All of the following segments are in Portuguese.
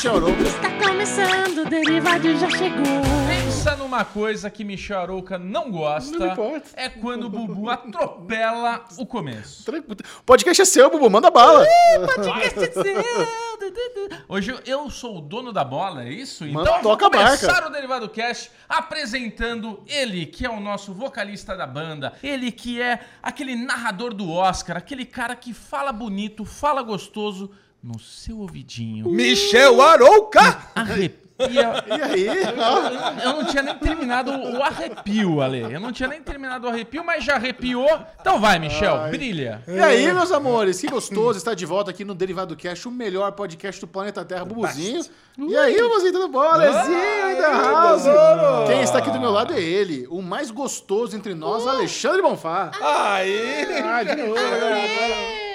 Michel Arouca. Está começando, o Derivado já chegou. Pensa numa coisa que Michel Arouca não gosta. Não importa. É quando o Bubu atropela o começo. O podcast é seu, Bubu, manda bala. Hoje eu sou o dono da bola, é isso? Manda, Então toca vamos começar marca. o Derivado Cast apresentando ele, que é o nosso vocalista da banda, ele que é aquele narrador do Oscar, aquele cara que fala bonito, fala gostoso no seu ouvidinho. Michel Arouca! Arrepia. E aí? Eu não tinha nem terminado o arrepio, Ale. Eu não tinha nem terminado o arrepio, mas já arrepiou. Então vai, Michel, brilha. E aí, meus amores? Que gostoso estar de volta aqui no Derivado Cast, o melhor podcast do planeta Terra, Bubuzinho. E aí, Bubuzinho, tudo bom? Alezinho da House. Quem está aqui do meu lado é ele, o mais gostoso entre nós, Alexandre Bonfá. Aí! Ah, de novo. Agora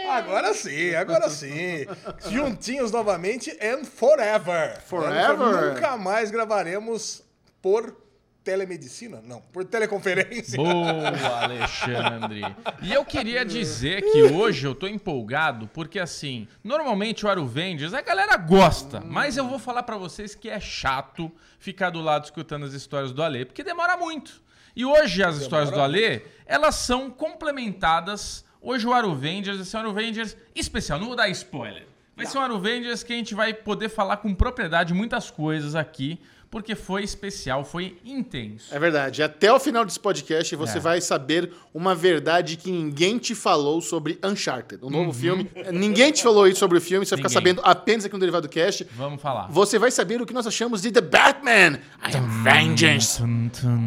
sim, agora sim. Juntinhos novamente and forever. Forever? Nunca mais gravaremos por telemedicina? Não, por teleconferência. Boa, Alexandre. E eu queria dizer que hoje eu tô empolgado porque, assim, normalmente o Aruvengers a galera gosta, mas eu vou falar pra vocês que é chato ficar do lado escutando as histórias do Ale, porque demora muito. E hoje as histórias do Ale, elas são complementadas. Hoje o Aruvengers vai ser um Aruvengers especial, não vou dar spoiler. Vai ser um Aruvengers que a gente vai poder falar com propriedade muitas coisas aqui, porque foi especial, foi intenso. É verdade. Até o final desse podcast você É. vai saber uma verdade que ninguém te falou sobre Uncharted, o novo filme. Ninguém te falou isso sobre o filme, você vai ficar Uhum. Sabendo apenas aqui no Derivado Cast. Vamos falar. Você vai saber o que nós achamos de The Batman. I am Vengeance.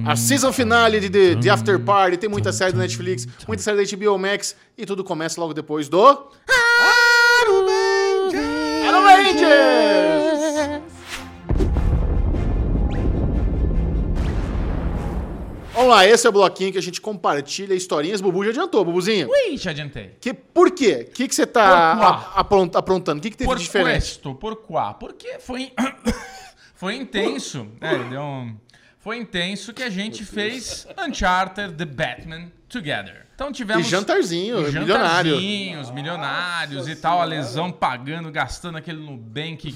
A season finale de The, The After Party. Tem muita série da Netflix, muita série da HBO Max. E tudo começa logo depois do... Arrow Rangers! Vamos lá, esse é o bloquinho que a gente compartilha historinhas. Bubu já adiantou, Bubuzinho. Ui, te adiantei. Que, por quê? O que, que você tá Por aprontando? O que, que teve Por de diferente? questo, por quá? Porque foi, foi intenso. É, deu um... Foi intenso que a gente fez Uncharted The Batman Together. Então tivemos... E jantarzinho, e milionário. jantarzinhos, milionários e tal. A lesão pagando, gastando aquele Nubank...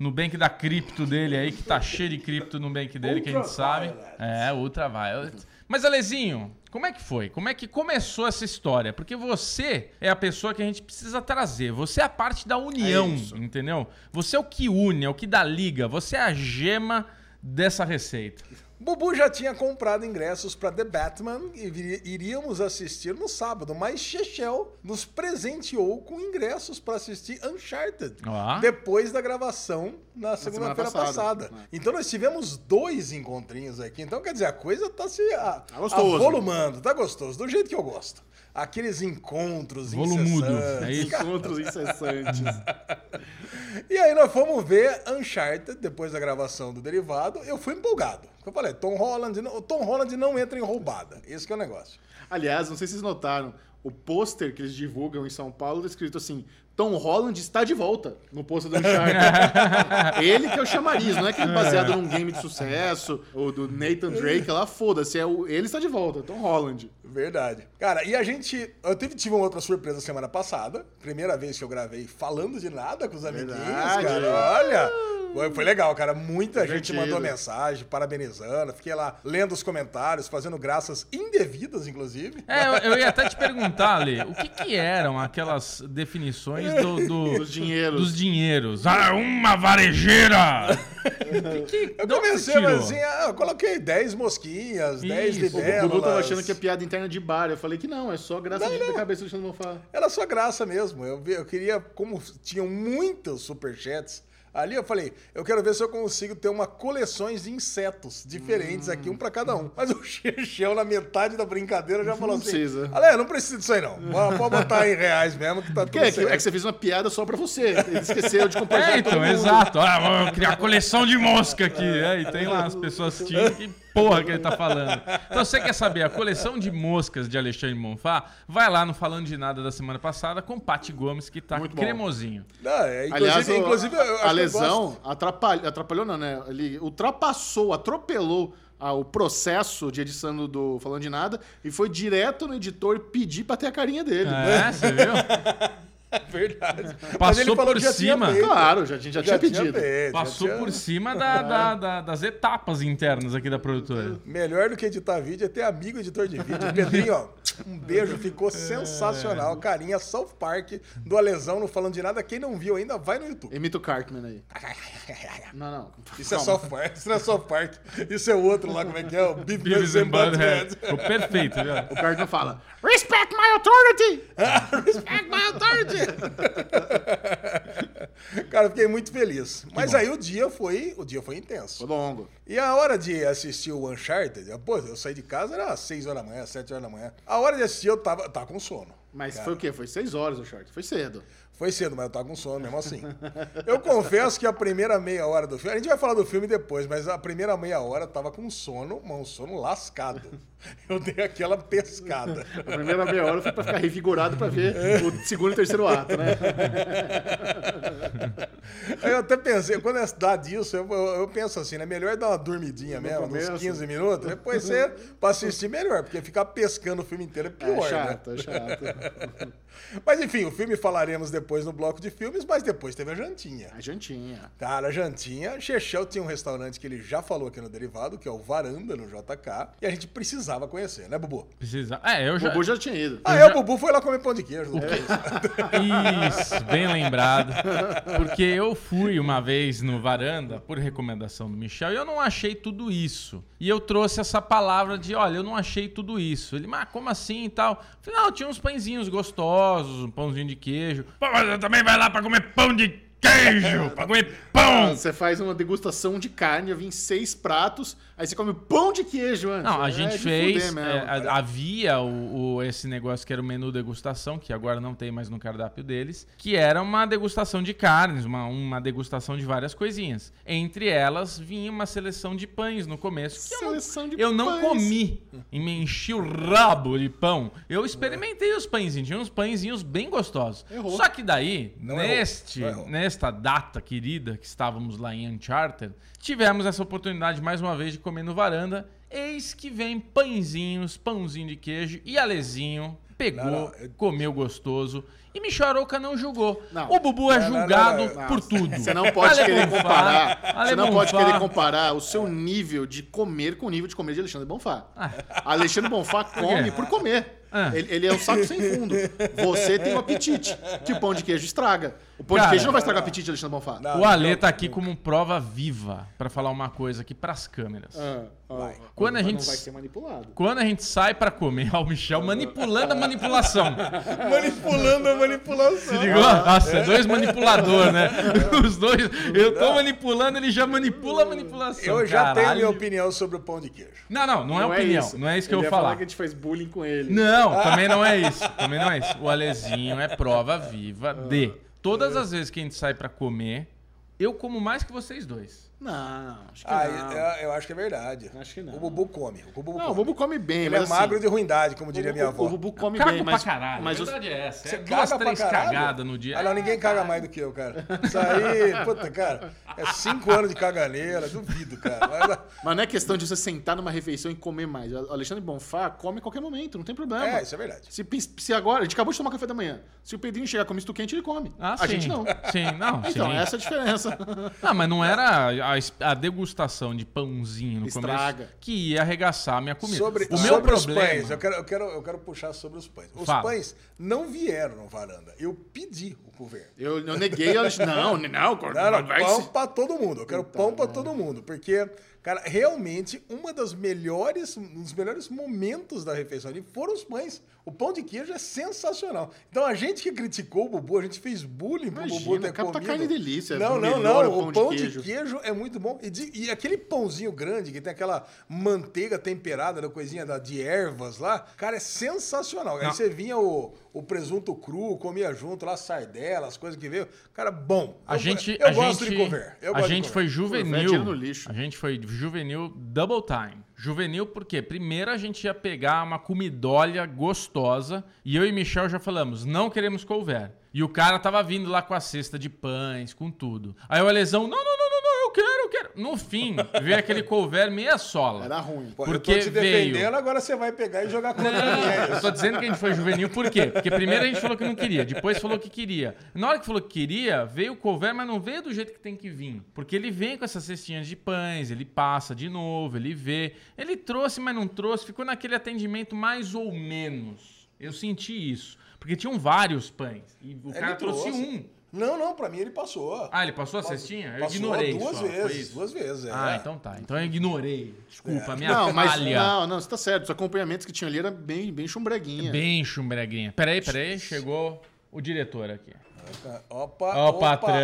Nubank da cripto dele aí, que tá cheio de cripto no Nubank dele, que a gente sabe. É, Ultraviolet. Mas, Alezinho, como é que foi? Como é que começou essa história? Porque você é a pessoa que a gente precisa trazer. Você é a parte da união, entendeu? Você é o que une, é o que dá liga. Você é a gema dessa receita. Bubu já tinha comprado ingressos para The Batman e iríamos assistir no sábado, mas Chechel nos presenteou com ingressos para assistir Uncharted Ó. depois da gravação na segunda-feira passada. passada. Então nós tivemos dois encontrinhos aqui. Então quer dizer, a coisa tá se a, gostoso. avolumando, tá gostoso, do jeito que eu gosto. Aqueles encontros Volumudo, incessantes. é isso? Encontros incessantes. E aí nós fomos ver Uncharted depois da gravação do Derivado. Eu fui empolgado. Eu falei, Tom Holland, o Tom Holland não entra em roubada. Esse que é o negócio. Aliás, não sei se vocês notaram, o pôster que eles divulgam em São Paulo tá escrito assim: Tom Holland está de volta no pôster do Uncharted. Ele que é o chamariz, não é aquele baseado num game de sucesso, ou do Nathan Drake lá, foda-se, é o, ele está de volta, Tom Holland. Verdade. Cara, e a gente. Eu tive, tive uma outra surpresa semana passada. Primeira vez que eu gravei falando de nada com os amiguinhos, Verdade. cara. Olha. Foi, foi legal, cara. Muita gente Divertido. mandou mensagem, parabenizando. Fiquei lá lendo os comentários, fazendo graças indevidas, inclusive. É, eu, eu ia até te perguntar, Ale, o que, que eram aquelas definições do, do- Dos dinheiros. dos dinheiros? Ah, uma varejeira! que, que, Eu comecei tirou? assim, ah, eu coloquei 10 mosquinhas, 10 Isso. O. Bubu tava achando que é piada interna de bar. Eu falei que não, é só graça de da cabeça do Alexandre. Era só graça mesmo. Eu, eu queria, como tinham muitos superchats ali, eu falei, eu quero ver se eu consigo ter uma coleções de insetos diferentes aqui, um pra cada um. Mas o Chechel, na metade da brincadeira, já falou Não assim: precisa. Ale, não precisa disso aí não. Pode botar em reais mesmo, que tá tudo Que é, que, é que você fez uma piada só pra você. Ele esqueceu de compartilhar É, então, mundo. exato. Ah, vou criar coleção de mosca aqui. É, e tem lá as pessoas assistindo que porra que ele tá falando. Então, você quer saber a coleção de moscas de Alexandre Monfá? Vai lá no Falando de Nada da semana passada com Pati Gomes, que tá Muito bom. cremosinho. Não, é, inclusive, Aliás, o- inclusive eu acho que a eu lesão gosto- atrapalhou, atrapalhou não, né? Ele ultrapassou, atropelou ah, o processo de edição do Falando de Nada e foi direto no editor pedir pra ter a carinha dele. É, você viu? Verdade. Passou por que já tinha cima. feito. Claro, já, a gente já, tinha pedido. feito, já Passou tinha- por cima da- da- da- das etapas internas aqui da produtora. Melhor do que editar vídeo é ter amigo editor de vídeo. Pedrinho, ó, um beijo, ficou É. sensacional. Carinha South Park do Alesão, não falando de nada. Quem não viu ainda, vai no YouTube. Imita o Cartman aí. Não, não. Isso é Calma. South Park, isso não é South Park. Isso é o outro lá, como é que é? O Beavis and Butthead. Butthead. Ficou perfeito, viu? O Cartman fala: Respect my authority! Respect my authority! Cara, fiquei muito feliz. Mas aí o dia foi, o dia foi intenso. Foi longo. E a hora de assistir o Uncharted, pô, eu saí de casa era 6 horas da manhã, 7 horas da manhã. A hora de assistir eu tava, tava com sono. Mas Cara, foi o quê? Foi seis horas o short. Foi cedo. Foi cedo, mas eu tava com sono mesmo assim. Eu confesso que a primeira meia hora do filme, a gente vai falar do filme depois, mas a primeira meia hora eu tava com sono, mas um sono lascado. Eu dei aquela pescada. A primeira meia hora foi pra ficar revigorado pra ver o segundo e terceiro ato, né? Aí eu até pensei, quando é dá disso, eu, eu, penso assim, né? Melhor dar uma dormidinha mesmo, começo. uns 15 minutos, depois você, pra assistir melhor, porque ficar pescando o filme inteiro é pior, É né? chato, é chato. Mas enfim, o filme falaremos depois no bloco de filmes, mas depois teve a jantinha. A jantinha. Cara, a jantinha, Chechel tinha um restaurante que ele já falou aqui no Derivado, que é o Varanda, no JK, e a gente precisava conhecer, né, Bubu? Precisa. É, eu O já. Bubu já tinha ido. Ah, Eu é, já- o Bubu foi lá comer pão de queijo. né? Isso, bem lembrado. Porque eu fui uma vez no varanda, por recomendação do Michel, e eu não achei tudo isso. E eu trouxe essa palavra de, olha, eu não achei tudo isso. Ele, mas como assim e tal? Eu falei, não, tinha uns pãezinhos gostosos, um pãozinho de queijo. Pô, mas você também vai lá pra comer pão de queijo, pra comer Ah, pão. Você faz uma degustação de carne, eu vim seis pratos, aí você come pão de queijo antes. Não, a É gente de fez. é, mesmo. a- havia o, o- esse negócio que era o menu degustação, que agora não tem mais no cardápio deles, que era uma degustação de carnes, uma, uma degustação de várias coisinhas. Entre elas vinha uma seleção de pães no começo. Que eu não, Seleção de eu não pães. comi e me enchi o rabo de pão. Eu experimentei os pãezinhos, tinha uns pãezinhos bem gostosos. Errou. Só que daí, Não neste, errou, não errou. nesta data querida que estávamos lá em Uncharted, tivemos essa oportunidade mais uma vez de comer no varanda. Eis que vem pãezinhos, pãozinho de queijo e Alezinho pegou, Não, não, eu- comeu gostoso. E Micharoca não julgou. Não. O Bubu é julgado por tudo. Você não pode querer comparar. Ale Você não pode Bonfá. querer comparar o seu nível de comer com o nível de comer de Alexandre Bonfá. Alexandre Bonfá come por comer. Ah. Ele, ele é o saco sem fundo. Você tem o apetite, que o pão de queijo estraga. O pão Cara, de queijo não vai estragar o apetite Alexandre Bonfá. Não. O Ale tá aqui como prova viva pra falar uma coisa aqui pras câmeras. Ah, ah, Quando a gente- Não vai ser manipulado. Quando a gente sai pra comer, ó, o Michel manipulando a manipulação. Manipulando a manipulação. Ligou? Nossa, é dois manipuladores, né? Os dois. Eu tô manipulando, ele já manipula a manipulação. Eu já tenho Caralho. minha opinião sobre o pão de queijo. Não, não, não, é opinião. Não é isso que Ele eu ia vou falar. que a gente faz bullying com ele. Não, também não é isso. Também não é isso. O Alezinho é prova viva de. Todas as vezes que a gente sai pra comer, eu como mais que vocês dois. Não, acho que Ah, não. eu, eu acho que é verdade. Acho que não. O Bubu come. O Bubu Não, come. o Bubu come bem, Ele é assim, magro de ruindade, como diria minha avó. o Bubu come Cago bem, mas, pra caralho. mas a os- verdade é essa. Você é duas, caga três cagadas no dia. Ah, não, ninguém caga mais do que eu, cara. Isso aí, puta, cara, é cinco anos de caganeira, duvido, cara. Mas, Mas não é questão de você sentar numa refeição e comer mais. O Alexandre Bonfá come a qualquer momento, não tem problema. é, isso é verdade. Se, se agora, a gente acabou de tomar café da manhã. Se o Pedrinho chegar com misto quente, ele come. Ah, a sim. gente não. Sim, não, Então, sim. essa é a diferença. Ah, mas não era a, a degustação de pãozinho no Estraga. começo que ia arregaçar a minha comida. Sobre, o meu sobre os problema. pães, eu quero, eu, quero, eu quero puxar sobre os pães. Os Fala. pães não vieram no varanda. Eu pedi o couvert. Eu, eu neguei, Alexandre. Não, não, Não, não, vai pão pra todo mundo. Eu quero pão pra todo mundo. Porque, cara, realmente, uma das melhores, um dos melhores momentos da refeição ali foram os pães. O pão de queijo é sensacional. Então, a gente que criticou o Bubu, a gente fez bullying pro Imagina, Bubu ter tá comido. carne delícia, Não, não, não. o O pão pão de de queijo. queijo é muito bom. E, de- e aquele pãozinho grande que tem aquela manteiga temperada da coisinha da, de ervas lá, cara, é sensacional. Aí Não. você vinha o, o presunto cru, comia junto lá, sardela, as coisas que veio. Cara, bom. A Eu- gente, eu a gosto gente, de cover. Eu a gente foi juvenil. dinheiro no lixo. A gente foi juvenil double time. Juvenil porque primeiro a gente ia pegar uma comidolha gostosa e eu e Michel já falamos, não queremos couvert. E o cara tava vindo lá com a cesta de pães, com tudo. Aí o Alesão, não, não, não, eu quero, eu quero. No fim, veio aquele couvert meia sola. Era ruim. Pô, Porque eu tô te veio- defendendo, agora você vai pegar e jogar contra mim. é Eu tô dizendo que a gente foi juvenil por quê? Porque primeiro a gente falou que não queria, depois falou que queria. Na hora que falou que queria, veio o couvert, mas não veio do jeito que tem que vir. Porque ele vem com essas cestinhas de pães, ele passa de novo, ele vê. Ele trouxe, mas não trouxe, ficou naquele atendimento mais ou menos. Eu senti isso. Porque tinham vários pães. E o cara Ele trouxe, um. Não, não, pra mim ele passou. Ah, ele passou a cestinha? Eu Passou ignorei duas só, vezes, duas vezes. é. Ah, então tá. Então eu ignorei. Desculpa, minha Não, mas falha. não, não, você tá certo. Os acompanhamentos que tinha ali era bem, bem chumbreguinha. Bem chumbreguinha. Peraí, peraí, chegou o diretor aqui. Opa, Ó, o patrão!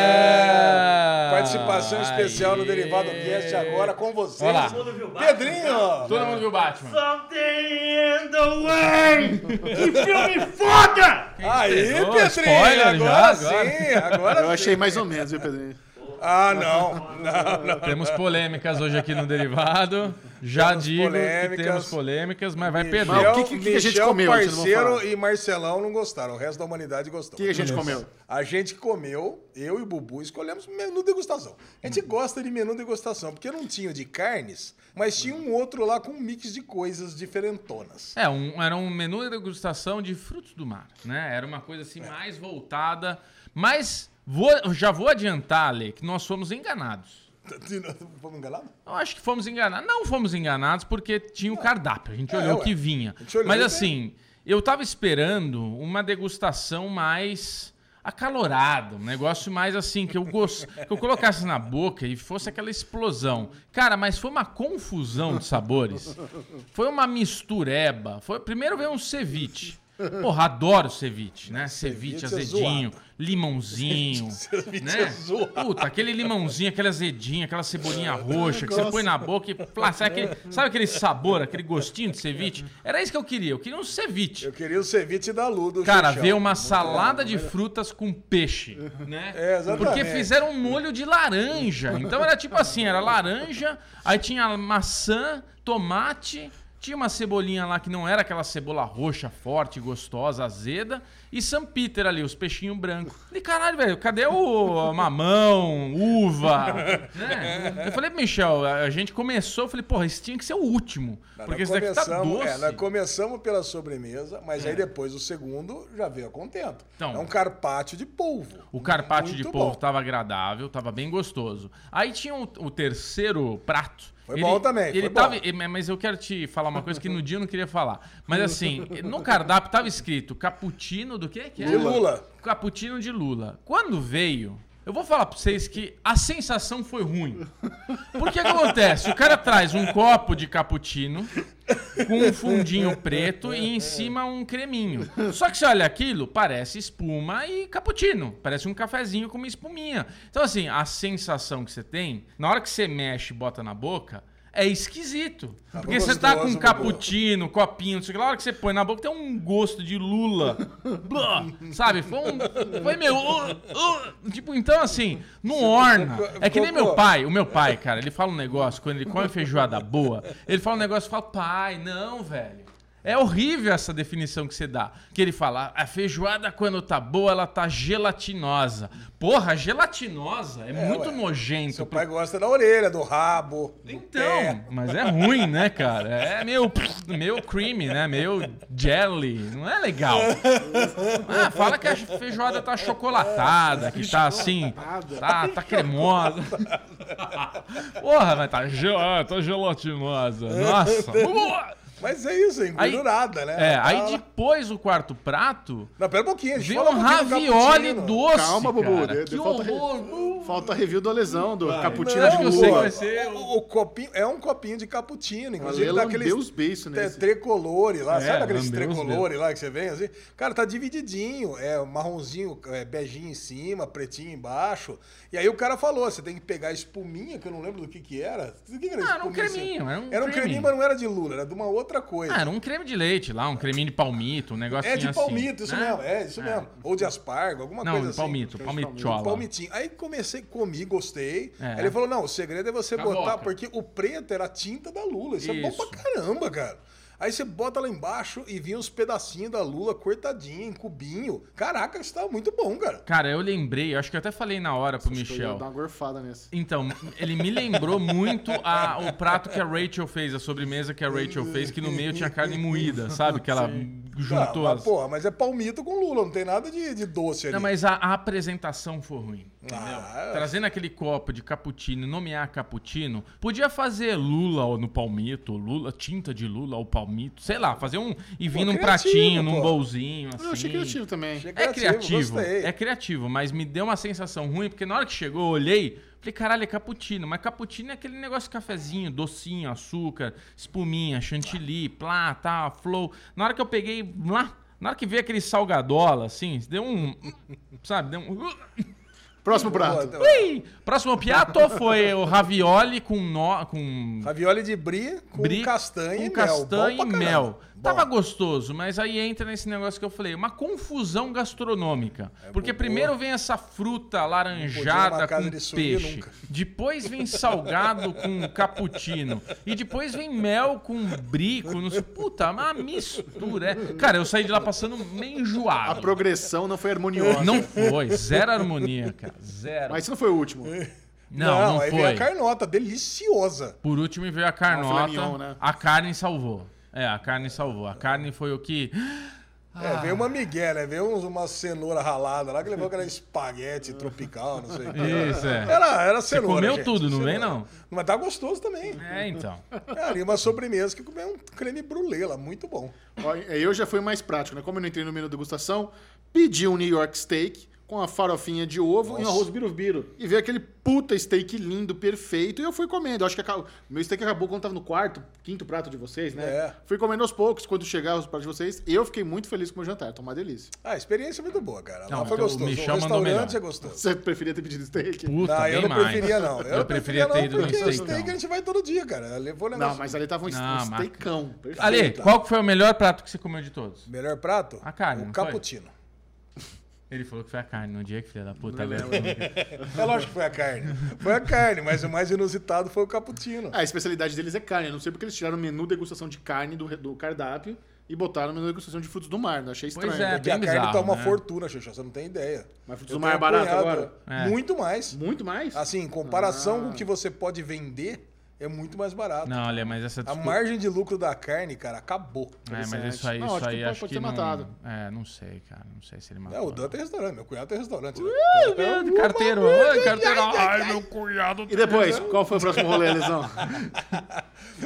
Aê! Participação especial no Aê! Derivado Cast agora com vocês. Olha lá. Todo mundo viu o Batman? Pedrinho! Todo mundo viu o Batman? Something in the way! Que filme foda! Aí? Pedrinho! Spoiler agora já, sim, agora Eu sim. achei mais ou menos, viu, Pedrinho? Ah, não. Não, não. Temos polêmicas hoje aqui no Derivado. Já Temos digo polêmicas. que temos polêmicas, mas vai perder. Mas o que- que- que a gente Michel, comeu, parceiro e Marcelão não gostaram. O resto da humanidade gostou. O que a gente comeu? A gente comeu, eu e o Bubu escolhemos menu degustação. A gente gosta de menu degustação, porque não tinha de carnes, mas tinha um outro lá com um mix de coisas diferentonas. É, um- era um menu de degustação de frutos do mar, né? Era uma coisa É. assim mais voltada. Mas vou- já vou adiantar, Ale, que nós fomos enganados. Fomos enganados? Eu acho que fomos enganados. Não fomos enganados porque tinha o cardápio. A gente É, olhou o que vinha. Olhou Mas assim, eu tava esperando uma degustação mais acalorada, um negócio mais assim, que eu, gost... que eu colocasse na boca e fosse aquela explosão. Cara, mas foi uma confusão de sabores. Foi uma mistureba. Foi... Primeiro veio um ceviche. Porra, adoro ceviche, né? Ceviche, Ceviche é azedinho, limãozinho, Ceviche né? é. Puta, aquele limãozinho, aquele azedinho, aquela cebolinha roxa que você põe na boca e flá, sabe aquele, sabe aquele sabor, aquele gostinho de ceviche? Era isso que eu queria, eu queria um ceviche. Eu queria o ceviche da Lu do Cara, veio uma salada de frutas com peixe, né? É, exatamente. Porque fizeram um molho de laranja. Então era tipo assim, era laranja, aí tinha maçã, tomate, tinha uma cebolinha lá que não era aquela cebola roxa, forte, gostosa, azeda, e São Peter ali, os peixinhos brancos. Falei, caralho, velho, cadê o mamão, uva? né? Eu falei, Michel, a gente começou, eu falei, porra, esse tinha que ser o último. Porque esse daqui tá começamos- doce. É, nós começamos pela sobremesa, mas É. aí depois o segundo já veio a contento. Então. é um carpaccio de polvo. O carpaccio de polvo bom. tava agradável, tava bem gostoso. Aí tinha o, o terceiro prato. Foi bom também, Ele tava, bom. Mas eu quero te falar uma coisa que no dia eu não queria falar. Mas assim, no cardápio tava escrito cappuccino do que De era? Lula. Cappuccino de Lula. Quando veio, eu vou falar pra vocês que a sensação foi ruim. Porque que acontece? O cara traz um copo de cappuccino com um fundinho preto e em cima um creminho. Só que você olha aquilo, parece espuma e cappuccino. Parece um cafezinho com uma espuminha. Então, assim, a sensação que você tem, na hora que você mexe e bota na boca, é esquisito. Porque você tá com um gostoso, cappuccino, copinho, não sei o que, na hora que você põe na boca tem um gosto de lula. Blá, Sabe? Foi um. Foi meu. uh, uh, tipo, então assim, não orna. É que nem meu pai, o meu pai, cara, ele fala um negócio, quando ele come feijoada boa, ele fala um negócio e fala, pai, não, velho. É horrível essa definição que você dá. Que ele fala, a feijoada quando tá boa, ela tá gelatinosa. Porra, gelatinosa é, muito ué. nojento. Seu pai gosta da orelha, do rabo. do Então, pé. mas é ruim, né, cara? É meio, meio creamy, né? Meio jelly. Não é legal. Ah, fala que a feijoada tá chocolatada, que tá assim, tá, tá cremosa. Porra, mas tá, gel, ah, tá gelatinosa. Nossa. Mas é isso, é engordurada, né? É, aí Fala. depois o quarto prato Não, pera um pouquinho. eu veio um do ravioli doce, Calma, Bubu, cara. de- de Que falta re- horror. Falta review do lesão, do cappuccino Acho de eu Não, sei vai ser o, o- o copinho é um copinho de cappuccino, inclusive daqueles lambeu os beiços te- nesse. tricolore lá, É, sabe aqueles lambeu os tricolore lá que você vem assim? Cara, tá divididinho, é marronzinho, é, beijinho em cima, pretinho embaixo. E aí o cara falou, você tem que pegar a espuminha, que eu não lembro do que que era. Do que que era Ah, era um espuminha, creminho, assim? era um um creminho, mas não era de lula, era de uma outra coisa. Ah, era um creme de leite lá, um creminho de palmito, um negocinho É de assim, palmito, isso né? mesmo, é, isso mesmo. Ou de aspargo, alguma Não, coisa de assim. palmito, palmitola. Palmitinho. Aí comecei, comi, gostei. É. Aí ele falou: não, o segredo é você a botar, porque o preto era a tinta da Lula. Isso, é bom Isso. pra caramba, cara. Aí você bota lá embaixo e vinha os pedacinhos da lula cortadinha em cubinho. Caraca, isso tava muito bom, cara. Cara, eu lembrei, eu acho que eu até falei na hora pro ia Michel. dar uma gorfada nesse. Então, ele me lembrou muito a- o prato que a Rachel fez, a sobremesa que a Rachel fez, que no meio tinha carne moída, sabe? Que ela juntou Ah, as. mas, porra, mas é palmito com lula, não tem nada de, de doce ali. Não, mas a, a apresentação foi ruim. Entendeu? Ah, Trazendo aquele copo de cappuccino e nomear cappuccino, podia fazer lula no palmito, lula, tinta de lula ou palmito, sei lá, fazer um e vir num criativo, pratinho, num pô. bolzinho, assim. Eu achei criativo também. Achei É criativo, gostei. é criativo, mas me deu uma sensação ruim, porque na hora que chegou, eu olhei, falei, caralho, é cappuccino. Mas cappuccino é aquele negócio de cafezinho, docinho, açúcar, espuminha, chantilly, plá, tá, flow. Na hora que eu peguei lá, na hora que veio aquele salgadola, assim, deu um. Sabe, deu um. Próximo prato. Ui! Próximo piato foi o ravioli com, no, com Ravioli de brie com brie, castanha com e mel. castanha e mel. Caramba. Tava Bom. gostoso, mas aí entra nesse negócio que eu falei, uma confusão gastronômica. Porque É boa. primeiro vem essa fruta laranjada com de peixe. nunca. Depois vem salgado com cappuccino. E depois vem mel com brico. Não sei. Puta, uma mistura. É. Cara, eu saí de lá passando meio A enjoado. progressão não foi harmoniosa. Não foi, zero harmonia, cara. Zero. Mas esse não foi o último. não, não, aí foi. veio a carnota, deliciosa. Por último veio a carnota. filé mignon, né? A carne salvou. É, a carne salvou. A carne foi o que. É, veio uma migué, né? Veio uma cenoura ralada lá que levou aquela espaguete tropical, não sei o que. Isso, é. Era, era Você cenoura. comeu gente, tudo, não vem, não? Mas tá gostoso também. É, então. Cara, e uma sobremesa que comeu um creme brulee lá, muito bom. Eu já fui mais prático, né? Como eu não entrei no menu degustação, pedi um New York Steak com a farofinha de ovo e um Nossa. arroz birubiru. E veio aquele puta steak lindo, perfeito, e eu fui comendo. Eu acho que acabou- meu steak acabou quando tava no quarto, quinto prato de vocês, né? É. Fui comendo aos poucos, quando chegar os pratos de vocês. Eu fiquei muito feliz com o meu jantar, tá uma delícia. Ah, a experiência é muito boa, cara. Lá Não, foi então o gostoso. Michel o mandou restaurante é gostoso. Você preferia ter pedido steak? Puta, não, eu não mais. preferia, não. Eu, preferia ter ido no porque o steak. steak a gente vai todo dia, cara. Levou o Não, mas ali tava um, Não, um steakão. Perfeito. Ale, qual que foi o melhor prato que você comeu de todos? Melhor prato? A carne, O não foi? Ele falou que foi a carne no dia que filha da puta. Não Ale. É lógico que foi a carne. Foi a carne, mas o mais inusitado foi o cappuccino. A especialidade deles é carne. Eu não sei porque eles tiraram o menu degustação de carne do, do cardápio e botaram o menu degustação de frutos do mar. Né? Achei estranho. Pois é, Porque a bem carne bizarro, tá uma né? fortuna, Xuxa, você não tem ideia. Mas frutos Eu do mar é barato agora? É. Muito mais. Muito mais? Assim, em comparação Ah. com o que você pode vender, é muito mais barato. Não, olha, mas essa A desculpa... margem de lucro da carne, cara, acabou. É, mas isso aí, Não, isso acho que aí pode- acho pode que ter não... matado. É, não sei, cara. Não sei se ele matou. É, o Dan tem restaurante, meu cunhado tem restaurante. Uh, meu, carteiro. Ai, carteiro. Ai, meu cunhado. E depois, qual foi o próximo rolê, Lesão?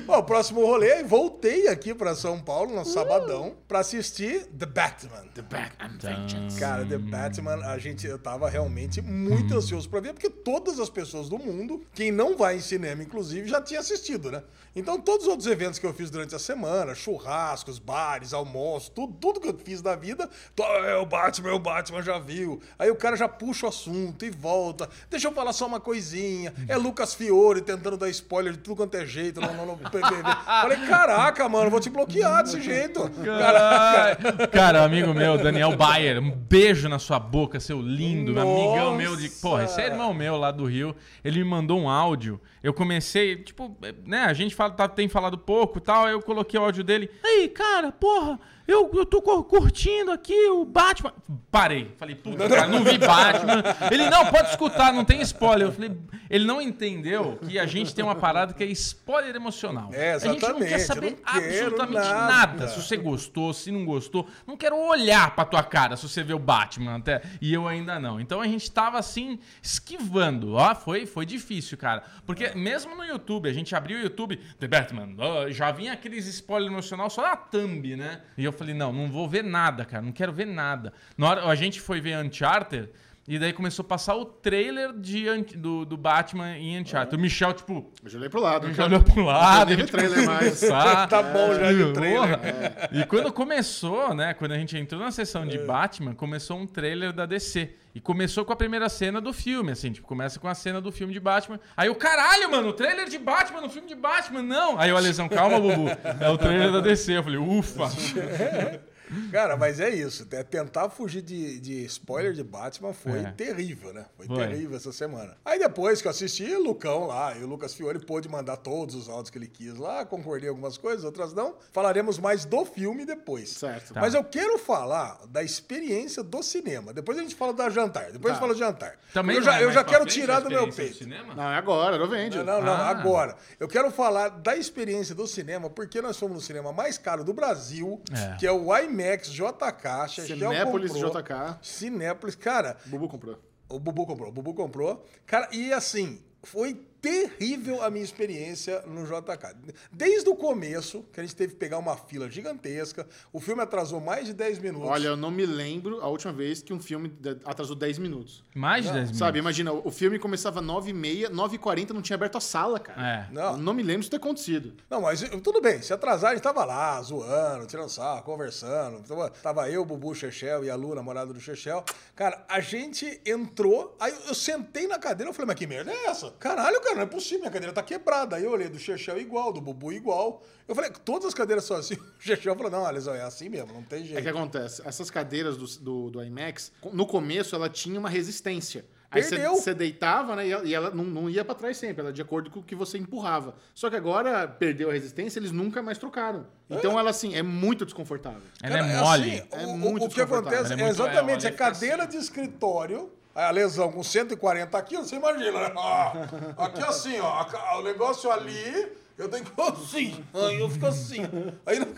Bom, o próximo rolê, voltei aqui pra São Paulo no sabadão pra assistir The Batman. The Back and Vengeance. Cara, The Batman, a gente, eu tava realmente muito ansioso pra ver, porque todas as pessoas do mundo, quem não vai em cinema, inclusive, já tinha assistido, né? Então, todos os outros eventos que eu fiz durante a semana, churrascos, bares, almoços, tudo, tudo que eu fiz da vida, tô, é o Batman, é o Batman, já viu. Aí o cara já puxa o assunto e volta. Deixa eu falar só uma coisinha. É Lucas Fiore tentando dar spoiler de tudo quanto é jeito no, no, no PPV. Falei, caraca, mano, vou te bloquear desse jeito. Caraca. Cara, amigo meu, Daniel Bayer, um beijo na sua boca, seu lindo, Nossa. amigão meu de. Porra, esse é irmão meu lá do Rio. Ele me mandou um áudio. Eu comecei, tipo, né? A gente fala, tá- tem falado pouco tal. Eu coloquei o áudio dele. Aí, cara, porra, eu, eu tô cur- curtindo aqui o Batman. Parei. Falei, puta, cara, não vi Batman. Ele, não, pode escutar, não tem spoiler. Eu falei, ele não entendeu que a gente tem uma parada que é spoiler emocional. É, A gente não quer exatamente, saber não absolutamente nada. nada. Se você gostou, se não gostou. Não quero olhar pra tua cara se você vê o Batman até. E eu ainda não. Então a gente tava assim, esquivando. Ó, foi, foi difícil, cara. Porque mesmo no YouTube, a gente abriu o YouTube, The Batman, já vinha aqueles spoilers emocional só na thumb, né? E eu falei, não, não vou ver nada, cara. Não quero ver nada. Na hora, a gente foi ver Uncharted. E daí começou a passar o trailer de, do, do Batman em Uncharted. O Michel, tipo, Eu já olhei pro lado. já olhou pro lado. vi a gente trailer mais. Tá bom já de trailer. Porra. E quando começou, né? Quando a gente entrou na sessão de Batman, começou um trailer da DC. E começou com a primeira cena do filme, assim, tipo, começa com a cena do filme de Batman. Aí o caralho, mano, o trailer de Batman no filme de Batman, não. Aí o Alesão, calma, Bubu. É o trailer da DC. Eu falei, ufa. Cara, mas é isso. é Tentar fugir de, de spoiler de Batman foi É. terrível, né? Foi, Foi. terrível essa semana. Aí depois que eu assisti, o Lucão lá, e o Lucas Fiore pôde mandar todos os áudios que ele quis lá, concordei em algumas coisas, outras não. Falaremos mais do filme depois. Certo. Tá. Mas eu quero falar da experiência do cinema. Depois a gente fala da jantar. Depois a gente fala de jantar. Também eu já, eu já quero tirar do meu peito. cinema? Não, é agora, não vende. Não, não, não, Ah. agora. Eu quero falar da experiência do cinema, porque nós fomos no cinema mais caro do Brasil, É. que é o IMAX JK. Chechel Cinépolis comprou. JK. Cinépolis, cara, O Bubu comprou. o Bubu comprou, o Bubu comprou. Cara, e assim, foi terrível a minha experiência no JK. Desde o começo, que a gente teve que pegar uma fila gigantesca, o filme atrasou mais de 10 minutos. Olha, eu não me lembro a última vez que um filme atrasou 10 minutos. Mais de 10 minutos. Sabe, imagina, o filme começava 9h30, 9h40 não tinha aberto a sala, cara. É. Não. Eu não me lembro disso ter acontecido. Não, mas eh, tudo bem, se atrasar, a gente tava lá, zoando, tirando sarro, conversando. Tava, tava eu, o Bubu, o Chechel e a Lu, namorada do Chechel. Cara, a gente entrou, aí eu sentei na cadeira, eu falei, mas que merda é essa? Caralho, cara, não é possível, minha cadeira tá quebrada. Aí eu olhei do Chechel igual, do Bubu igual. Eu falei, todas as cadeiras são assim. O Chechel falou, não, Alisson, é assim mesmo, não tem É que jeito. acontece, essas cadeiras do, do, do IMAX, no começo ela tinha uma resistência. Aí você- Perdeu. você deitava, né? E ela, não, não ia pra trás sempre, ela de acordo com o que você empurrava. Só que agora perdeu a resistência, eles nunca mais trocaram. Então ela, assim, é muito desconfortável. Ela Cara, é mole. assim, É o- muito o que acontece é é, exatamente é, cadeira de escritório. A lesão com 140 quilos, você imagina, né? Ó, aqui assim, ó, o negócio ali, eu tenho que assim, aí eu fico assim. Aí não,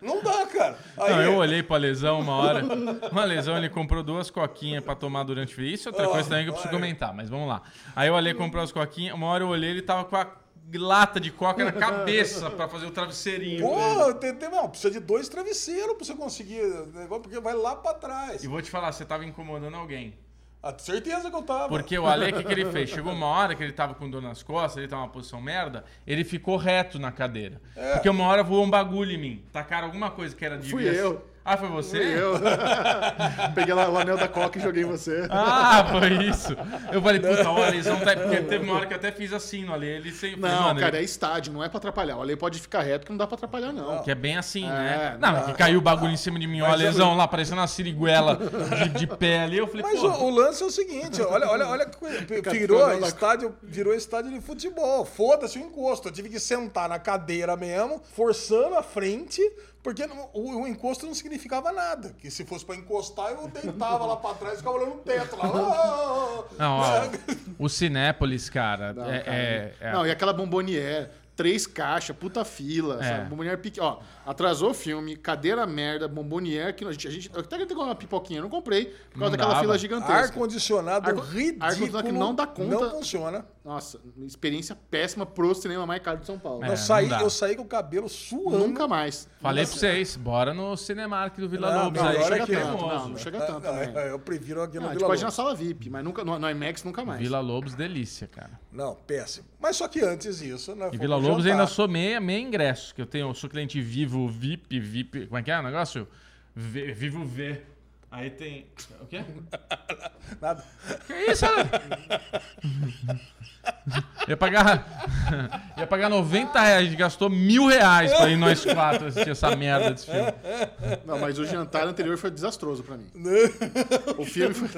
não dá, cara. Aí, Não, eu olhei pra lesão uma hora. Uma lesão, ele comprou duas coquinhas pra tomar durante o. Isso é outra Ó, coisa também que eu preciso comentar, mas vamos lá. Aí eu olhei, comprou as coquinhas. Uma hora eu olhei, ele tava com a lata de coca na cabeça pra fazer o travesseirinho. Pô, tem, tem, não, precisa de dois travesseiros pra você conseguir negócio, porque vai lá pra trás. E vou te falar, você tava incomodando alguém. Ah, certeza que eu tava. Porque o Ale, o que, que ele fez? Chegou uma hora que ele tava com dor nas costas, ele tava numa posição merda, ele ficou reto na cadeira. Porque uma hora voou um bagulho em mim. Tacaram alguma coisa que era de. Fui eu. Ah, foi você? Eu. Peguei lá o anel da coca e joguei em você. Ah, foi isso. Eu falei, puta, o Alisson tá. Porque teve uma hora que eu até fiz assim no Ale. Ele sempre. Não, mano, cara, ele- é estádio, não é pra atrapalhar. O Ale pode ficar reto que não dá pra atrapalhar, não. Que é bem assim, É, né? não Não, mas que caiu o bagulho em cima de mim, o é- Alesão lá, parecendo uma siriguela de, de pé ali. Eu falei, Mas pô. o, o lance é o seguinte, olha, olha, olha que coisa, virou estádio, virou estádio de futebol. Foda-se o encosto. Eu tive que sentar na cadeira mesmo, forçando a frente, porque o, o encosto não significava nada. Que se fosse pra encostar, eu deitava lá pra trás e ficava olhando no teto lá. Não, ó, o Cinépolis, cara, Não, é, cara, é- é- Não, e aquela bombonier, três caixas, puta fila, É. sabe? Bombonier pique. Ó, atrasou o filme, cadeira merda, bombonier, que a gente. A gente eu até queria ter uma pipoquinha, eu não comprei, por causa Não daquela dava. fila gigantesca. Ar-condicionado Ar- ridículo. ar-condicionado que não dá conta. Não funciona. Nossa, experiência péssima pro cinema mais caro de São Paulo. É, eu, saí, eu saí com o cabelo suando. Nunca mais. Falei pra vocês, bora no Cinemark do Vila Não, Lobos não, aí. chega que- tanto, cremoso. não, não chega Ah, tanto não, é, eu prefiro aqui no Não, Vila pode ir na Lobos. sala VIP, mas nunca, no, no IMAX nunca mais. Vila Lobos, delícia, cara. Não, péssimo. Mas só que antes disso, nós E Vila Lobos jantar. ainda sou meia, meia ingresso, que eu tenho, eu sou cliente vivo, VIP, VIP. Como é que é o negócio? V- vivo V. Aí tem. O quê? Nada. Que isso? Ia pagar. Ia pagar 90 reais, a gente gastou mil reais pra ir nós quatro assistir essa merda desse filme. Não, mas o jantar anterior foi desastroso pra mim. O filme foi,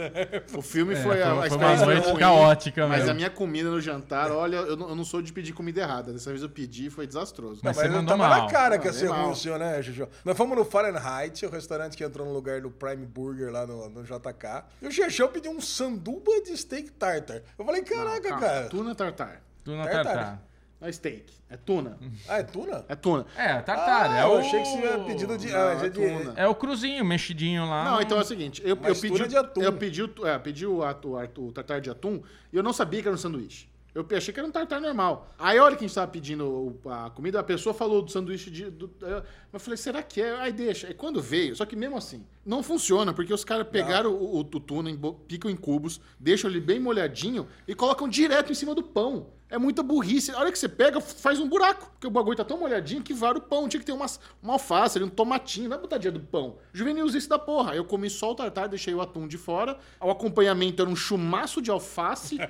o filme foi, a, a É, foi, uma noite ruim, caótica Mas mesmo. a minha comida no jantar, olha, eu não, eu não sou de pedir comida errada. Dessa vez eu pedi e foi desastroso. Mas Não, você mas mandou tava mal. na cara que ia ser ruim o senhor, né, Juju? Nós fomos no Fahrenheit, o restaurante que entrou no lugar do Prime Burger lá no, no JK. E o Xexão pediu um sanduba de steak tartar. Eu falei, caraca, Calma, cara. Tuna tartar. Tu na Tartar. tartar. Não é steak, é tuna. Ah, é tuna? É tuna. É, tartar. Ah, é eu o... achei que você ia pedido de... Não, ah, é de- tuna. É o cruzinho, mexidinho lá. Não, então é o seguinte, eu, eu pedi, tuna de atum. eu pedi, o- é, pedi o, o, o tartar de atum e eu não sabia que era um sanduíche. Eu achei que era um tartar normal. Aí, a hora que a gente tava pedindo a comida, a pessoa falou do sanduíche de. do- eu- falei, será que é? Aí deixa. Aí quando veio, só que mesmo assim, não funciona, porque os caras pegaram o, o, o tuna, picam em cubos, deixam ele bem molhadinho e colocam direto em cima do pão. É muita burrice. A hora que você pega, faz um buraco. Porque o bagulho tá tão molhadinho que vara o pão. Tinha que ter umas, uma alface ali, um tomatinho. Não é botar dia do pão. Juvenilzinho isso da porra. Aí eu comi só o tartar, deixei o atum de fora. O acompanhamento era um chumaço de alface.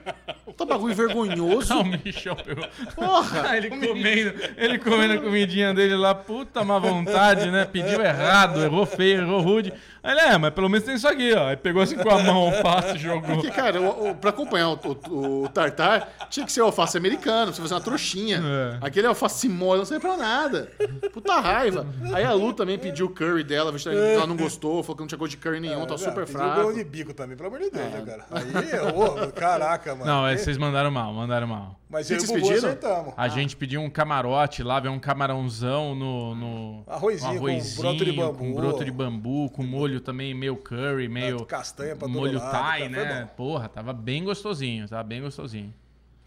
Tá bagulho vergonhoso. Não, o Michel pegou. Porra! ele comendo, ele comendo a comidinha dele lá, puta má vontade, né? Pediu errado, errou feio, errou rude. Aí ele, é, mas pelo menos tem isso aqui, ó. Aí pegou assim com a mão, alface, jogou. Porque, cara, o, o, pra acompanhar o, o, o tartar, tinha que ser o alface americano, pra você fazer uma trouxinha. É. Aquele alface mole não serve pra nada. Puta raiva. Aí a Lu também pediu o curry dela, viu, ela não gostou, falou que não tinha gosto de curry nenhum, tá É, super pediu fraco. grão de bico também, pelo amor de Deus, né, cara? Aí, ô, caraca, mano. Não, é, vocês mandaram mal, mandaram mal. Mas que eu e o vocês pediram? acertamos. A gente pediu um camarote lá, veio um camarãozão no. no Arrozinho com arrozinho, broto de bambu. Com broto de bambu, com molho também meio curry, meio. castanha pra todo molho lado, thai, tá, foi né? Porra, tava bem gostosinho, tava bem gostosinho.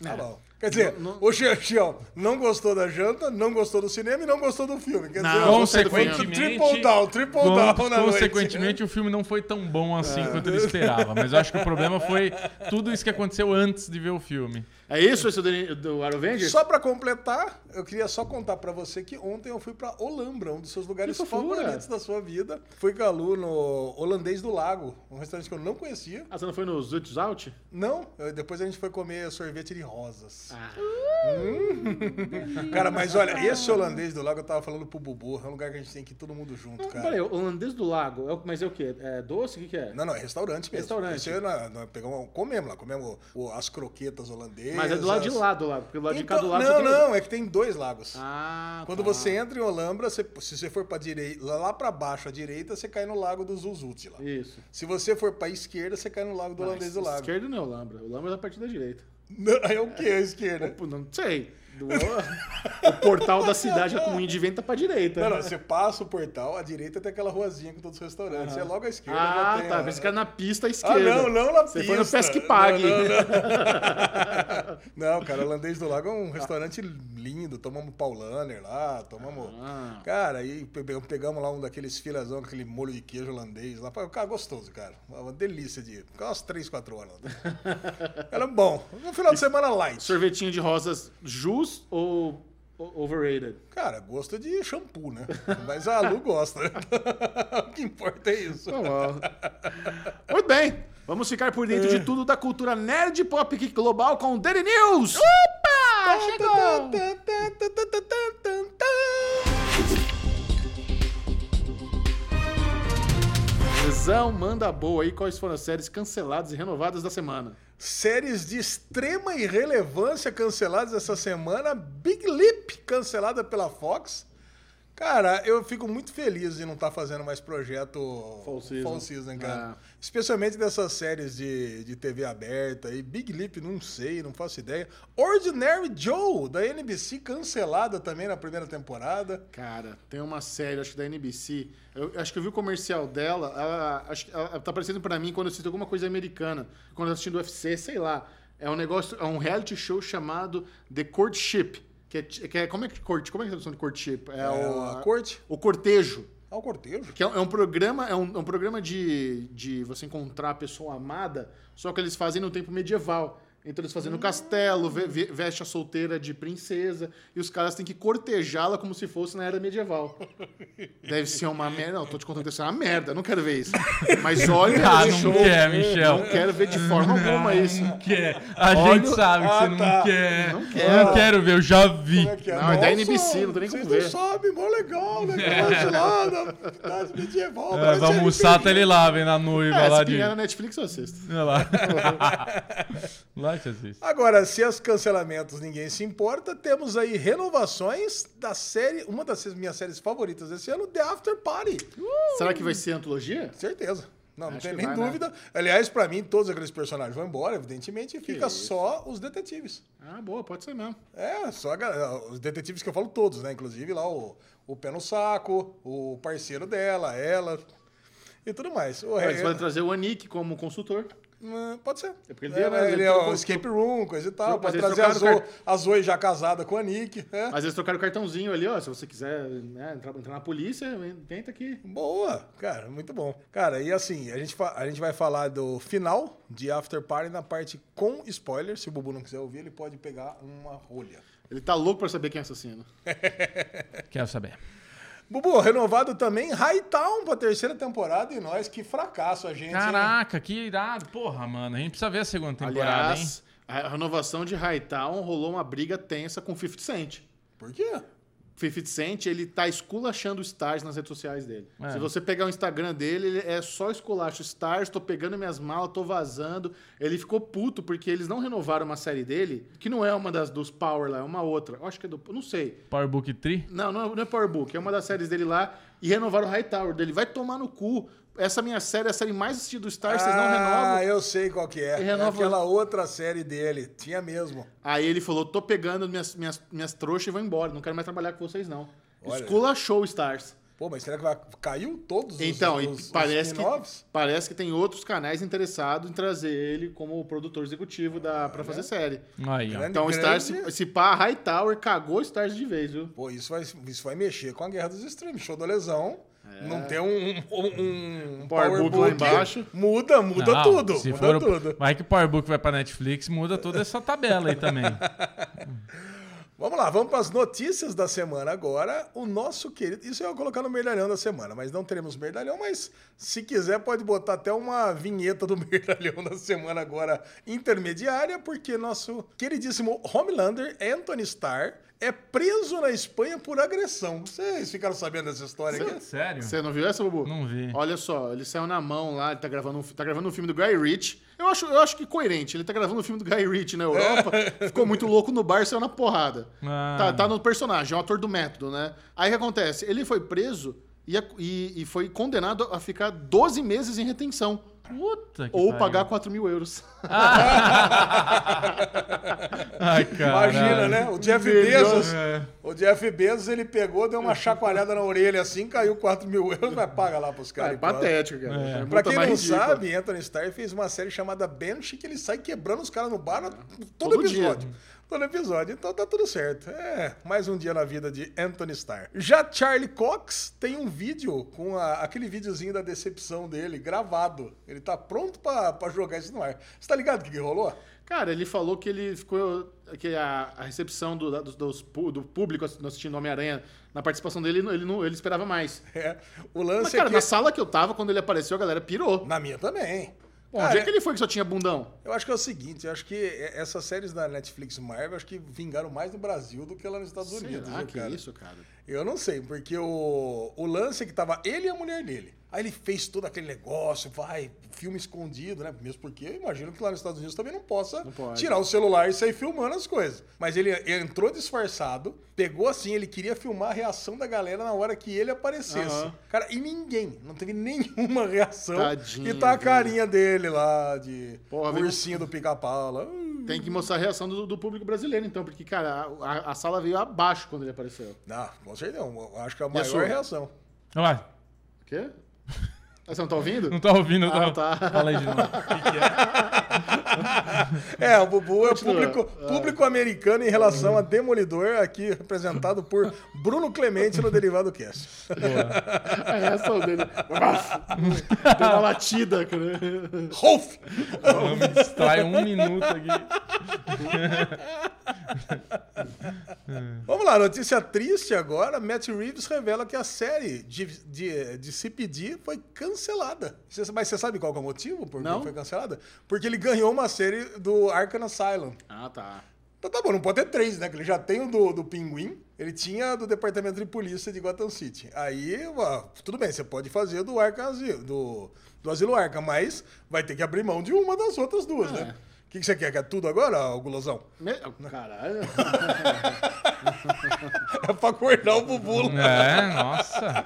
Tá bom. Quer dizer, o Xerxião não gostou da janta, não gostou do cinema e não gostou do filme. Quer Não, dizer, não foi filme. triple down, triple Con- down na noite. consequentemente, o filme não foi tão bom assim É. quanto ele esperava. Mas eu acho que o problema foi tudo isso que aconteceu antes de ver o filme. É isso esse do, do Iron Avengers? Só pra completar, eu queria só contar pra você que ontem eu fui pra Olambra, um dos seus lugares favoritos da sua vida. Fui com a Lu no Holandês do Lago, um restaurante que eu não conhecia. Ah, você não foi no Zuts Out? Não, eu- depois a gente foi comer sorvete de rosas. Ah. Cara, mas olha, esse holandês do lago eu tava falando pro Bubu, é um lugar que a gente tem que ir todo mundo junto, cara. peraí, holandês do lago, é mas é o quê? É doce? O que, que é? Não, não, é restaurante mesmo. Restaurante. Esse nós, nós pegamos, comemos lá, comemos as croquetas holandesas. Mas é do lado de lá do lago, porque do lado de Então, cá do lago não, não, é que tem dois lagos. Ah, Quando tá. você entra em Olambra, você- se você for pra direita, lá pra baixo à direita, você cai no lago do lá. Isso. Se você for pra esquerda, você cai no lago do holandês do lago. Esquerdo não é o Lambra. O Lambra é da parte da direita. Não, é o que a esquerda? Pô, Não sei. Do- o portal da cidade com o de vento tá pra direita. Não, não, você passa o portal, à direita tem aquela ruazinha com todos os restaurantes. Você é logo à esquerda. Ah, tá. a- cara na pista à Ah, esquerda. não, não na Você pista. foi no Pesque Pague. Não, não, não. Não, cara, o Holandês do Lago é um restaurante lindo. Tomamos Paulaner lá, tomamos... Ah. Cara, aí pe- pegamos lá um daqueles filazão aquele molho de queijo holandês lá. Cara, gostoso, cara. Uma delícia de ir. Ficou umas 3, 4 horas. lá. Era bom. Um final de semana light. Sorvetinho de rosas jus ou overrated? Cara, gosto de shampoo, né? Mas a Lu gosta. o que importa é isso. Tá bom. Muito bem. Vamos ficar por dentro de tudo da cultura nerd pop geek global com o Daily News. Opa! Chegou! Lesão, manda boa aí. Quais foram as séries canceladas e renovadas da semana? Séries de extrema irrelevância canceladas essa semana. Big Lip cancelada pela Fox. Cara, eu fico muito feliz de não estar fazendo mais projeto Fall Season. season, cara. Ah. Especialmente dessas séries de, de TV aberta aí. Big Lip, não sei, não faço ideia. Ordinary Joe, da NBC, cancelada também na primeira temporada. Cara, tem uma série, acho que da NBC. Eu acho que eu vi o comercial dela. Ela, acho que ela tá aparecendo pra mim quando eu assisto alguma coisa americana. Quando eu assistindo UFC, sei lá. É um negócio, é um reality show chamado The Courtship. Que é, que é- como é que corte? Como é é a tradução de courtship? É, É o, a corte. o cortejo. Ah, o cortejo. Que é, é um programa, é um, é um programa de, de você encontrar a pessoa amada, só que eles fazem no tempo medieval. Então eles fazem no castelo, ve- ve- veste a solteira de princesa, e os caras têm que cortejá-la como se fosse na era medieval. Deve ser uma merda. Não, tô te contando que deve ser uma merda, não quero ver isso. Mas olha, Ah, não show, quer, Michel. Não quero ver de forma alguma isso. Não quer. A Olha- gente sabe que Ah, você não tá. quer. Não Eu quero. não quero ver, eu já vi. Como é que é? Não, é da Nossa, NBC, não tem nem como ver. não sabem, mó legal, né? Negócio lá da cidade medieval. É, vai almoçar, tá RPG. ele lá, vem na noiva É, lá se de. pingar na Netflix eu assisto. Olha lá. lá Agora, se os cancelamentos ninguém se importa, temos aí renovações da série, uma das minhas séries favoritas desse ano, The After Party. Será que vai ser antologia? Certeza. Não, não Acho tem nem vai, né? dúvida. Aliás, pra mim, todos aqueles personagens vão embora, evidentemente, e fica isso. só os detetives. Ah, boa, pode ser mesmo. É, só a galera- os detetives que eu falo todos, né? Inclusive lá o, o pé no saco, o parceiro dela, ela e tudo mais. O Eles re- podem trazer o Anik como consultor. Hum, pode ser. É porque ele É, deu, né, ele ele é o escape room, coisa e tal. Pode trazer a Zoe, o a Zoe já casada com a Nick. É. Às vezes trocaram o cartãozinho ali, ó. Se você quiser né, entrar, entrar na polícia, tenta aqui. Boa, cara, muito bom. Cara, e assim, a gente, a gente vai falar do final de After Party na parte com spoiler. Se o Bubu não quiser ouvir, ele pode pegar uma rolha. Ele tá louco pra saber quem é assassino. Quero saber. Bubu, renovado também Hightown pra terceira temporada e nós, que fracasso a gente. hein? Caraca, que irado. Porra, mano. A gente precisa ver a segunda temporada, hein? Aliás, a renovação de Hightown rolou uma briga tensa com 50 Cent. Por quê? 50 Cent, ele tá esculachando o Stars nas redes sociais dele. É. Se você pegar o Instagram dele, ele é só esculacho. Stars, tô pegando minhas malas, tô vazando. Ele ficou puto porque eles não renovaram uma série dele, que não é uma das dos Power lá, é uma outra. Eu acho que é do. Não sei. Powerbook Tree? Não, não é, não é Power Book, é uma das séries dele lá. E renovaram o Hightower dele. Vai tomar no cu. Essa minha série é a série mais assistida do Stars, vocês não Ah, renovam. eu sei qual que é. E É renova- aquela outra série dele. Tinha mesmo. Aí ele falou: tô pegando minhas, minhas, minhas trouxas e vou embora. Não quero mais trabalhar com vocês, não. Olha. Esculachou o Stars. Pô, mas será que vai... caiu todos os, Então, e os, os parece, que, spin-offs? parece que tem outros canais interessados em trazer ele como produtor executivo da, Ah, pra né? fazer série. Aí. Grande- Então o Stars, grande- se, se pá, Hightower cagou o Stars de vez, viu? Pô, isso vai, isso vai mexer com a Guerra dos Streams. Show da lesão. Não tem um, um, um Power book lá embaixo. Muda, muda Não, tudo. Se muda for o- tudo. Vai que o Powerbook vai pra Netflix, muda toda essa tabela aí também. Vamos lá, vamos para as notícias da semana agora. O nosso querido. Isso eu ia colocar no Merdalhão da semana, mas não teremos Merdalhão. Mas se quiser, pode botar até uma vinheta do Merdalhão da semana agora intermediária, porque nosso queridíssimo Homelander, Anthony Starr, é preso na Espanha por agressão. Vocês ficaram sabendo dessa história aqui? Sério? Você não viu essa, Bubu? Não vi. Olha só, ele saiu na mão lá, ele tá gravando um, tá gravando um filme do Guy Ritchie. Eu acho, eu acho que coerente. Ele tá gravando um filme do Guy Ritchie na Europa, ficou muito louco no bar e saiu na porrada. Ah. Tá, tá no personagem, é um ator do método, né? Aí o que acontece? Ele foi preso e, e- e foi condenado a ficar 12 meses em retenção. Puta que Ou pariu. pagar 4 mil euros. Ai, cara. Imagina, né? O Jeff Melhor. Bezos. É. O Jeff Bezos, ele pegou, deu uma chacoalhada na orelha assim, caiu 4 mil euros, vai paga lá pros É caras. patético, cara. É. É Pra quem não ridícula. sabe, Anthony Starr fez uma série chamada Bench, que ele sai quebrando os caras no bar todo, Todo episódio. Todo episódio. Então tá tudo certo. É, mais um dia na vida de Anthony Starr. Já Charlie Cox tem um vídeo com a- aquele videozinho da decepção dele, gravado. Ele tá pronto pra, pra jogar isso no ar. Você tá ligado o que, que rolou? Cara, ele falou que ele ficou. que a, a recepção do, da- dos- do público assistindo Homem-Aranha na participação dele, ele, não- ele, não, ele esperava mais. É, o lance Mas, cara, é que... na sala que eu tava, quando ele apareceu, a galera pirou. Na minha também. Bom, Cara, onde é que ele foi que só tinha bundão? Eu acho que é o seguinte, eu acho que essas séries da Netflix Marvel, acho que vingaram mais no Brasil do que lá nos Estados Unidos. Será viu, que cara? isso, cara? Eu não sei, porque o, o lance é que tava ele e a mulher dele. Aí ele fez todo aquele negócio, vai, filme escondido, né? Mesmo porque eu imagino que lá nos Estados Unidos também não possa Não tirar o celular e sair filmando as coisas. Mas ele entrou disfarçado, pegou assim, ele queria filmar a reação da galera na hora que ele aparecesse. Aham. Cara, e ninguém, não teve nenhuma reação. Tadinho, e tá a carinha dele lá, de Porra, ursinho do pica-pau lá. Tem que mostrar a reação do, do público brasileiro, então, porque, cara, a, a sala veio abaixo quando ele apareceu. Não, com certeza. Acho que é a a maior sua? reação. Vai. O quê? Ah, Você não tá ouvindo? Não tá ouvindo, não Ah, tá. tá. Fala aí de novo. É, o Bubu é público, público americano em relação a Demolidor, aqui representado por Bruno Clemente no Derivado Cast. A reação dele. Deu uma latida, cara. Rolf! Eu me distrai um minuto aqui. Vamos lá, notícia triste agora. Matt Reeves revela que a série de, de, de CPD foi cancelada. Você- mas você sabe qual que é o motivo por que Não. foi cancelada? Porque ele ganhou uma série do Arkham Asylum. Ah, tá. Então tá bom, não pode ter três, né? Que ele já tem o do, do Pinguim, ele tinha do Departamento de Polícia de Gotham City. Aí, ó, tudo bem, você pode fazer do Arkham Asilo, do, do Asilo Arkham, mas vai ter que abrir mão de uma das outras duas, né? O que, que você quer? Quer tudo agora, ô Gulosão? Me... Caralho. É pra acordar o Bubu. É, nossa.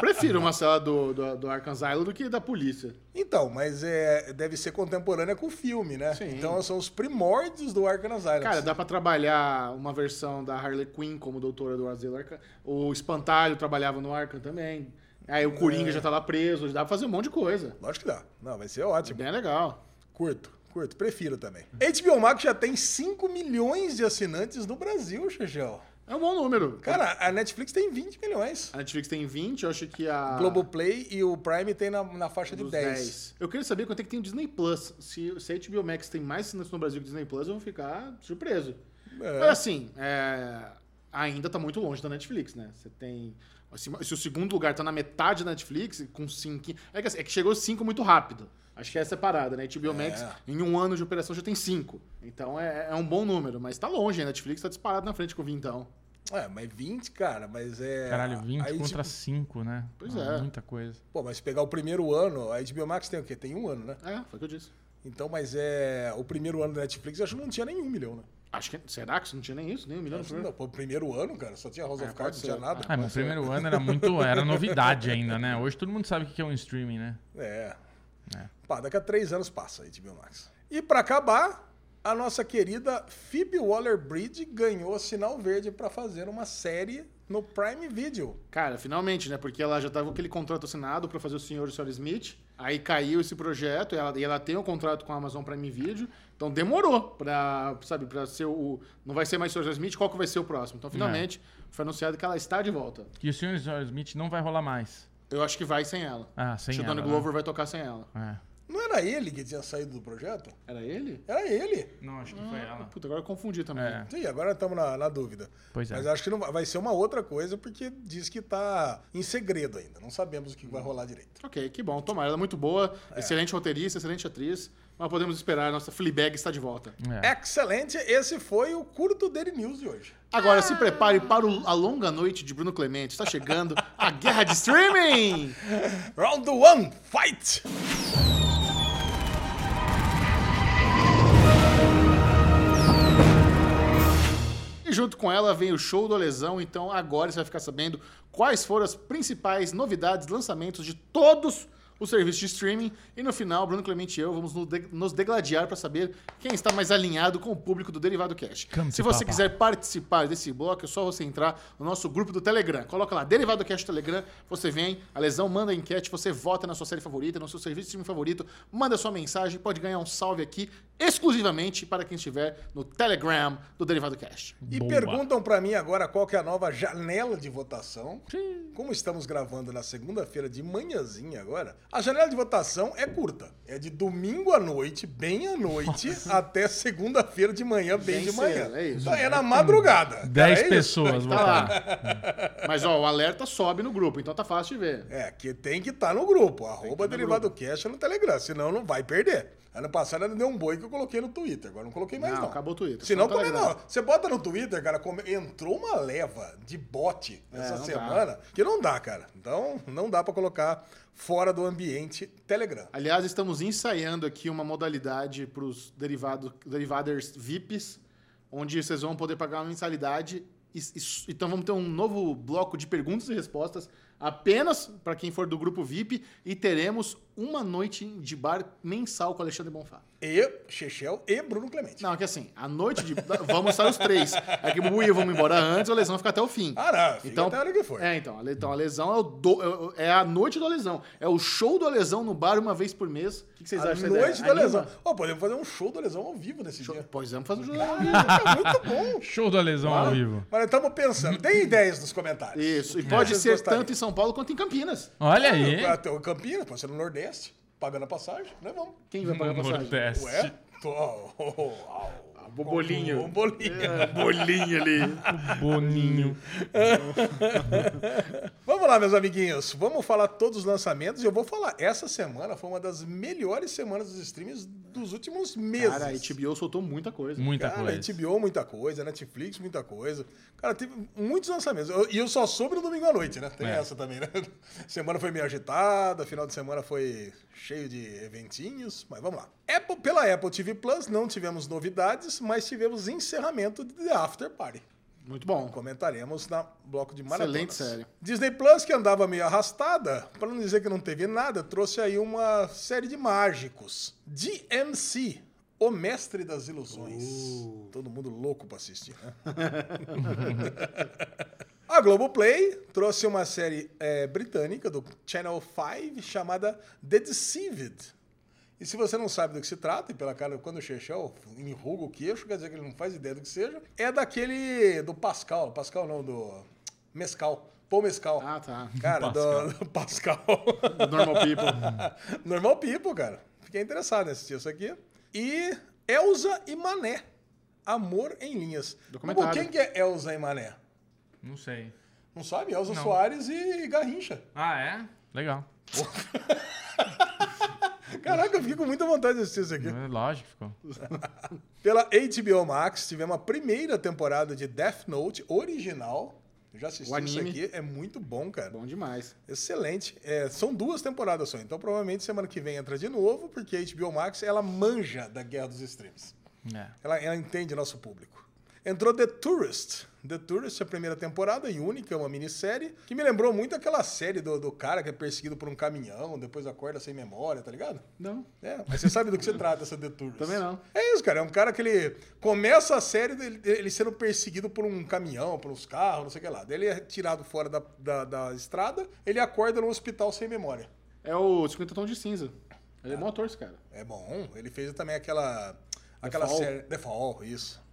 Prefiro uma cela do, do, do Arkham Asylum do que da polícia. Então, mas é, deve ser contemporânea com o filme, né? Sim. Então são os primórdios do Arkham Asylum. Cara, dá pra trabalhar uma versão da Harley Quinn como doutora do Asilo Arkham. O Espantalho trabalhava no Arkham também. Aí o Coringa já tá lá preso. Dá pra fazer um monte de coisa. Lógico que dá. Não, vai ser É ótimo. bem legal. Curto, curto. Prefiro também. HBO Max já tem 5 milhões de assinantes no Brasil, Xexel. É um bom número. Cara, a Netflix tem 20 milhões. A Netflix tem 20, eu acho que a. Globoplay e o Prime tem na, na faixa de dos 10. Eu queria saber quanto é que tem o Disney Plus. Se, se a HBO Max tem mais assinantes no Brasil que o Disney Plus, eu vou ficar surpreso. É. Mas assim, é, ainda tá muito longe da Netflix, né? Você tem. Se, se o segundo lugar tá na metade da Netflix, com 5. É que, assim, é que chegou 5 muito rápido. Acho que essa é a parada, né? HBO Max, É. em um ano de operação, já tem 5. Então é, é um bom número, mas tá longe. A Netflix tá disparado na frente com o Vintão. É, mas 20, cara, mas é. Caralho, 20 aí, contra tipo, 5, né? Pois Ah, é. Muita coisa. Pô, mas se pegar o primeiro ano, a HBO Max tem o quê? Tem um ano, né? É, foi o que eu disse. Então, mas é. O primeiro ano da Netflix, eu acho que não tinha nenhum milhão, né? Acho que. Será que não tinha nem isso? Nem um milhão no primeiro? não, pô, o primeiro ano, cara, só tinha House É, of Cards, não tinha nada. Ah, mas o primeiro ano era muito. Era novidade ainda, né? Hoje todo mundo sabe o que é um streaming, né? É. É. Pá, daqui a três anos passa a HBO Max. E pra acabar, a nossa querida Phoebe Waller-Bridge ganhou sinal verde pra fazer uma série no Prime Video. Cara, finalmente, né? Porque ela já tava com aquele contrato assinado pra fazer o Senhor e a Senhora Smith. Aí caiu esse projeto e ela, e ela tem um contrato com a Amazon Prime Video. Então demorou pra, sabe, pra ser o... Não vai ser mais o Senhor e a Smith, qual que vai ser o próximo? Então finalmente foi anunciado que ela está de volta. Que o Sr. Smith não vai rolar mais. Eu acho que vai sem ela. Ah, sem acho que o ela, Donald Glover vai tocar sem ela. né? Não era ele que tinha saído do projeto? Era ele? Era ele. É. Não, acho que foi ela. Puta, agora eu confundi também. É. Sim, agora estamos na, na dúvida. Pois é. Mas acho que não vai, ser uma outra coisa, porque diz que tá em segredo ainda. Não sabemos o que vai rolar direito. Ok, que bom. Tomara, ela é muito boa. Excelente roteirista, excelente atriz. Mas podemos esperar, nossa Fleabag está de volta. É. Excelente, esse foi o curto Daily News de hoje. Agora se prepare para o- a longa noite de Bruno Clemente. Está chegando a guerra de streaming! Round one, fight! E junto com ela vem o show do Lesão, então agora você vai ficar sabendo quais foram as principais novidades, lançamentos de todos os serviços de streaming. E no final, Bruno Clemente e eu vamos nos degladiar para saber quem está mais alinhado com o público do Derivado Cash. Come Se você papa. quiser participar desse bloco, é só você entrar no nosso grupo do Telegram. Coloca lá, Derivado Cash Telegram, você vem, a Lesão manda a enquete, você vota na sua série favorita, no seu serviço de streaming favorito, manda sua mensagem, pode ganhar um salve aqui exclusivamente para quem estiver no Telegram do Derivado Cash. E perguntam pra mim agora qual que é a nova janela de votação. Como estamos gravando na segunda-feira de manhãzinha agora, a janela de votação é curta. É de domingo à noite, bem à noite, até segunda-feira de manhã, bem, Bem de manhã. cedo, é isso. Então, é na madrugada. 10 É isso? pessoas Tá votaram. lá. Mas ó, o alerta sobe no grupo, então tá fácil de ver. É, que tem que estar no grupo. Arroba Derivado Cash no Telegram, senão não vai perder. Ano passado ainda deu um boi que eu coloquei no Twitter, agora não coloquei mais Não, não. acabou o Twitter, Senão no também Telegram. não. Você bota no Twitter, cara, como entrou uma leva de bot essa É, não semana, que não dá, cara. Então, não dá pra colocar fora do ambiente Telegram. Aliás, estamos ensaiando aqui uma modalidade para os derivaders VIPs, onde vocês vão poder pagar uma mensalidade. Então vamos ter um novo bloco de perguntas e respostas apenas para quem for do grupo VIP e teremos uma noite de bar mensal com o Alexandre Bonfá. E Chechel e Bruno Clemente. Não, é que assim, a noite de. vamos estar os três. É que o eu vamos embora antes, o Lesão fica até o fim. Ah, não, fica até a hora que for. É, então, a, então, a lesão é, o do- é é a noite do lesão. É o show do lesão no bar uma vez por mês. O que, que vocês a acham dessa noite da lesão. Ó, podemos fazer um show da lesão ao vivo nesse dia. Pois vamos fazer um show. É muito bom. Show da lesão ao vivo. Mas estamos pensando. Tem ideias nos comentários. Isso, e pode Vocês ser tanto em São Paulo quanto em Campinas. Olha aí. Até o Campinas, pode ser no Nordeste, pagando a passagem, né? Vamos. Quem vai pagar a passagem? Nordeste. Ué? Tô. Oh, oh, oh, O bolinho. Bolinho. É, bolinho ali. Boninho. Vamos lá, meus amiguinhos. Vamos falar todos os lançamentos. E eu vou falar, essa semana foi uma das melhores semanas dos streams dos últimos meses. Cara, a HBO soltou muita coisa. Muita Cara, coisa. HBO muita coisa, Netflix muita coisa. Cara, teve muitos lançamentos. E eu, só soube no domingo à noite, né? Tem É. essa também, né? Semana foi meio agitada, final de semana foi cheio de eventinhos, mas vamos lá. Apple, pela Apple TV Plus não tivemos novidades, mas tivemos encerramento de The After Party. Muito bom. Comentaremos na bloco de maratonas. Excelente série. Disney Plus, que andava meio arrastada, para não dizer que não teve nada, trouxe aí uma série de mágicos. DMC, o mestre das ilusões. Todo mundo louco para assistir, né? A Globoplay trouxe uma série eh, britânica do Channel 5 chamada The Deceived. E se você não sabe do que se trata, e pela cara, quando o Chechel enruga o queixo, quer dizer que ele não faz ideia do que seja, é daquele do Pascal. Pascal não, do Mescal. Paul Mescal. Ah, tá. Cara, do, do Pascal. Normal people. Normal People, cara. Fiquei interessado em assistir isso aqui. E Elza e Mané. Amor em linhas. Documentário. Quem que é Elza e Mané? Não sei. Não sabe? Elza Não. Soares e Garrincha. Ah, é? Legal. Caraca, eu fiquei com muita vontade de assistir isso aqui. É lógico, ficou. Pela HBO Max, tivemos a primeira temporada de Death Note original. Eu já assisti O isso aqui, é muito bom, cara. Bom demais. Excelente. É, são duas temporadas só, então provavelmente semana que vem entra de novo, porque a HBO Max, ela manja da guerra dos streams. É. Ela, ela entende nosso público. Entrou The Tourist. The Tourist, a primeira temporada e única, uma minissérie, que me lembrou muito aquela série do, do cara que é perseguido por um caminhão, depois acorda sem memória, tá ligado? Não. É, mas você sabe do que se trata essa The Tourist. Também não. É isso, cara. É um cara que ele começa a série dele, ele sendo perseguido por um caminhão, por uns carros, não sei o que lá. Daí ele é tirado fora da, da, da estrada, ele acorda num hospital sem memória. É o 50 Tons de Cinza. Ele é bom ator, esse cara. É bom. Ele fez também aquela, aquela Fall. série. The Fall, isso.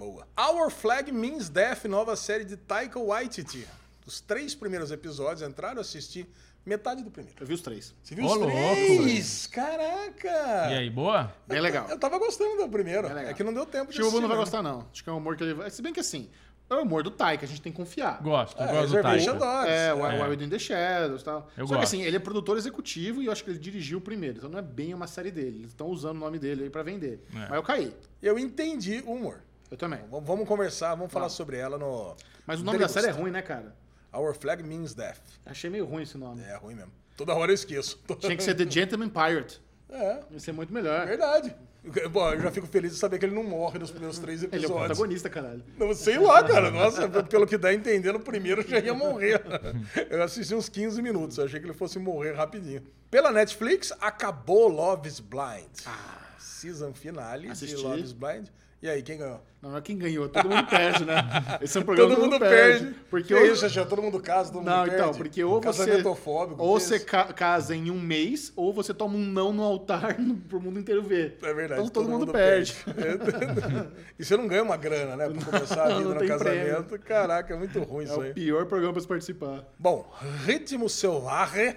Boa. Our Flag Means Death, nova série de Taika Waititi. Os três primeiros episódios entraram, eu assisti metade do primeiro. Eu vi os três. Você viu Ô, os louco, três? Caraca! E aí, boa? Bem legal. Eu tava gostando do primeiro. É que não deu tempo de Acho que o Bubu não vai assistir, gostar, não. Acho que é um humor que ele vai. Se bem que assim, é o humor do Taika, a gente tem que confiar. Gosto, eu É, gosto do Taika. Dogs. É, o É. é. Wild in the Shadows e tal. Eu Só que gosto. assim, ele é produtor executivo e eu acho que ele dirigiu o primeiro. Então não é bem uma série dele. Eles estão usando o nome dele aí pra vender. É. Mas eu caí. Eu entendi o humor. Eu também. V- Vamos conversar, vamos falar sobre ela no. Mas o nome da série é ruim, né, cara? Our Flag Means Death. Achei meio ruim esse nome. É ruim mesmo. Toda hora eu esqueço. Tinha que ser The Gentleman Pirate. É, Ia ser muito melhor. verdade. Bom, eu já fico feliz de saber que ele não morre nos primeiros três Ele é o episódios. protagonista, caralho. Não, sei lá, cara. Nossa, pelo que dá a entender, no primeiro já ia morrer. Eu assisti uns 15 minutos, achei que ele fosse morrer rapidinho. Pela Netflix, acabou Love is Blind. Season finale Assisti. de Love is Blind. E aí, quem ganhou? Não é quem ganhou, todo mundo perde, né? Esse é um programa Todo mundo perde. Porque que ou... isso, já todo mundo casa, todo mundo Não, perde. então, porque ou você. Ou você ca- casa em um mês, ou você toma um não no altar no, pro mundo inteiro ver. É verdade. Então todo, mundo, perde. e você não ganha uma grana, né? Pra começar a Não, vida não no casamento. Caraca, é muito ruim É isso aí. o pior programa pra se participar. Bom, Ritmo Selvagem.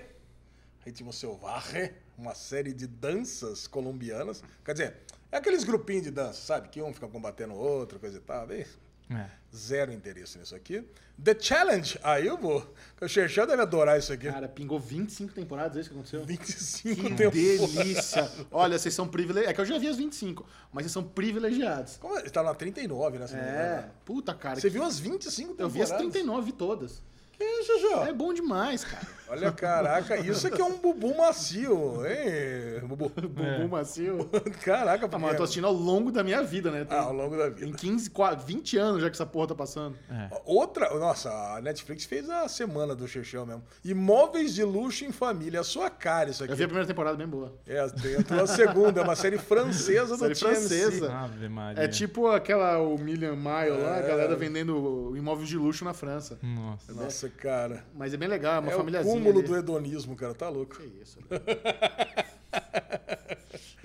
Ritmo Selvagem, uma série de danças colombianas. Quer dizer, é aqueles grupinhos de dança, sabe? Que um fica combatendo o outro, coisa e tal. Bem, É. zero interesse nisso aqui. The Challenge. Aí eu vou. O Xerxão deve adorar isso aqui. Cara, pingou 25 temporadas, é isso que aconteceu? 25 Que tempo. delícia! Olha, vocês são privilegiados. É que eu já vi as 25, mas vocês são privilegiados. Como é? Tá na 39, né? se não me É, engano. puta, cara. Você que- viu as 25 Eu temporadas? vi as 39 todas. Que isso, Xerxão? É bom demais, cara. Olha, caraca, isso aqui é um bubu macio, hein, bubu? Bumbum macio. Caraca, Tá, mas eu tô assistindo ao longo da minha vida, né? Tem, Ah, ao longo da tem vida. 15, qua- 20 anos já que essa porra tá passando. Outra, nossa, a Netflix fez a semana do Xexão mesmo. Imóveis de luxo em família, a sua cara isso aqui. Eu vi a primeira temporada bem boa. É, tem a segunda, é uma série francesa do Série TMC. francesa. Ave Maria. É tipo aquela, o Million Mile lá, a galera vendendo imóveis de luxo na França. Nossa. Nossa, cara. Mas é bem legal, é uma é o famíliazinha. cúmulo ali. do hedonismo, cara, tá louco. Que isso, né?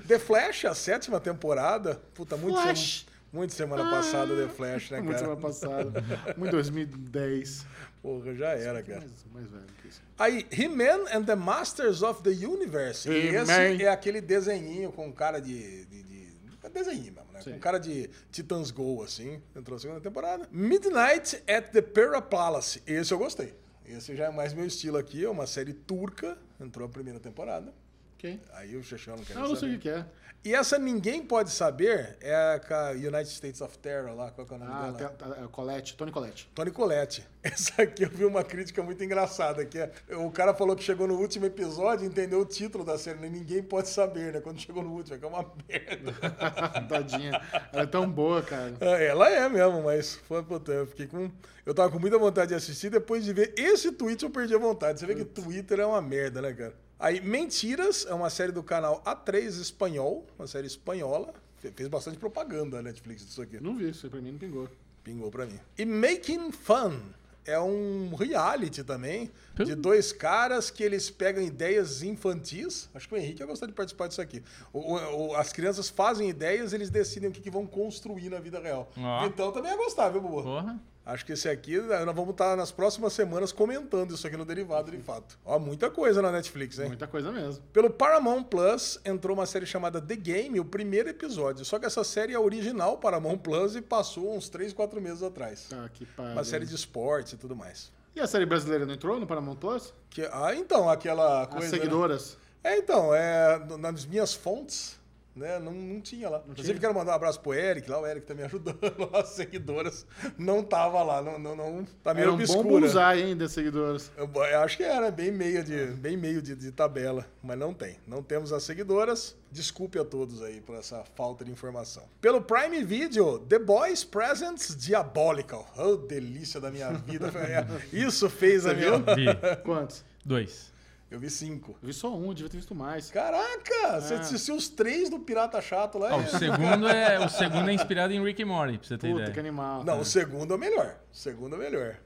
The Flash, a sétima temporada. Puta, muito, Flash. sem- muito semana passada The Flash, né, Muito cara? semana passada. Muito 2010. Porra, já era, cara. Mais, mais velho que isso. Aí, He-Man and the Masters of the Universe. E esse é aquele desenhinho com cara de. de, de é desenhinho mesmo, né? Com cara de Titans Go, assim. Entrou a segunda temporada. Midnight at the Pera Palace. Esse eu gostei. Esse já é mais meu estilo aqui. É uma série turca. Entrou a primeira temporada. Quem? Aí o Xexão não quer Ah, eu não sei o saber. que é. E essa ninguém pode saber é a United States of Terror lá. Qual é o nome Ah, dela? tem a- a- a Colette, Tony Colette. Tony Colette. Essa aqui eu vi uma crítica muito engraçada, que é, o cara falou que chegou no último episódio e entendeu o título da série, né? Ninguém pode saber, né? Quando chegou no último, é que é uma merda. Tadinha. Ela é tão boa, cara. É, Ela é mesmo, mas foi, puta, eu fiquei com. Eu tava com muita vontade de assistir, depois de ver esse tweet eu perdi a vontade. Você vê que Twitter é uma merda, né, cara? Aí, Mentiras é uma série do canal A3 Espanhol, uma série espanhola. Fe- Fez bastante propaganda a Netflix disso aqui. Não vi, isso aí pra mim não pingou. Pingou pra mim. E Making Fun. é um reality também Hum. de dois caras que eles pegam ideias infantis. Acho que o Henrique ia gostar de participar disso aqui. O- o- as crianças fazem ideias, eles decidem o que, que vão construir na vida real. Ó. Então também ia gostar, viu, Bubu? Porra. Acho que esse aqui, nós vamos estar nas próximas semanas comentando isso aqui no Derivado de fato. Ó, muita coisa na Netflix, hein? Muita coisa mesmo. Pelo Paramount Plus entrou uma série chamada The Game, o primeiro episódio. Só que essa série é original Paramount Plus e passou uns 3, 4 meses atrás. Tá, que pariu. Uma série de esporte e tudo mais. E a série brasileira não entrou no Paramount Plus? Que, ah, então, aquela As coisa. né? seguidoras. É, então, é, nas minhas fontes, né, não, não tinha lá. Inclusive, tinha? quero mandar um abraço pro Eric, lá o Eric tá me ajudando, lá, as seguidoras. Não tava lá, não, não, não tá meio Era um bom obscura. hein, das seguidoras. Eu, eu acho que era bem meio de, bem meio de, de tabela, mas não tem. Não temos as seguidoras. Desculpe a todos aí por essa falta de informação. Pelo Prime Video, The Boys Presents Diabolical. Oh, delícia da minha vida. Isso fez a minha... Quantos? Dois. Eu vi cinco. Eu vi só um, devia ter visto mais. Caraca! Você Ah. assistiu os três do Pirata Chato lá? Ó, o, é- segundo é, o segundo é inspirado em Rick and Morty, pra você ter Puta, ideia. que animal. Não, o segundo é o melhor. O segundo é o melhor.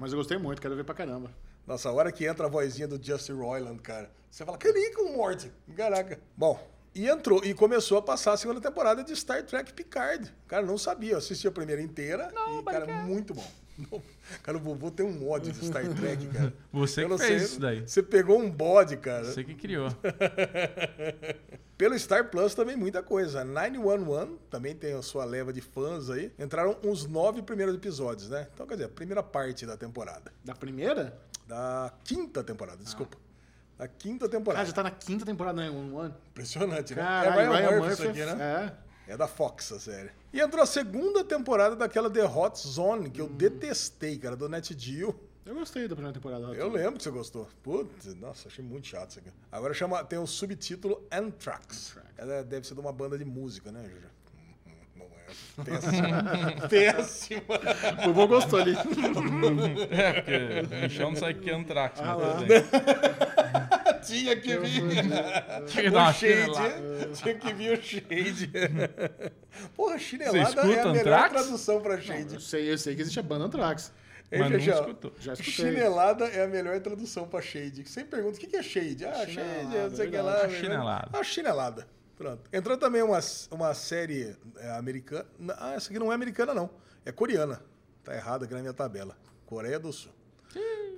Mas eu gostei muito, quero ver pra caramba. Nossa, a hora que entra a vozinha do Justin Roiland, cara, você fala, caraca, um Morty. Caraca. Bom, e entrou, e começou a passar a segunda temporada de Star Trek Picard. Cara, não sabia, eu assisti a primeira inteira e, cara, muito bom. Cara, o vovô tem um mod de Star Trek, cara. Você que fez sei, isso daí. Você pegou um bode, cara. Você que criou. Pelo Star Plus também muita coisa. 911 também tem a sua leva de fãs aí. Entraram uns nove primeiros episódios, né? Então, quer dizer, a primeira parte da temporada. Da primeira? Da quinta temporada, desculpa. Da quinta Ah, temporada. já tá na quinta temporada, né? Um ano. Impressionante, né? Caralho, é Ryan, Ryan Murphy, isso Murphy. aqui, né? É. É da Fox a série. E entrou a segunda temporada daquela The Hot Zone, que eu Hum. detestei, cara, do Net Geo. Eu gostei da primeira temporada. Eu lembro que você gostou. Putz, nossa, achei muito chato isso aqui. Agora chama, tem o subtítulo Anthrax. Ela deve ser de uma banda de música, né, Juju? Não é. Péssima. Péssima. O Vovô gostou ali. É, porque o Michel não sabe o que é Antrax, Ah, mas tudo bem. Tinha que vir. Tinha que dar uma O shade. Tinha que vir o shade. Porra, chinelada é a melhor tradução pra Eu shade. sei, eu sei que existe a banda Anthrax. Hein, Mas não Jajá? escutou. Já escutei. Chinelada é a melhor tradução pra shade. Sempre pergunta o que é shade. Ah, shade, Chinelada, não sei o que lá. A chinelada. Ah, chinelada. Pronto. Entrou também uma, uma série é, americana. Ah, essa aqui não é americana, não. É coreana. Tá errado aqui na minha tabela. Coreia do Sul.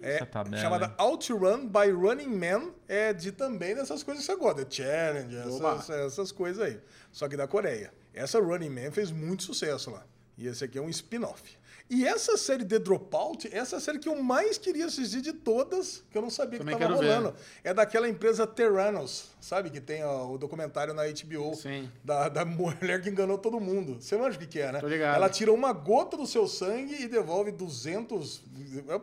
É tabela, chamada hein? Outrun by Running Man. É de também dessas coisas que você gosta. Challenge, essas, essas coisas aí. Só que da Coreia. Essa Running Man fez muito sucesso lá. E esse aqui é um spin-off. E essa série The Dropout, essa é a série que eu mais queria assistir de todas, que eu não sabia Também que tava quero ver. rolando. É daquela empresa Terranos, sabe? Que tem ó, o documentário na HBO Sim. Da, da mulher que enganou todo mundo. Você manja o que, que é, né? Tô ligado. Ela tira uma gota do seu sangue e devolve 200.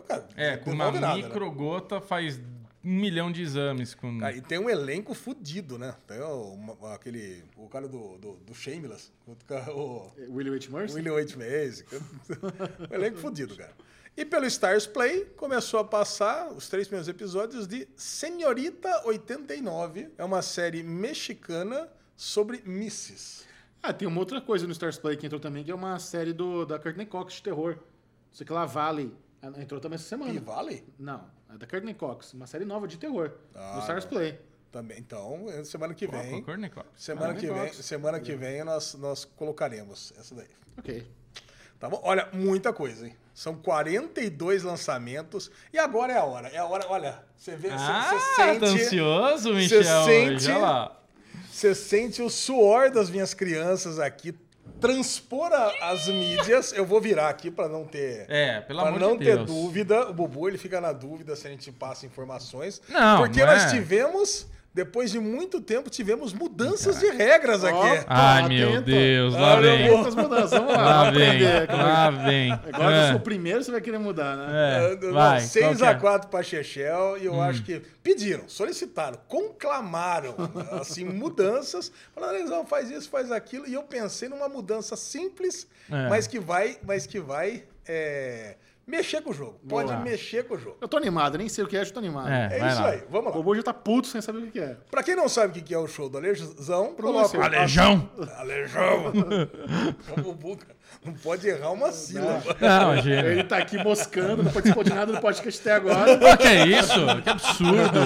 Cara, É, com uma nada, né? microgota faz um milhão de exames. Com... Cara, e tem um elenco fudido, né? Tem o, uma- aquele. O cara do, do, do Shameless. O, o Willie H. Mercy? William H. Macy. um elenco fudido, cara. E pelo Stars Play começou a passar os três primeiros episódios de Senhorita 89. É uma série mexicana sobre misses. Ah, tem uma outra coisa no Stars Play que entrou também, que é uma série do, da Courtney Cox de terror. Isso aqui lá, Valley. Entrou também essa semana. E vale? Não, é da Courtney Cox. Uma série nova de terror. Ah, no Stars. Play. Também. Então, é semana que vem. Courtney Cox. Semana Ah, que vem, Cox. semana que vem nós, nós colocaremos essa daí. Ok. Tá bom? Olha, muita coisa, hein? São 42 lançamentos. E agora é a hora. É a hora, olha, você vê, você- Ah, você tá sente, ansioso, Michel? sente- Olha lá. você sente o suor das minhas crianças aqui transpor a- as mídias. Eu vou virar aqui para não ter É, amor não de ter Deus. dúvida, o Bubu ele fica na dúvida se a gente passa informações. Não, porque não nós é. tivemos, depois de muito tempo, tivemos mudanças de regras aqui. Ai, Ó, meu atento. Deus, lá Olha, vem. mudanças, vamos lá. Lá vamos vem, aprender. é lá vem. Agora que eu É, sou o primeiro, você vai querer mudar, né? é, vai, 6 qual a que é? 4 para Chechel Hum. e eu acho que pediram, solicitaram, conclamaram assim mudanças, falaram, faz isso, faz aquilo, e eu pensei numa mudança simples, É. mas que vai, mas que vai é, mexer com o jogo. Pode Boa. mexer com o jogo. Eu tô animado, nem sei o que é, eu tô animado. É, É isso lá. aí, vamos O lá. Bobo já tá puto sem saber o que é. Pra quem não sabe o que é o show do Alejão, coloca... Alejão. Alejão. o não pode errar uma sílaba. Não, gênio. Ele tá aqui moscando, não participou de nada do podcast até agora. Pô, que é isso? Que absurdo.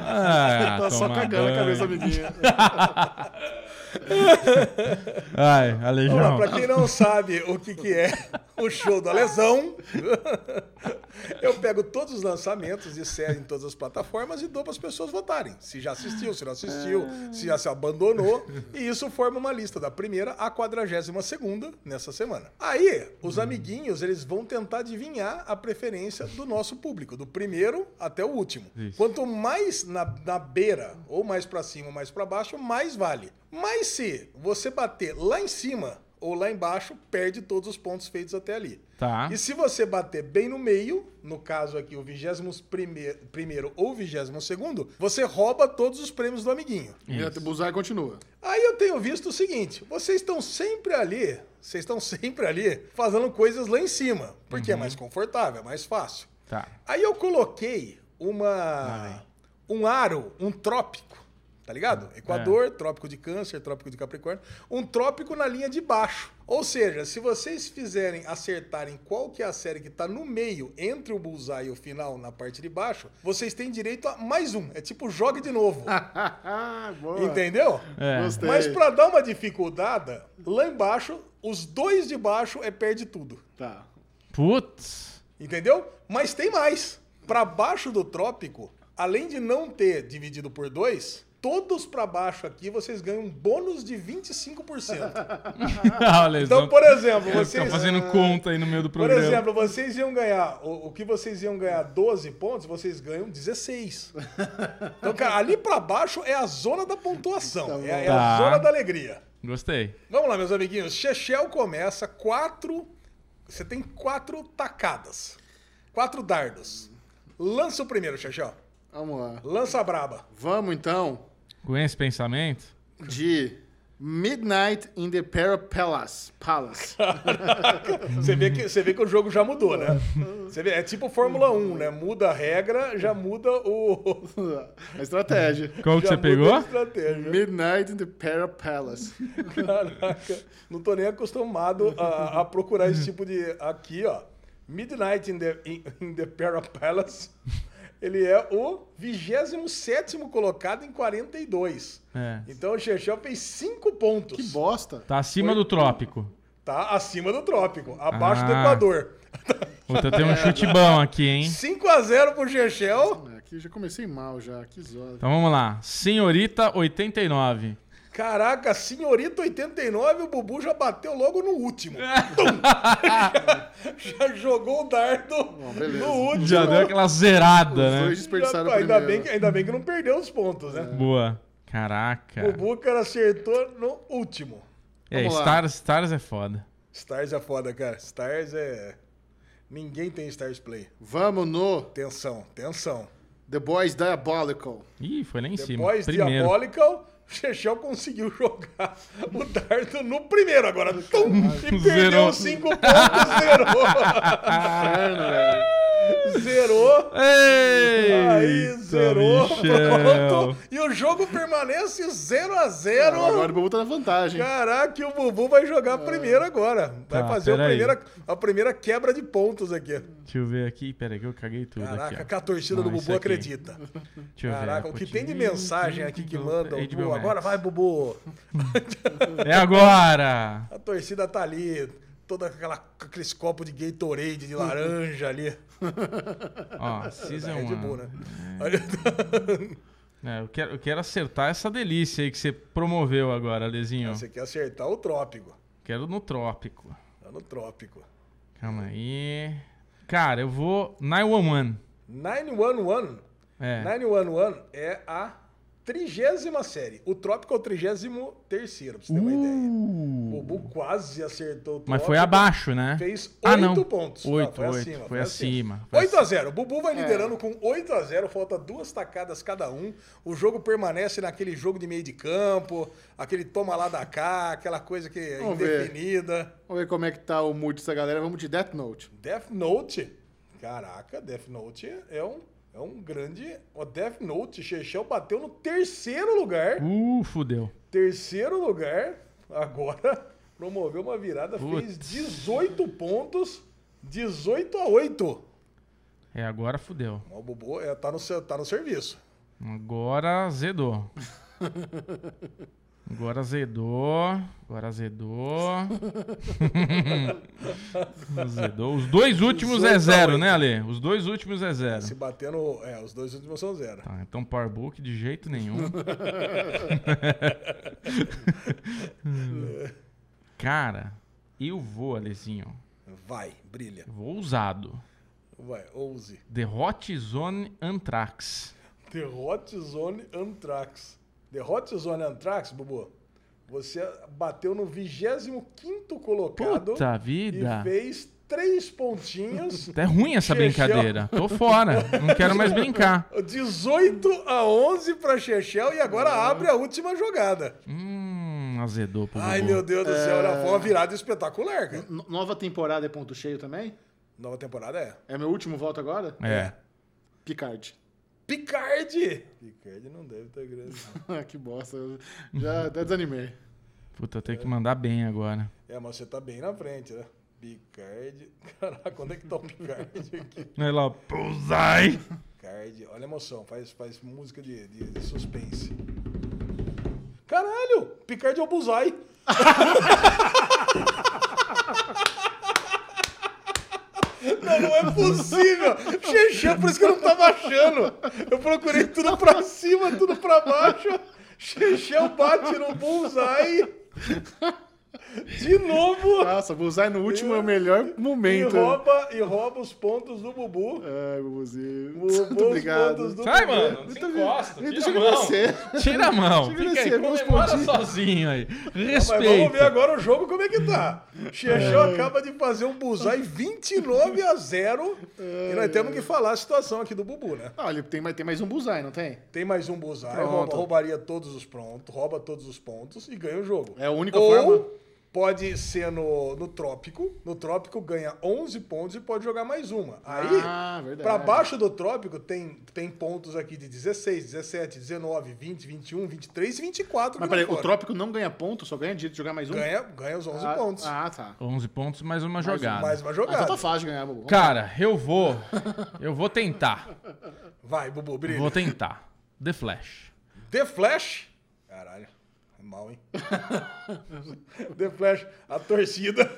Ah, Tá só tomar cagando a cabeça, amiguinha. Ai, lá, Alejão. pra quem não sabe o que, que é o show do Alesão, eu pego todos os lançamentos de série em todas as plataformas e dou para as pessoas votarem. Se já assistiu, se não assistiu, se já se abandonou. E isso forma uma lista da primeira à quadragésima segunda nessa semana. Aí, os amiguinhos, eles vão tentar adivinhar a preferência do nosso público, do primeiro até o último. Isso. Quanto mais na, na beira, ou mais para cima ou mais para baixo, mais vale. Mas se você bater lá em cima ou lá embaixo, perde todos os pontos feitos até ali. Tá. E se você bater bem no meio, no caso aqui o 21 primeiro ou 22 segundo, você rouba todos os prêmios do amiguinho. E o Buzai continua. Aí eu tenho visto o seguinte: vocês estão sempre ali, vocês estão sempre ali fazendo coisas lá em cima, porque é mais confortável, é mais fácil. Tá. Aí eu coloquei uma um aro, um trópico, tá ligado? Equador, trópico de Câncer, trópico de Capricórnio, um trópico na linha de baixo. Ou seja, se vocês fizerem acertarem qual que é a série que tá no meio entre o bullseye e o final na parte de baixo, vocês têm direito a mais um. É tipo jogue de novo. Boa. Entendeu? É. Gostei. Mas pra dar uma dificuldade, lá embaixo, os dois de baixo é perde tudo. Tá. Putz. Entendeu? Mas tem mais. Pra baixo do trópico, além de não ter dividido por dois, todos pra baixo aqui vocês ganham um bônus de 25%. Alesão. Então, por exemplo, vocês. Tá fazendo conta aí no meio do Por programa. exemplo, vocês iam ganhar. O, o que vocês iam ganhar 12 pontos, vocês ganham 16. Então, cara, ali pra baixo é a zona da pontuação. é, é a Tá. zona da alegria. Gostei. Vamos lá, meus amiguinhos. Chechel começa quatro. Você tem quatro tacadas. Quatro dardos. Lança o primeiro, Chechel. Vamos lá. Lança a braba. Vamos então Com esse pensamento? de Midnight in the Para Palace. Palace. Você vê, que, você vê que o jogo já mudou, né? Você vê, é tipo Fórmula 1, né? Muda a regra, já muda o. A estratégia. Qual que já você muda pegou? a estratégia. Midnight in the Para Palace. Caraca, não tô nem acostumado a, a procurar esse tipo de. Aqui, ó. Midnight in the, in, in the Para Palace. Ele é o 27 colocado em 42. É. Então o Chechel fez 5 pontos. Que bosta. Tá acima do trópico. Tá acima do trópico, abaixo do Ah. Equador. Puta, tem um chute bom aqui, hein? 5 a 0 pro Chechel. É, Aqui já comecei mal já. Que zoda. Então vamos lá. Senhorita 89. Caraca, senhorita 89, o Bubu já bateu logo no último. Já, já jogou o dardo beleza. no último. Já deu aquela zerada, Os né? dois Já- ainda, bem que, ainda bem que não perdeu os pontos, né? Boa. Caraca. O Bubu, cara, acertou no último. É, Vamos lá. Stars, Stars é foda. Stars é foda, cara. Stars é. Ninguém tem Stars Play. Vamos no Tensão, tensão. The Boys Diabolical. Ih, foi lá em cima. Depois Primeiro. Diabolical, Chechel conseguiu jogar o dardo no primeiro agora. Tum, e Zerou. perdeu 5 pontos, zerou. Velho. Zerou. Aí Eita, zerou, Michel. pronto. E o jogo permanece 0 a 0 Agora o Bubu tá na vantagem. Caraca, e o Bubu vai jogar primeiro agora. Vai Tá, fazer a primeira, a primeira quebra de pontos aqui. Deixa eu ver aqui. Pera aí que eu caguei tudo Caraca, aqui. que a torcida Não, do Bubu acredita. Deixa eu ver. Caraca, o que tem de mensagem aqui que HBO agora vai, Bubu. É agora! A torcida tá ali, toda aquela, aqueles copos de Gatorade de laranja ali. Ó, Season Red Bull, 1. né? É, eu, quero, eu quero acertar essa delícia aí que você promoveu agora, Alezinho. Você quer acertar o trópico. Quero no trópico. Tá no trópico. Calma aí. Cara, eu vou 911. 911. É. 911 é a trigésima série. O Trópico é o trigésimo terceiro, pra você ter uma ideia. O Bubu quase acertou o Uh. Mas Trópico. foi abaixo, né? Fez ah, não. 8 pontos. Não, 8, foi 8. acima, foi foi acima. foi 8 a 0 O Bubu É. vai liderando com 8 a 0 falta duas tacadas cada um. O jogo permanece naquele jogo de meio de campo, aquele toma lá da cá, aquela coisa que é Vamos ver. indefinida. Vamos ver como é que tá o mood dessa galera. Vamos de Death Note. Death Note. Caraca, Death Note é um, é um grande. O Death Note, Chechel bateu no terceiro lugar. Uh, fudeu. Terceiro lugar. Agora promoveu uma virada, fez Putz. 18 pontos. 18 a 8. É, agora fudeu. O Bubu é, tá, no, tá no serviço. Agora azedou. Agora azedou. Agora azedou. azedou. Os dois últimos é 18 a zero, 8. né, Ale? Os dois últimos é zero. Se bater no. É, os dois últimos são zero. Tá, então Powerbook de jeito nenhum. Cara, eu vou, Alezinho. Vai, brilha. Vou ousado. Vai, 11. The Hot Zone Anthrax. The Hot Zone Anthrax. The Hot Zone Anthrax, Bubu, você bateu no 25 colocado Puta e vida. fez três pontinhos. É ruim essa Chechel. brincadeira. Tô fora. Não quero mais brincar. 18 a 11 para Chechel e agora abre a última jogada. Hum, azedou pro Ai, Bubu. meu Deus do céu, era foi uma virada espetacular, cara. Nova temporada é ponto cheio também? Nova temporada é. É meu último voto agora? É. Picard. Picard! Picard não deve estar grande. não. que bosta. eu Já até desanimei. Puta, eu tenho que mandar bem agora. É, mas você tá bem na frente, né? Picard. Caraca, onde é que tá o Picard aqui? Vai lá, Bullseye. Picard. Olha a emoção, faz, faz música de, de, de suspense. Caralho! Picard é o Bullseye. Não, não é possível! Xexé, por isso que eu não tava achando. Eu procurei tudo pra cima, tudo pra baixo. Xexé bate no Bullseye. De novo. Nossa, Bullseye no último é o melhor E momento. rouba, e rouba os pontos do Bubu. Ai, Bubuzinho. Roubou Muito obrigado. pontos do Sai, Bubu. mano. Não se encosta. Tira eu a mão. agradecer. Tira a mão. Fica aí, comemora sozinho aí. Mas vamos ver agora o jogo como é que tá. Xexão acaba de fazer um Bullseye 29 a 0. E nós temos que falar a situação aqui do Bubu, né? Não, ele tem, mais- tem mais um Bullseye, não tem? Tem mais um Bullseye, Pronto. rouba- roubaria todos os prontos, rouba todos os pontos e ganha o jogo. É a única Ou forma. Pode ser no, no Trópico. No Trópico ganha 11 pontos e pode jogar mais uma. Aí, Ah, pra baixo do Trópico tem, tem pontos aqui de 16, 17, 19, 20, 21, 23 e 24. Mas peraí, o. Trópico não ganha ponto, só ganha dia de jogar mais um? Ganha, ganha os 11 ah, pontos. Ah, tá. 11 pontos, mais uma jogada. Mais uma Ah, jogada. então tá fácil de ganhar, Bubu. Cara, eu vou. Eu vou tentar. Vai, Bubu, brilha. Vou tentar. The Flash. The Flash. Caralho. É mal, hein? The Flash, a torcida.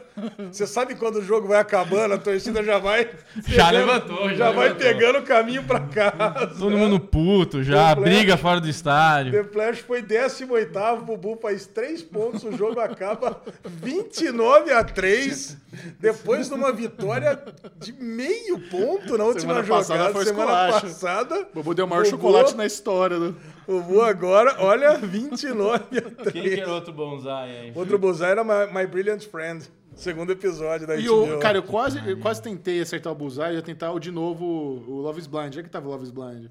Você sabe quando o jogo vai acabando, a torcida já vai. Já pegando- levantou, já Já vai levantou. pegando o caminho pra casa. Todo mundo puto já, Flash. briga fora do estádio. The Flash foi 18, Bubu faz 3 pontos, o jogo acaba 29 a 3. Depois de uma vitória de meio ponto na última Semana passada jogada, foi semana esculacho. passada. Bubu deu o maior Bubu- chocolate na história. Do... Bubu agora, olha, 29 a 3. outro bonsai aí? Outro Bullseye era My, My Brilliant Friend. Segundo episódio da E HBO. o, cara, eu quase, eu quase tentei acertar o Bullseye, eu ia tentar o de novo o Love is Blind. Onde é que tava o Love is Blind?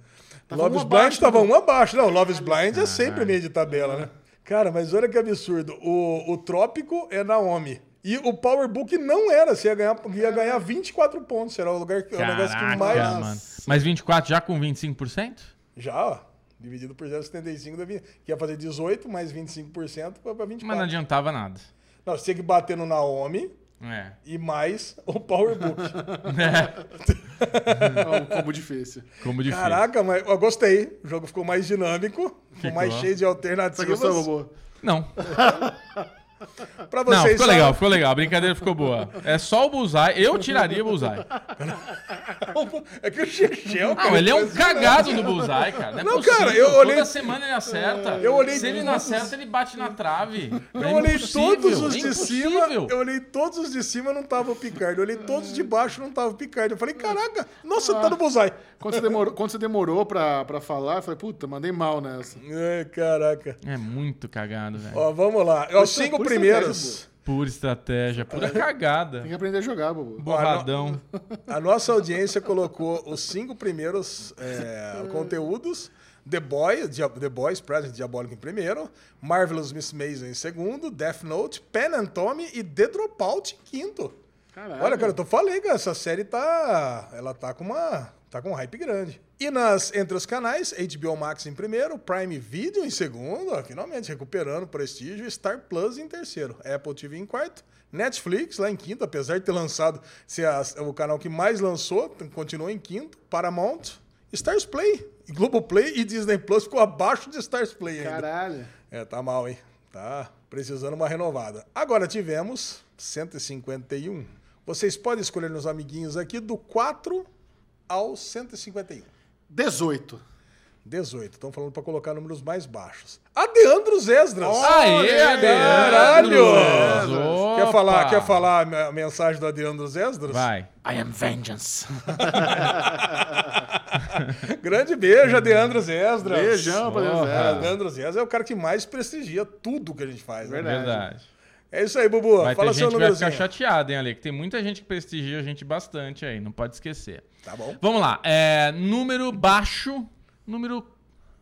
Tava Love um is Blind abaixo tava um abaixo. Não, Love is Blind é sempre meio de tabela, né? Cara, mas olha que absurdo. O, o Trópico é Naomi. E o Power Book não era. Você ia ganhar, ia ganhar 24 pontos. Era o lugar que o negócio que mais. mano. Mas 24 já com 25%? Já, ó. Dividido por 0,75 da vi- que ia fazer 18 mais 25% foi pra 24. Mas não adiantava nada. Não, você tinha que bater no Naomi É. e mais o Power Book. É um combo difícil. Como difícil. Caraca, mas eu gostei. O jogo ficou mais dinâmico, ficou Ficou. mais cheio de Você alternativas. gostou, Bubu? Não. Pra vocês Não, ficou legal, ficou legal. A brincadeira ficou boa. É só o Bullseye. Eu tiraria o Bullseye. é que o Chechel... Não, ah, ele é um cagado do né? Bullseye, cara. Não, é não possível. cara, eu olhei... Toda semana ele acerta. Eu olhei Se ele não acerta, ele bate na trave. Eu é olhei todos os é de cima. Eu olhei todos os de cima, não tava o Picard. Eu olhei todos de baixo, não tava o Picard. Eu falei, caraca, nossa, ah. tá no Bullseye. Quando você demorou, quando você demorou pra, pra falar, eu falei, puta, mandei mal nessa. É, caraca. É muito cagado, velho. Ó, vamos lá. É o primeiros. Por estratégia, pura cagada. Tem que aprender a jogar, Bobo. Borradão. A nossa audiência colocou os cinco primeiros é, conteúdos. The, Boy, The Boys, Present Diabólico em primeiro, Marvelous Miss Maisel em segundo, Death Note, Pen and Tommy e The Dropout em quinto. Caralho. Olha, cara, eu tô falando, cara, essa série tá... Ela tá com uma tá com um hype grande. E nas, entre os canais, HBO Max em primeiro, Prime Video em segundo, ó, finalmente recuperando prestígio, e Star Plus em terceiro, Apple TV em quarto, Netflix lá em quinto, apesar de ter lançado, ser a- o canal que mais lançou, continua em quinto, Paramount, Stars Play, Globoplay e Disney Plus ficou abaixo de Stars Play ainda. Caralho. É, tá mal, hein? Tá precisando uma renovada. Agora tivemos 151. Vocês podem escolher nos amiguinhos aqui do 4 ao 151. 18. 18. Estão falando para colocar números mais baixos. Adeandros Esdras. Aê, Caralho! Adeandros! Quer falar, Opa! quer falar a mensagem do Adeandros Esdras? Vai. I am vengeance. Grande beijo, Adeandros Esdras. Beijão é. Adeandros Esdras é o cara que mais prestigia tudo que a gente faz. Né? Verdade. Verdade. É isso aí, Bubu. Vai Fala ter seu gente que vai ficar chateada, hein, Ale? Que tem muita gente que prestigia a gente bastante aí, não pode esquecer. Tá bom. Vamos lá. É, número baixo. Número.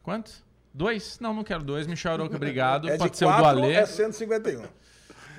Quanto? Dois? Não, não quero dois. Michel Aroca, obrigado. É pode de ser o do 4 Ale. é 151.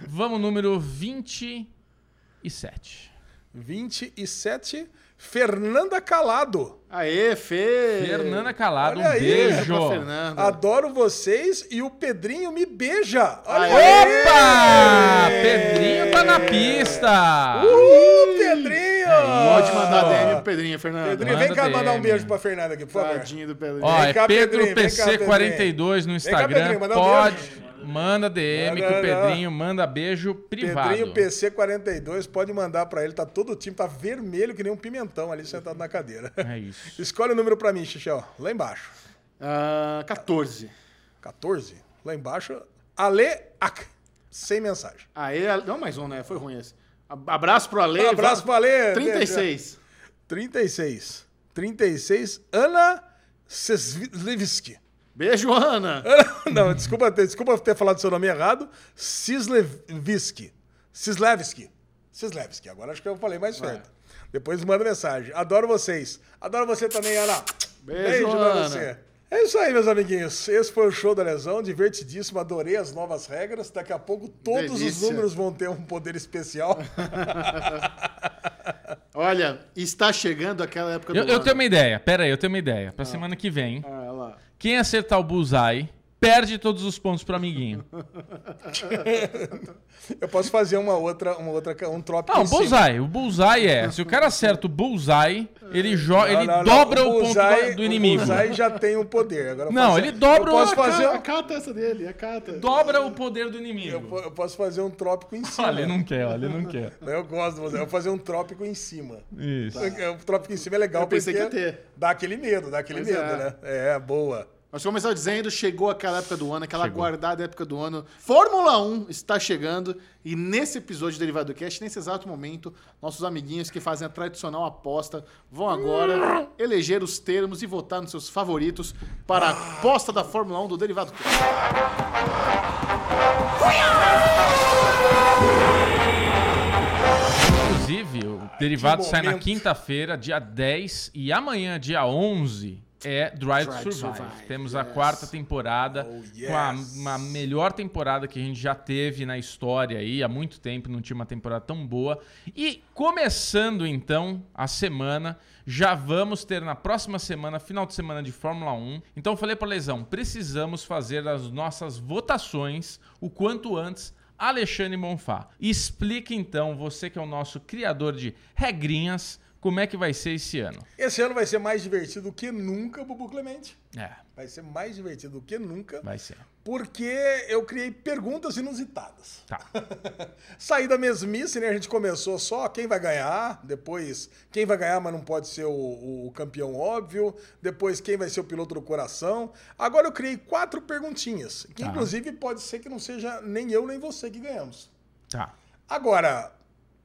Vamos, número 27. 27, Fernanda Calado. Aê, Fê. Fernanda Calado, Olha um aí, beijo. pra Fernanda. Adoro vocês e o Pedrinho me beija. Olha Aê! Opa! Pedrinho tá na pista! Uhul, Pedrinho! Pode mandar DM pro Pedrinho, Fernando. Pedrinho, Manda vem cá mandar um DM. beijo pra Fernanda aqui, por favor. Tadinho do Pedrinho. Ó, Vem é cá, Pedro Pedrinho, vem cá, PC42 no Instagram. Pedrinho, manda um Pode, beijo. Manda DM Manda, que o Pedrinho manda beijo privado. Pedrinho PC42, pode mandar pra ele. Tá todo o time, tá vermelho que nem um pimentão ali sentado na cadeira. É isso. Escolhe o número pra mim, Xixel. Lá embaixo. Ah, 14. 14. Lá embaixo. Ale Ac. Sem mensagem. Aê, não mais um, né? Foi ruim esse. Ab- Abraço pro Ale. Um abraço pro Ale. 36. 36. 36. Ana Seslivski. Beijo, Ana. Não, desculpa ter, desculpa ter falado seu nome errado. Sislevski. Sislevski. Sislevski. Agora acho que eu falei mais certo. Depois manda mensagem. Adoro vocês. Adoro você também, Ana. Beijo, pra Ana. você. É isso aí, meus amiguinhos. Esse foi o show da lesão, divertidíssimo. Adorei as novas regras. Daqui a pouco todos os Delícia. números vão ter um poder especial. Olha, está chegando aquela época do Eu, eu ano. tenho uma ideia. Pera aí, eu tenho uma ideia. Pra semana que vem, Ah. Quem acertar o bullseye perde todos os pontos pro amiguinho. Eu posso fazer uma outra, uma outra, um trópico Não, em cima. bullseye. O bullseye é, se o cara acerta o bullseye, ele joga, Não, ele não, não. dobra o, ponto bullseye- do, do inimigo. O bullseye já tem um poder. Agora eu Não, posso- ele dobra eu posso o- fazer, A um- cata essa dele, a cata. Dobra o poder do eu, inimigo. po- eu posso fazer um trópico em cima. Olha, ele não quer, olha, ele não quer. Eu gosto. Eu vou fazer um trópico em cima. Isso. O trópico em cima é legal Eu pensei porque que ia ter. dá aquele medo, dá aquele Pois medo, é. né? É, boa. Nós começamos dizendo, chegou aquela época do ano, aquela Chegou. guardada época do ano. Fórmula 1 está chegando e nesse episódio do Derivado Cast, nesse exato momento, nossos amiguinhos que fazem a tradicional aposta vão agora eleger os termos e votar nos seus favoritos para a aposta da Fórmula 1 do Derivado Cast. Inclusive, o derivado sai na quinta-feira, dia 10, e amanhã, dia 11, é Drive, to Drive to Survive. Survive, Temos a yes. quarta temporada, Oh, com a, yes. uma melhor temporada que a gente já teve na história aí. Há muito tempo não tinha uma temporada tão boa. E começando então a semana, já vamos ter na próxima semana, final de semana de Fórmula 1. Então eu falei para Lesão, precisamos fazer as nossas votações o quanto antes Alexandre Bonfá. Explique então, você que é o nosso criador de regrinhas, como é que vai ser esse ano. Esse ano vai ser mais divertido do que nunca, Bubu Clemente. É, Vai ser mais divertido do que nunca, vai ser. porque eu criei perguntas inusitadas. Tá. Sair da mesmice, né? A gente começou só quem vai ganhar, depois quem vai ganhar, mas não pode ser o, o- o campeão óbvio, depois quem vai ser o piloto do coração. Agora eu criei quatro perguntinhas, que Tá. inclusive pode ser que não seja nem eu nem você que ganhamos. Tá. Agora,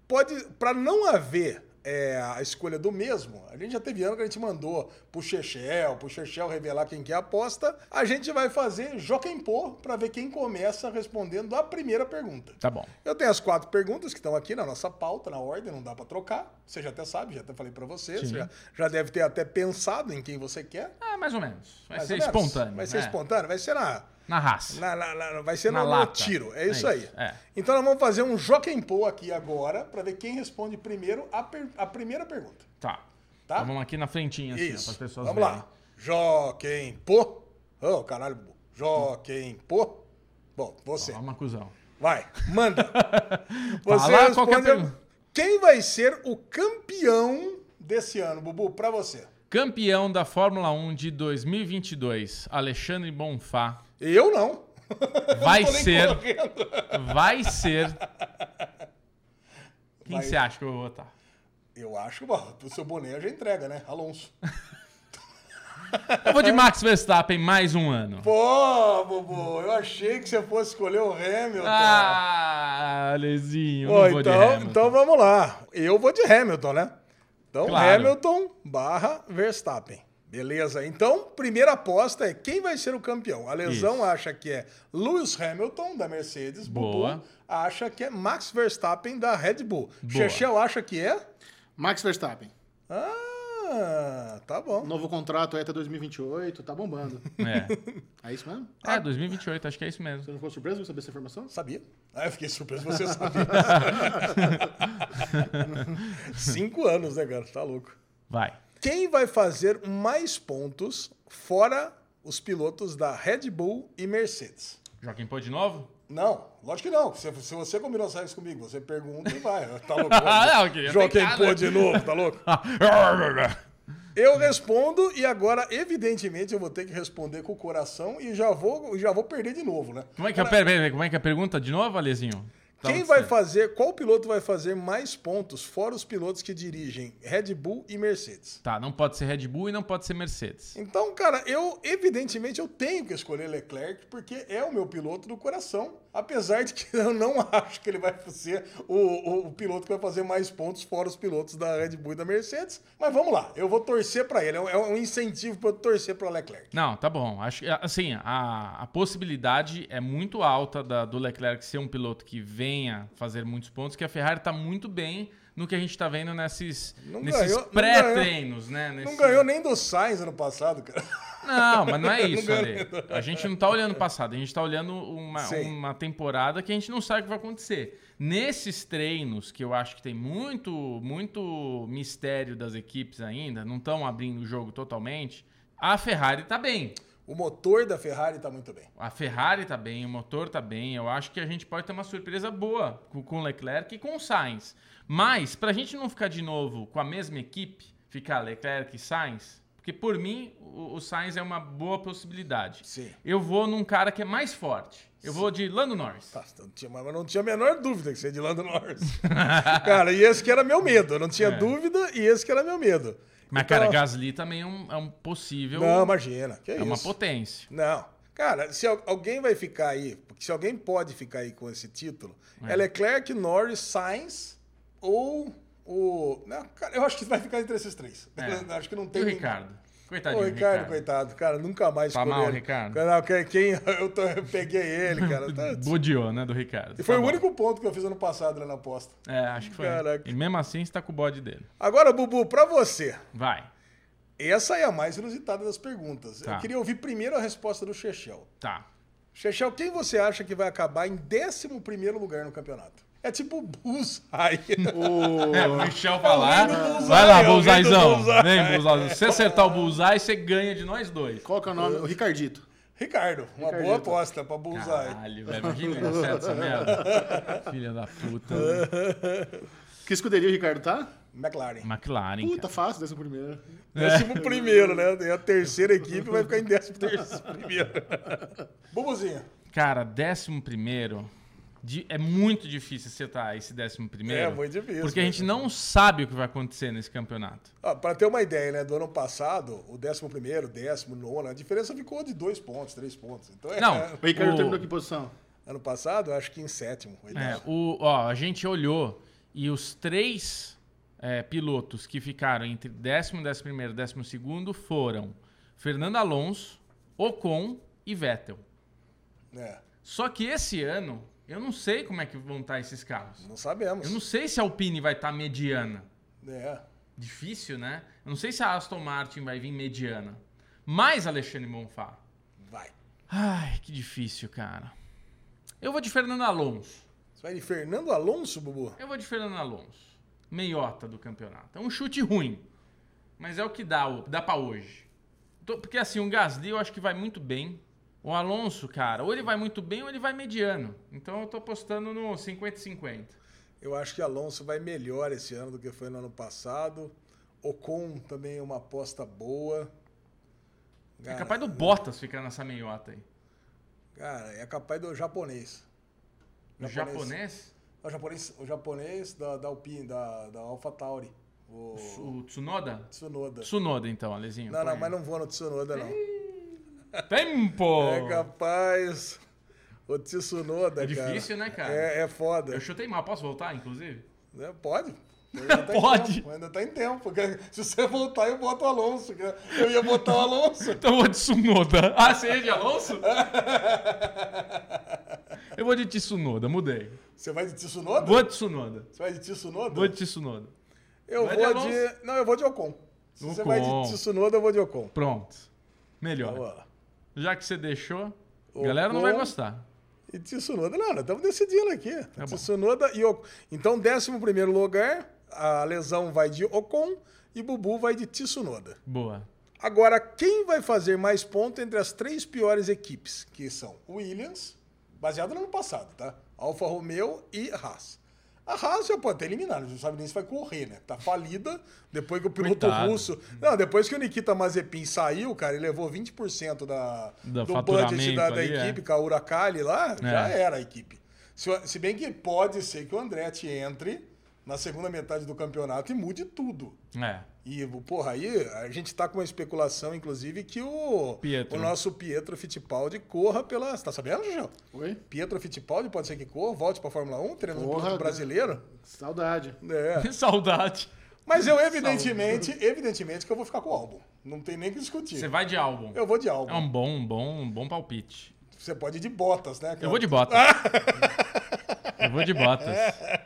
pode para não haver é, a escolha do mesmo, a gente já teve ano que a gente mandou pro Chechel, pro Chechel revelar quem que é a aposta, a gente vai fazer Joquem Pô para ver quem começa respondendo a primeira pergunta. Tá bom. Eu tenho as quatro perguntas que estão aqui na nossa pauta, na ordem, não dá para trocar. Você já até sabe, já até falei para você, Sim. você já, já deve ter até pensado em quem você quer. Ah, mais ou menos. Vai mais ser espontâneo. Vai ser é. espontâneo, vai ser na, Na raça. na- na- na- vai ser Na no, no tiro. É É isso aí. isso, é. Então nós vamos fazer um Joquem Pô aqui agora para ver quem responde primeiro a, per- a primeira pergunta. Tá. Tá? Então vamos aqui na frentinha, assim, Isso. para as pessoas vamos verem. lá. Joquem Pô. Ô, caralho. Joquem Pô. Bom, você. Toma, cuzão. Vai, manda. Você Fala responde. Quem vai ser o campeão desse ano, Bubu, pra você? Campeão da Fórmula 1 de 2022, Alexandre Bonfá, Eu não. vai ser, vai ser... Quem Vai. você acha que eu vou votar? Eu acho, bom, o seu boné já entrega, né? Alonso. Eu vou de Max Verstappen mais um ano. Pô, Bubu, eu achei que você fosse escolher o Hamilton. Ah, Lezinho, Pô, então, então vamos lá. Eu vou de Hamilton, né? Então, Claro. Hamilton barra Verstappen. Beleza. Então, primeira aposta é quem vai ser o campeão. A Lesão Isso. acha que é Lewis Hamilton, da Mercedes. Boa. Bubu acha que é Max Verstappen, da Red Bull. Boa. Chechel acha que é... Max Verstappen. Ah, tá bom. Novo contrato aí até 2028, tá bombando. É. É isso mesmo? é, 2028, acho que é isso mesmo. Você não ficou surpreso de saber essa informação? Sabia? Ah, eu fiquei surpreso você sabia. Cinco anos, né, cara? Tá louco. Vai. Quem vai fazer mais pontos fora os pilotos da Red Bull e Mercedes? Joaquim Pô de novo? Não, lógico que não. Se, se você combinou as regras comigo, você pergunta e vai. Tá louco? Ah, não, eu tentar, Pô de novo, tá louco? Eu respondo e agora, evidentemente, eu vou ter que responder com o coração e já vou, já vou perder de novo, né? Como é que é, pera, pera, como é que é a pergunta de novo, Alezinho? Tava Quem vai fazer, qual piloto vai fazer mais pontos fora os pilotos que dirigem Red Bull e Mercedes? Tá, não pode ser Red Bull e não pode ser Mercedes. Então, cara, eu evidentemente eu tenho que escolher Leclerc porque é o meu piloto do coração, apesar de que eu não acho que ele vai ser o, o- o piloto que vai fazer mais pontos fora os pilotos da Red Bull e da Mercedes. Mas vamos lá, eu vou torcer para ele, é um- é incentivo para eu torcer para Leclerc. Não, tá bom. Acho assim, a, a possibilidade é muito alta da- do Leclerc ser um piloto que venha fazer muitos pontos, que a Ferrari tá muito bem no que a gente tá vendo nesses, Não nesses não pré-treinos, né? Não Nesse- ganhou nem do Sainz ano passado, cara. Não, mas não é isso, ganhou Ale. A gente não tá olhando o passado, a gente tá olhando uma, Sim. uma temporada que a gente não sabe o que vai acontecer. Nesses treinos, que eu acho que tem muito, muito mistério das equipes ainda, não estão abrindo o jogo totalmente, a Ferrari tá bem. O motor da Ferrari tá muito bem. A Ferrari tá bem, o motor tá bem. Eu acho que a gente pode ter uma surpresa boa com, com o Leclerc e com o Sainz. Mas, pra gente não ficar de novo com a mesma equipe, ficar Leclerc e Sainz, porque por mim o, o Sainz é uma boa possibilidade. Sim. Eu vou num cara que é mais forte. Eu vou de Lando Norris. Tá, não tinha, mas não tinha a menor dúvida que você é de Lando Norris. cara, e esse que era meu medo. Eu não tinha É. dúvida e esse que era meu medo. Mas, Então- cara, Gasly também é um, é um possível. Não, imagina. É isso? uma potência. Não. Cara, se al- alguém vai ficar aí, porque se alguém pode ficar aí com esse título, é, Leclerc, Norris, Sainz ou o. Não, cara, eu acho que vai ficar entre esses três. É. acho que não E tem. o ninguém. Ricardo? Ô, Coitadinho, Ricardo, Ricardo. coitado, cara, nunca mais Tá mal, ele. Ricardo? Não, que- quem eu, tô- eu peguei ele, cara. Tá- Bodeou, né, do Ricardo. E foi Tá o bom. único ponto que eu fiz ano passado lá na aposta. É, acho que foi. Caraca. E mesmo assim, você tá com o bode dele. Agora, Bubu, pra você. Vai. Essa é a mais inusitada das perguntas. Tá. Eu queria ouvir primeiro a resposta do Chechel. Tá. Chechel, quem você acha que vai acabar em 11 lugar no campeonato? É tipo Bullseye. É, o Michel vai lá. Bullseye, Vai lá, do Bullseyezão. Bullseye. Vem, Bullseye. Se você acertar o Bullseye, você ganha de nós dois. Qual que é o nome? O Ricardito. Ricardo, uma Ricardito. boa aposta pra Bullseye. Caralho, velho. Imagina ele acerta essa merda. Filha da puta. velho. Que escuderia o Ricardo tá? McLaren. McLaren. Puta, cara. fácil, décimo primeiro. Décimo primeiro, né? A terceira equipe vai ficar em décimo terceiro primeiro. Bubuzinho. Cara, décimo primeiro. De- é muito difícil acertar esse décimo primeiro. É, muito difícil, Porque a mas- gente não sabe o que vai acontecer nesse campeonato. Ah, para ter uma ideia, né? Do ano passado, o décimo primeiro, décimo nono, a diferença ficou de dois pontos, três pontos. Então, é, Não. O Ricardo terminou que posição? ano passado, eu acho que em sétimo. É, o, ó, a gente olhou e os três é, pilotos que ficaram entre décimo, décimo primeiro e décimo segundo foram Fernando Alonso, Ocon e Vettel. É, Só que esse ano, eu não sei como é que vão estar esses carros. não sabemos. Eu não sei se a Alpine vai estar mediana. É. Difícil, né? Eu não sei se a Aston Martin vai vir mediana. Mas Alexandre Monfá. Vai. Ai, que difícil, cara. Eu vou de Fernando Alonso. Você vai de Fernando Alonso, Bubu? Eu vou de Fernando Alonso. Meiota do campeonato. É um chute ruim. Mas é o que dá, dá pra hoje. Porque assim, o Gasly eu acho que vai muito bem. O Alonso, cara, ou ele vai muito bem ou ele vai mediano. Então eu tô apostando no 50-50. Eu acho que Alonso vai melhor esse ano do que foi no ano passado. Ocon também é uma aposta boa. É capaz do Bottas ficar nessa meiota aí. Cara, é capaz do japonês. O japonês? O japonês, o japonês da, da Alpine, da, da AlphaTauri. O O Tsunoda? Tsunoda. Tsunoda, então, Alezinho. Não, não, põe mas aí. não vou no Tsunoda, não. Tempo! É capaz. O Tsunoda, É cara. difícil, né, cara? É, é foda. Eu chutei mal. Posso voltar, inclusive? É, pode. Ainda tá Pode. tempo, ainda tá em tempo. Se você voltar, eu boto o Alonso. Eu ia botar o Alonso. Então eu vou de Tsunoda. Ah, você é de Alonso? Eu vou de Tsunoda, mudei. Você vai de Tsunoda? Vou de Tsunoda. Você vai de Tsunoda? Vou de Tsunoda. Eu Vai vou de de, Não, eu vou de Ocon. Se você Ocon. vai de Tsunoda, eu vou de Ocon. Pronto. Melhor. Lá. Já que você deixou, a Ocon. galera não vai gostar. E Tsunoda, não, nós estamos decidindo aqui. Tá. Tsunoda e Ocon. Então, 11 primeiro lugar, a lesão vai de Ocon e Bubu vai de Tsunoda. Boa. Agora, quem vai fazer mais pontos entre as três piores equipes? Que são Williams, baseado no ano passado, tá? Alfa Romeo e Haas. A Haas já pode ter eliminado, não sabe nem se vai correr, né? Tá falida depois que o piloto Coitado. russo. Não, depois que o Nikita Mazepin saiu, cara, ele levou 20% da, Do do budget da, da ali, é. equipe, com a Uracali lá, já É. era a equipe. Se, se bem que pode ser que o Andretti entre na segunda metade do campeonato e mude tudo. É. E, porra, aí a gente tá com uma especulação, inclusive, que o, Pietro. o nosso Pietro Fittipaldi corra pela. Você tá sabendo, Gil? Oi? Pietro Fittipaldi pode ser que corra, volte pra Fórmula 1, treinando Porra, piloto brasileiro. Saudade. É. Saudade. Mas eu, evidentemente, evidentemente que eu vou ficar com o álbum. Não tem nem o que discutir. Você vai de álbum. Eu vou de álbum. É um bom, um bom, um bom palpite. Você pode ir de botas, né? Eu vou de Bottas. Eu vou de Bottas.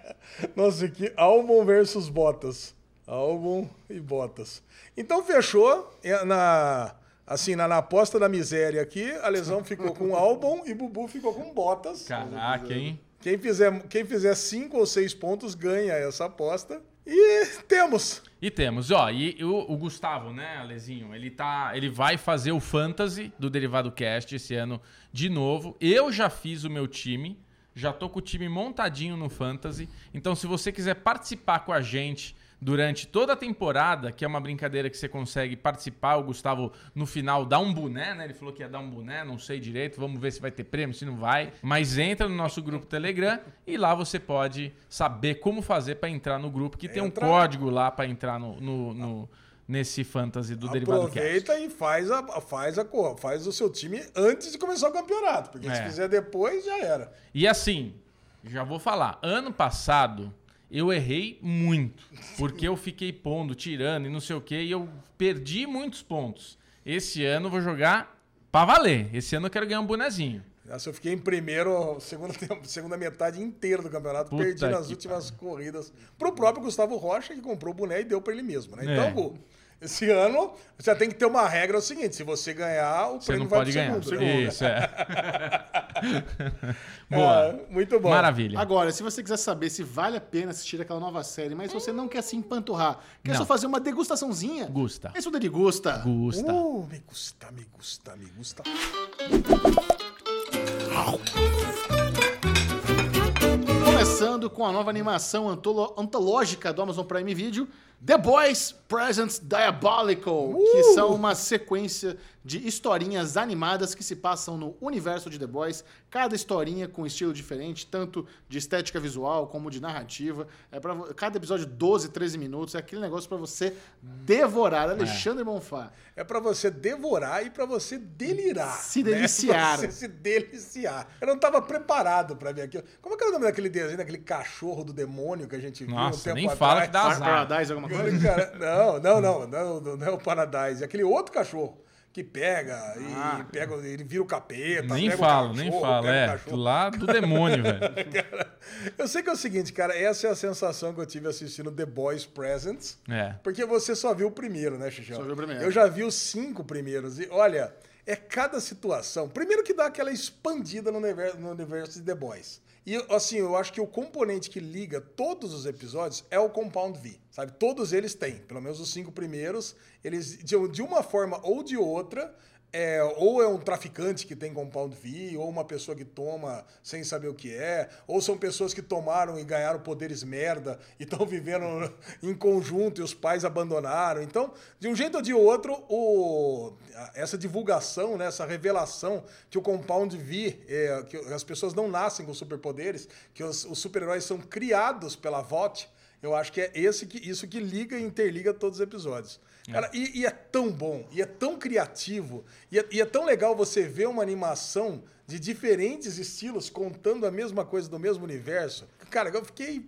Nossa, que álbum versus botas. Álbum e botas. Então fechou. É, Na, assim, na, na aposta da miséria aqui, a lesão ficou com álbum e Bubu ficou com botas. Caraca, hein? Quem fizer, quem fizer cinco ou seis pontos ganha essa aposta. E temos. E temos, ó, e o, o Gustavo, né, Alezinho, ele tá, ele vai fazer o Fantasy do Derivado Cast esse ano de novo. Eu já fiz o meu time, já tô com o time montadinho no Fantasy. Então, se você quiser participar com a gente durante toda a temporada, que é uma brincadeira que você consegue participar, o Gustavo no final dá um boné, né? Ele falou que ia dar um boné, não sei direito, vamos ver se vai ter prêmio, se não vai. Mas entra no nosso grupo Telegram e lá você pode saber como fazer para entrar no grupo, que tem um Entra. código lá para entrar no, no- no- nesse fantasy do Derivado Cast. Aproveita e faz, a, faz, a, cor- faz o seu time antes de começar o campeonato. Porque se É. fizer depois, já era. E assim, já vou falar, ano passado eu errei muito, porque eu fiquei pondo, tirando e não sei o que, e eu perdi muitos pontos. Esse ano eu vou jogar pra valer. Esse ano eu quero ganhar um bonezinho. Essa eu fiquei em primeiro, segunda, segunda metade inteira do campeonato, Puta perdi nas últimas corridas. Pro próprio Gustavo Rocha, que comprou o boné e deu pra ele mesmo, né? É. Então, Gu, esse ano, você tem que ter uma regra é o seguinte: se você ganhar, o Você prêmio não vai pode pro ganhar. segundo. né? Isso, é. Boa. É, muito bom. Maravilha. Agora, se você quiser saber se vale a pena assistir aquela nova série, mas você não quer se empanturrar, quer Não. só fazer uma degustaçãozinha, Gusta. esse de gusta. Gusta. Uh, me gusta, me gusta, me gusta. Começando com a nova animação antolo- antológica do Amazon Prime Video, The Boys Presents Diabolical, que são uma sequência de historinhas animadas que se passam no universo de The Boys, cada historinha com estilo diferente, tanto de estética visual como de narrativa. É para cada episódio 12, 13 minutos, é aquele negócio para você devorar. Alexandre Bonfá. É pra você devorar e pra você delirar. Se né? deliciar. Você se deliciar. Eu não tava preparado pra ver aquilo. Como é que era o nome daquele desenho, daquele cachorro do demônio que a gente viu um tempo nem atrás? fala que dá azar. Paradise, alguma Cara, não, não, não, não, não, não é o Paradise. É aquele outro cachorro que pega e Ah. pega, ele vira o capeta. Nem pega o falo, cachorro, nem falo. É, lá do demônio, velho. Cara, eu sei que é o seguinte, cara, essa é a sensação que eu tive assistindo The Boys Presents. É. Porque você só viu o primeiro, né, Xixão? Só viu o primeiro. Eu já vi os cinco primeiros. E olha, é cada situação. Primeiro que dá aquela expandida no universo, no universo de The Boys. E assim, eu acho que o componente que liga todos os episódios é o Compound V. Sabe? Todos eles têm. Pelo menos os cinco primeiros, eles, de, uma forma ou de outra. É, ou é um traficante que tem compound V, ou uma pessoa que toma sem saber o que é, ou são pessoas que tomaram e ganharam poderes merda e estão vivendo em conjunto e os pais abandonaram. Então, de um jeito ou de outro, o, essa divulgação, né, essa revelação que o compound V, é, que as pessoas não nascem com superpoderes, que os, os super-heróis são criados pela VOT, eu acho que é esse que, isso que liga e interliga todos os episódios. Cara, e, e é tão bom, e é tão criativo, e é, e é tão legal você ver uma animação de diferentes estilos contando a mesma coisa do mesmo universo. Cara, eu fiquei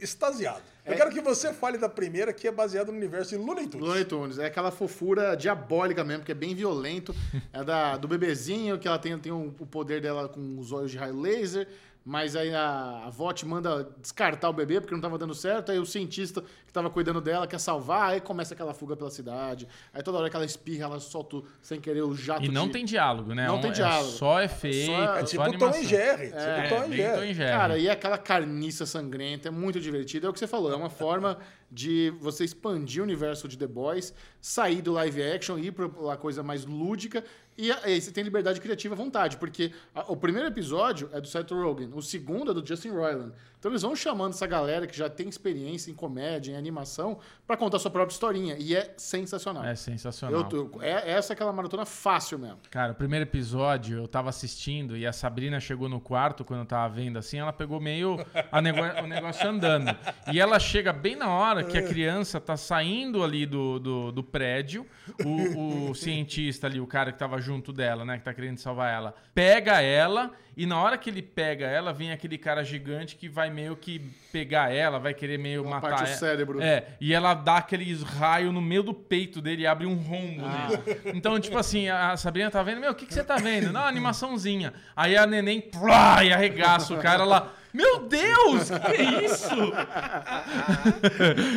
extasiado. Eu quero que você fale da primeira, que é baseada no universo de Looney Tunes. Looney Tunes. É aquela fofura diabólica mesmo, que é bem violento. É da, do bebezinho, que ela tem, tem um- o poder dela com os olhos de raio laser. Mas aí a, avó te manda descartar o bebê porque não tava dando certo. Aí o cientista que tava cuidando dela quer salvar. Aí começa aquela fuga pela cidade. Aí toda hora que ela espirra, ela solta sem querer o jato E não de- tem diálogo, né? Não Um- tem é diálogo. só efeito, É É só tipo Tom animação. e Jerry. Tipo É, Tom e Jerry. Tom e Jerry. Cara, e aquela carniça sangrenta é muito divertido. É o que você falou, é uma forma de você expandir o universo de The Boys, sair do live action, ir para uma coisa mais lúdica. E aí você tem liberdade criativa à vontade, porque a- o primeiro episódio é do Seth Rogen, o segundo é do Justin Roiland. Então eles vão chamando essa galera que já tem experiência em comédia, em animação, para contar sua própria historinha. E é sensacional. É sensacional. Eu tô- é, essa é aquela maratona fácil mesmo. Cara, o primeiro episódio eu tava assistindo e a Sabrina chegou no quarto quando eu tava vendo assim, ela pegou meio nego- o negócio andando. E ela chega bem na hora que a criança tá saindo ali do, do, do prédio, o, o cientista ali, o cara que tava junto dela, né, que tá querendo salvar ela, pega ela e na hora que ele pega ela, vem aquele cara gigante que vai meio que pegar ela, vai querer meio matar parte ela. cérebro. É, e ela dá aqueles raios no meio do peito dele e abre um rombo Ah. nele. Então, tipo assim, a Sabrina tá vendo, meu, o que, que você tá vendo? Não, animaçãozinha. Aí a neném, plá, e arregaça o cara lá. Meu Deus, que que é isso?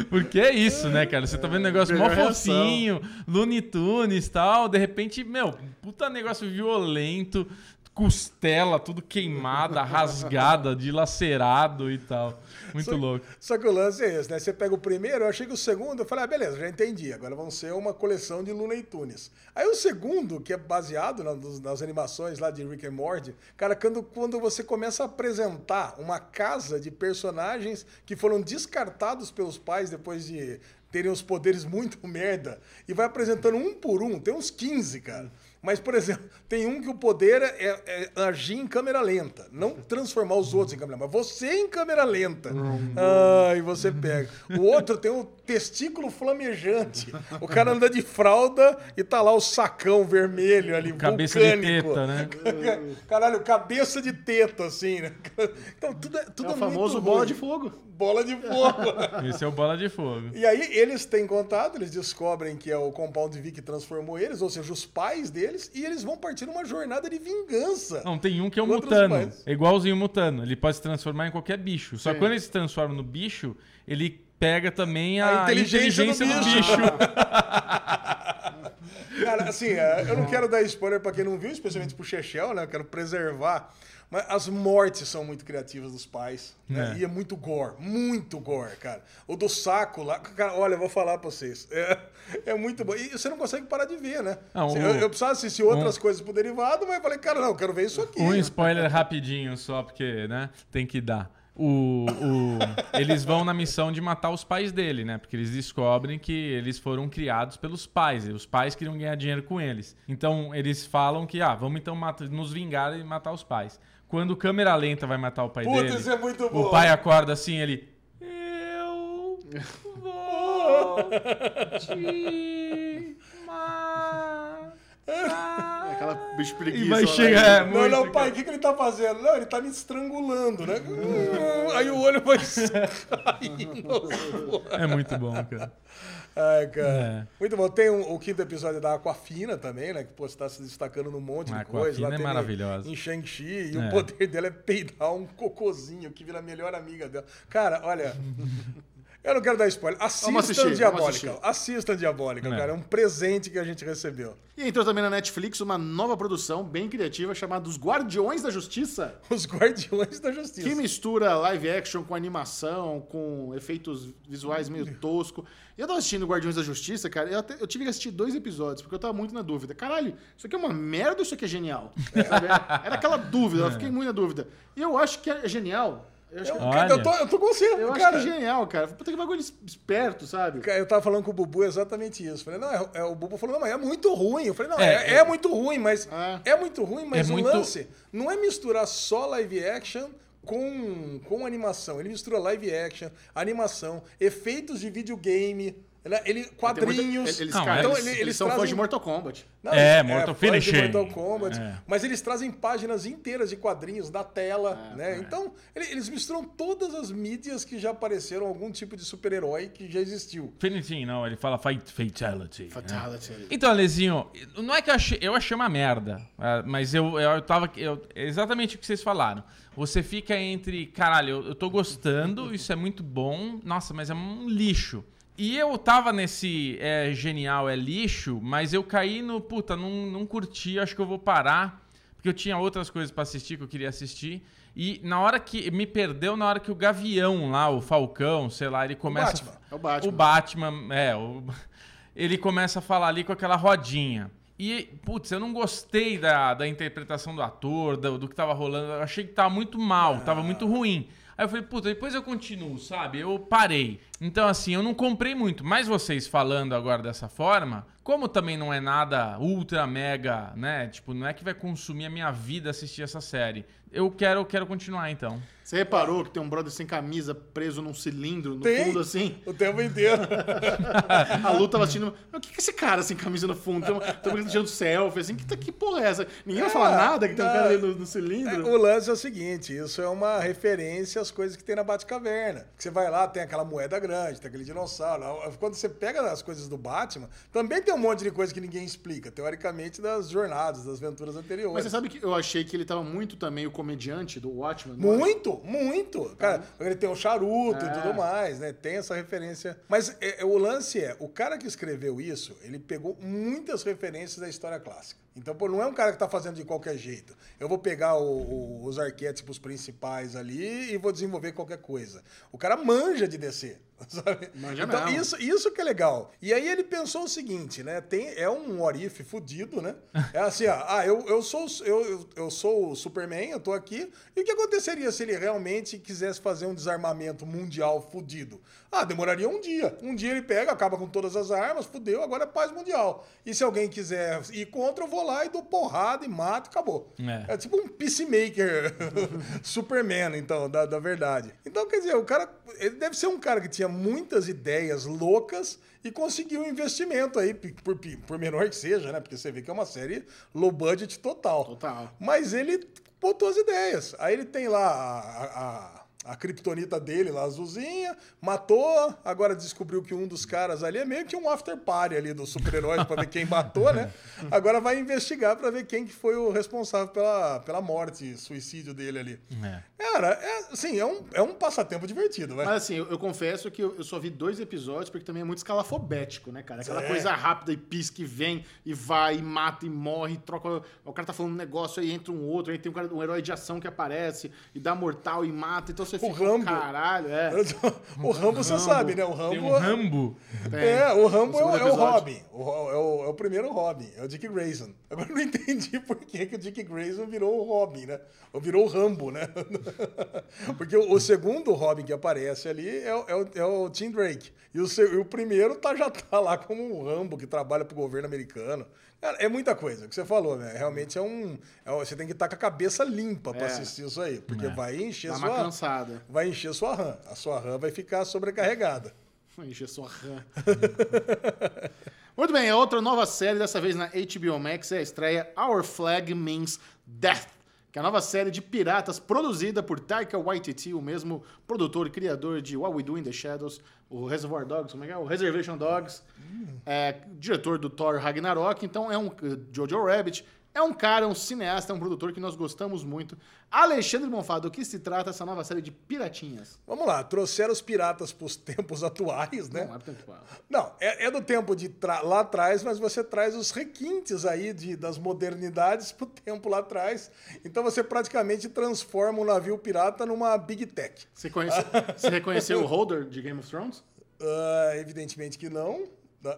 Porque é isso, né, cara? Você tá vendo um negócio mó Melhor reação. fofinho, Looney Tunes e tal, de repente, meu, puta negócio violento, costela, tudo queimada, rasgada, dilacerado e tal. Muito Só- louco. Só que o lance é esse, né? Você pega o primeiro, eu achei que o segundo, eu falei, ah, beleza, já entendi. Agora vão ser uma coleção de Looney Tunes. Aí o segundo, que é baseado na- nos- nas animações lá de Rick and Morty, cara, quando, quando você começa a apresentar uma casa de personagens que foram descartados pelos pais depois de terem os poderes muito merda, e vai apresentando um por um, tem uns 15, cara. Mas, por exemplo, tem um que o poder é, é agir em câmera lenta. Não transformar os outros em câmera lenta, mas você em câmera lenta. Ai, você pega. O outro tem um testículo flamejante. O cara anda de fralda e tá lá o sacão vermelho ali, Cabeça de vulcânico. teta, né? Caralho, cabeça de teta, assim, né? Então, tudo é, tudo É o muito famoso ruim. bola de fogo. Bola de fogo. Esse é o bola de fogo. E aí eles têm contato, eles descobrem que é o Compound V que transformou eles, ou seja, os pais deles, e eles vão partir numa jornada de vingança. Não, tem um que é um mutano. pais. É igualzinho o mutano. Ele pode se transformar em qualquer bicho. Só que Sim. quando ele se transforma no bicho, ele pega também a, A inteligência inteligência, do do bicho. bicho. Cara, assim, é, eu não quero dar spoiler pra quem não viu, especialmente pro Chechel, né? Eu quero preservar. Mas as mortes são muito criativas dos pais. né? É. E é muito gore, muito gore, cara. O do saco lá, cara, olha, eu vou falar pra vocês. É, é muito bom. E você não consegue parar de ver, né? Não, Assim, o- eu, eu precisava assistir outras coisas pro derivado, mas eu falei, cara, não, eu quero ver isso aqui. Um spoiler rapidinho só, porque, né, tem que dar. O, o- eles vão na missão de matar os pais dele, né? Porque eles descobrem que eles foram criados pelos pais. E os pais queriam ganhar dinheiro com eles. Então eles falam que, ah, vamos então mata- nos vingar e matar os pais. Quando câmera lenta vai matar o pai Puta, dele, isso é muito bom. o pai acorda assim, ele. Eu vou te matar. Aquela bicho preguiça. E vai lá, chegar. né? é, Não, não, pai, o que, que ele tá fazendo? Não, ele tá me estrangulando, né? Hum, Aí o olho vai saindo. É muito bom, cara. Ai, cara. É. Muito bom. Tem um- o quinto episódio da Aquafina também, né? Que pô, você tá se destacando num monte A de coisa. Aquafina é maravilhosa. Em Shang-Chi. E É. o poder dela é peidar um cocôzinho que vira a melhor amiga dela. Cara, olha. Eu não quero dar spoiler. Assistam assistir, Diabólica. Assistam Diabólica, É. cara. É um presente que a gente recebeu. E entrou também na Netflix uma nova produção bem criativa chamada Os Guardiões da Justiça, Os Guardiões da Justiça. que mistura live action com animação, com efeitos visuais meio tosco. E eu tava assistindo Guardiões da Justiça, cara, eu, até- eu tive que assistir dois episódios, porque eu tava muito na dúvida. Caralho, isso aqui é uma merda ou isso aqui é genial? Era aquela dúvida, eu fiquei muito na dúvida. E eu acho que é genial. Eu acho que, Eu, Olha. eu, tô, eu tô com você, eu acho cara. que é genial, cara. Puta que bagulho esperto, sabe? Cara, Eu tava falando com o Bubu exatamente isso. Falei, não, é, é- o Bubu falou, não, mas é muito ruim. Eu falei, não, É, é, é muito ruim, mas. É. É, muito ruim, mas É o muito- lance não é misturar só live action com, com animação. Ele mistura live action, animação, efeitos de videogame? Ele, Tem quadrinhos. muita- Eles, Não, cara, é- eles, Então, ele- eles eles são fãs trazem- de Mortal Kombat. Não, É, eles- Mortal Finishing. Mortal Kombat. É. Mas eles trazem páginas inteiras de quadrinhos da tela, É, né? Então, ele- eles misturam todas as mídias que já apareceram, algum tipo de super-herói que já existiu. Finishing, não, ele fala fight fatality. né? Fatality. Então, Alezinho, não é que eu achei, eu achei uma merda, ah, mas eu, eu tava. Eu, é exatamente o que vocês falaram. Você fica entre, caralho, eu, eu tô gostando, isso é muito bom, nossa, mas é um lixo. E eu tava nesse é genial, é lixo, mas eu caí no, puta, não, não curti, acho que eu vou parar, porque eu tinha outras coisas pra assistir que eu queria assistir. E na hora que. Me perdeu na hora que o Gavião lá, o Falcão, sei lá, ele começa. Batman. É o Batman. O Batman, é, o- ele começa a falar ali com aquela rodinha. E, putz, eu não gostei da, da interpretação do ator, do, do que tava rolando. Eu achei que tava muito mal, tava muito ruim. Aí eu falei, puta, depois eu continuo, sabe? Eu parei. Então, assim, eu não comprei muito. Mas vocês falando agora dessa forma, como também não é nada ultra mega, né? Tipo, não é que vai consumir a minha vida assistir essa série. Eu quero, eu quero continuar, então. Você reparou que tem um brother sem camisa preso num cilindro no Tem. fundo assim? O tempo inteiro. A Lu tava assistindo. Mas o que que é esse cara sem camisa no fundo? Estamos tirando selfie, assim. Que, que porra é essa? Ninguém vai falar nada que tem um cara ali no, no É, cilindro. o lance é o seguinte, isso é uma referência às coisas que tem na Batcaverna. Você vai lá, tem aquela moeda grande, tem aquele dinossauro. Quando você pega as coisas do Batman, também tem um monte de coisa que ninguém explica, teoricamente, das jornadas, das aventuras anteriores. Mas você sabe que eu achei que ele tava muito também o comediante do Watchmen. não é? Muito, muito. Cara, ele tem o charuto É. e tudo mais, né? Tem essa referência. Mas é, é, o lance é, o cara que escreveu isso, ele pegou muitas referências da história clássica. Então, pô, não é um cara que tá fazendo de qualquer jeito. Eu vou pegar o- o- os arquétipos principais ali e vou desenvolver qualquer coisa. O cara manja de descer. Sabe? Manja então, isso, isso que é legal. E aí ele pensou o seguinte, né? Tem, é um orife fudido, né? É assim, ó, ah, eu, eu, sou, eu, eu sou o Superman, eu tô aqui. E o que aconteceria se ele realmente quisesse fazer um desarmamento mundial fudido? Ah, demoraria um dia. Um dia ele pega, acaba com todas as armas, fudeu, agora é paz mundial. E se alguém quiser ir contra, eu vou lá e dou porrada e mato e acabou. É. É tipo um peacemaker Superman, então, da, da verdade. Então, quer dizer, o cara, ele deve ser um cara que tinha muitas ideias loucas e conseguiu um investimento aí, por, por menor que seja, né? Porque você vê que é uma série low budget total. Total. Mas ele botou as ideias. Aí ele tem lá a, a, a kriptonita dele, lá azulzinha, matou, agora descobriu que um dos caras ali é meio que um after party ali dos super-heróis pra ver quem matou, né? Agora vai investigar pra ver quem que foi o responsável pela, pela morte, suicídio dele ali. É. Cara, é, assim, é um, é um passatempo divertido, vai. Mas assim, eu, eu confesso que eu, eu só vi dois episódios porque também é muito escalafobético, né, cara? Aquela É. coisa rápida e pisca e vem e vai e mata e morre, troca. O cara tá falando um negócio aí entra um outro, aí tem um, cara, um herói de ação que aparece e dá mortal e mata. Então você você O fica, Rambo. caralho, é. O Rambo, você sabe, né? O Rambo. Tem um Rambo. É, o Rambo é, é o episódio. Robin. O, é, o, é o primeiro Robin, é o Dick Grayson. Agora eu não entendi por que, que o Dick Grayson virou o Robin, né? Ou virou o Rambo, né? Porque o, o segundo Robin que aparece ali é, o- é o, é o Tim Drake. E o, se- e o primeiro tá, já tá lá como um Rambo que trabalha pro governo americano. Cara, é muita coisa o que você falou, né? Realmente é um. é você tem que estar com a cabeça limpa pra É. assistir isso aí. Porque vai encher Dá uma sua. cansada. Vai encher sua RAM. A sua RAM vai ficar sobrecarregada. Encher sua RAM. Muito bem, a outra nova série, dessa vez na HBO Max, é a estreia Our Flag Means Death, que é a nova série de piratas produzida por Taika Waititi, o mesmo produtor e criador de What We Do in the Shadows, o Reservoir Dogs, como é que é? O Reservation Dogs, é, diretor do Thor Ragnarok, então é um Jojo Rabbit, é um cara, um cineasta, um produtor que nós gostamos muito. Alexandre Bonfá, do que se trata essa nova série de piratinhas? Vamos lá, trouxeram os piratas pros tempos atuais, né? Não, é. Não, é, é do tempo de tra- lá atrás, mas você traz os requintes aí de, das modernidades pro tempo lá atrás. Então você praticamente transforma o navio pirata numa Big Tech. Você, conhece, você reconheceu o Holder de Game of Thrones? Ah, evidentemente que não.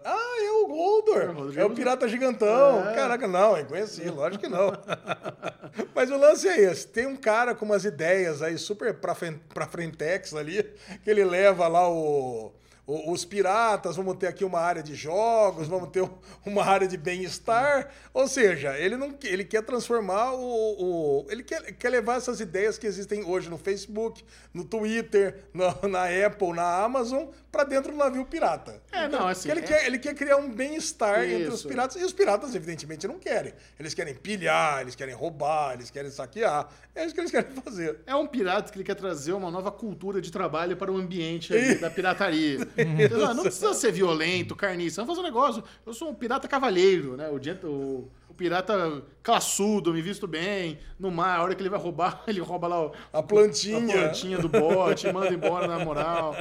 Ah, é o Goldor. É o É o pirata gigantão. Caraca, não, eu conheci, lógico que não. Mas o lance é esse: tem um cara com umas ideias aí super pra, pra frentex ali, que ele leva lá o. o- Os piratas, vamos ter aqui uma área de jogos, vamos ter uma área de bem-estar. Ou seja, ele não ele quer transformar o. o- ele quer, quer levar essas ideias que existem hoje no Facebook, no Twitter, na, na Apple, na Amazon, para dentro do navio pirata. É, não, assim, Ele, é- quer, ele quer criar um bem-estar entre os piratas. E os piratas, evidentemente, não querem. Eles querem pilhar, eles querem roubar, eles querem saquear. É isso que eles querem fazer. É um pirata que ele quer trazer uma nova cultura de trabalho para o ambiente ali da pirataria. Então, não, não precisa ser violento, carniça. Vamos fazer um negócio. Eu sou um pirata cavalheiro, né? O- o pirata classudo, me visto bem. No mar, a hora que ele vai roubar, ele rouba lá o- A plantinha. a plantinha do bote, manda embora na moral.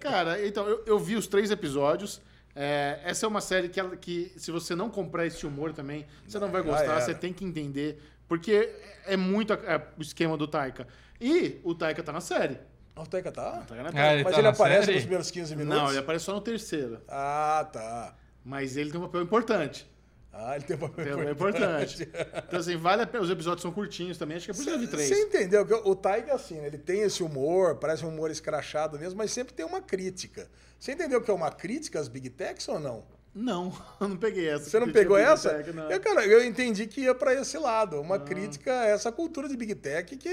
Cara, então, eu, eu vi os três episódios. É, essa é uma série que, ela- que, se você não comprar esse humor também, você não vai Já gostar, você tem que entender. Porque é muito a- é, o esquema do Taika. E o Taika tá na série. Ah, O Taika tá? Taika na Ah, ele Mas tá ele na aparece série? nos primeiros 15 minutos? Não, ele aparece só no terceiro. Ah, tá. Mas ele tem um papel importante. Ah, ele tem um papel Tem papel importante. Então, assim, vale a pena. Os episódios são curtinhos também. Acho que é por isso que eu vi três. Você entendeu? que O Taika, assim, né, ele tem esse humor, parece um humor escrachado mesmo, mas sempre tem uma crítica. Você entendeu que é uma crítica às Big Techs ou não? Não, eu não peguei essa. Você não pegou essa? Tech, não. Eu, cara, eu entendi que ia pra esse lado. Uma crítica a essa cultura de Big Tech que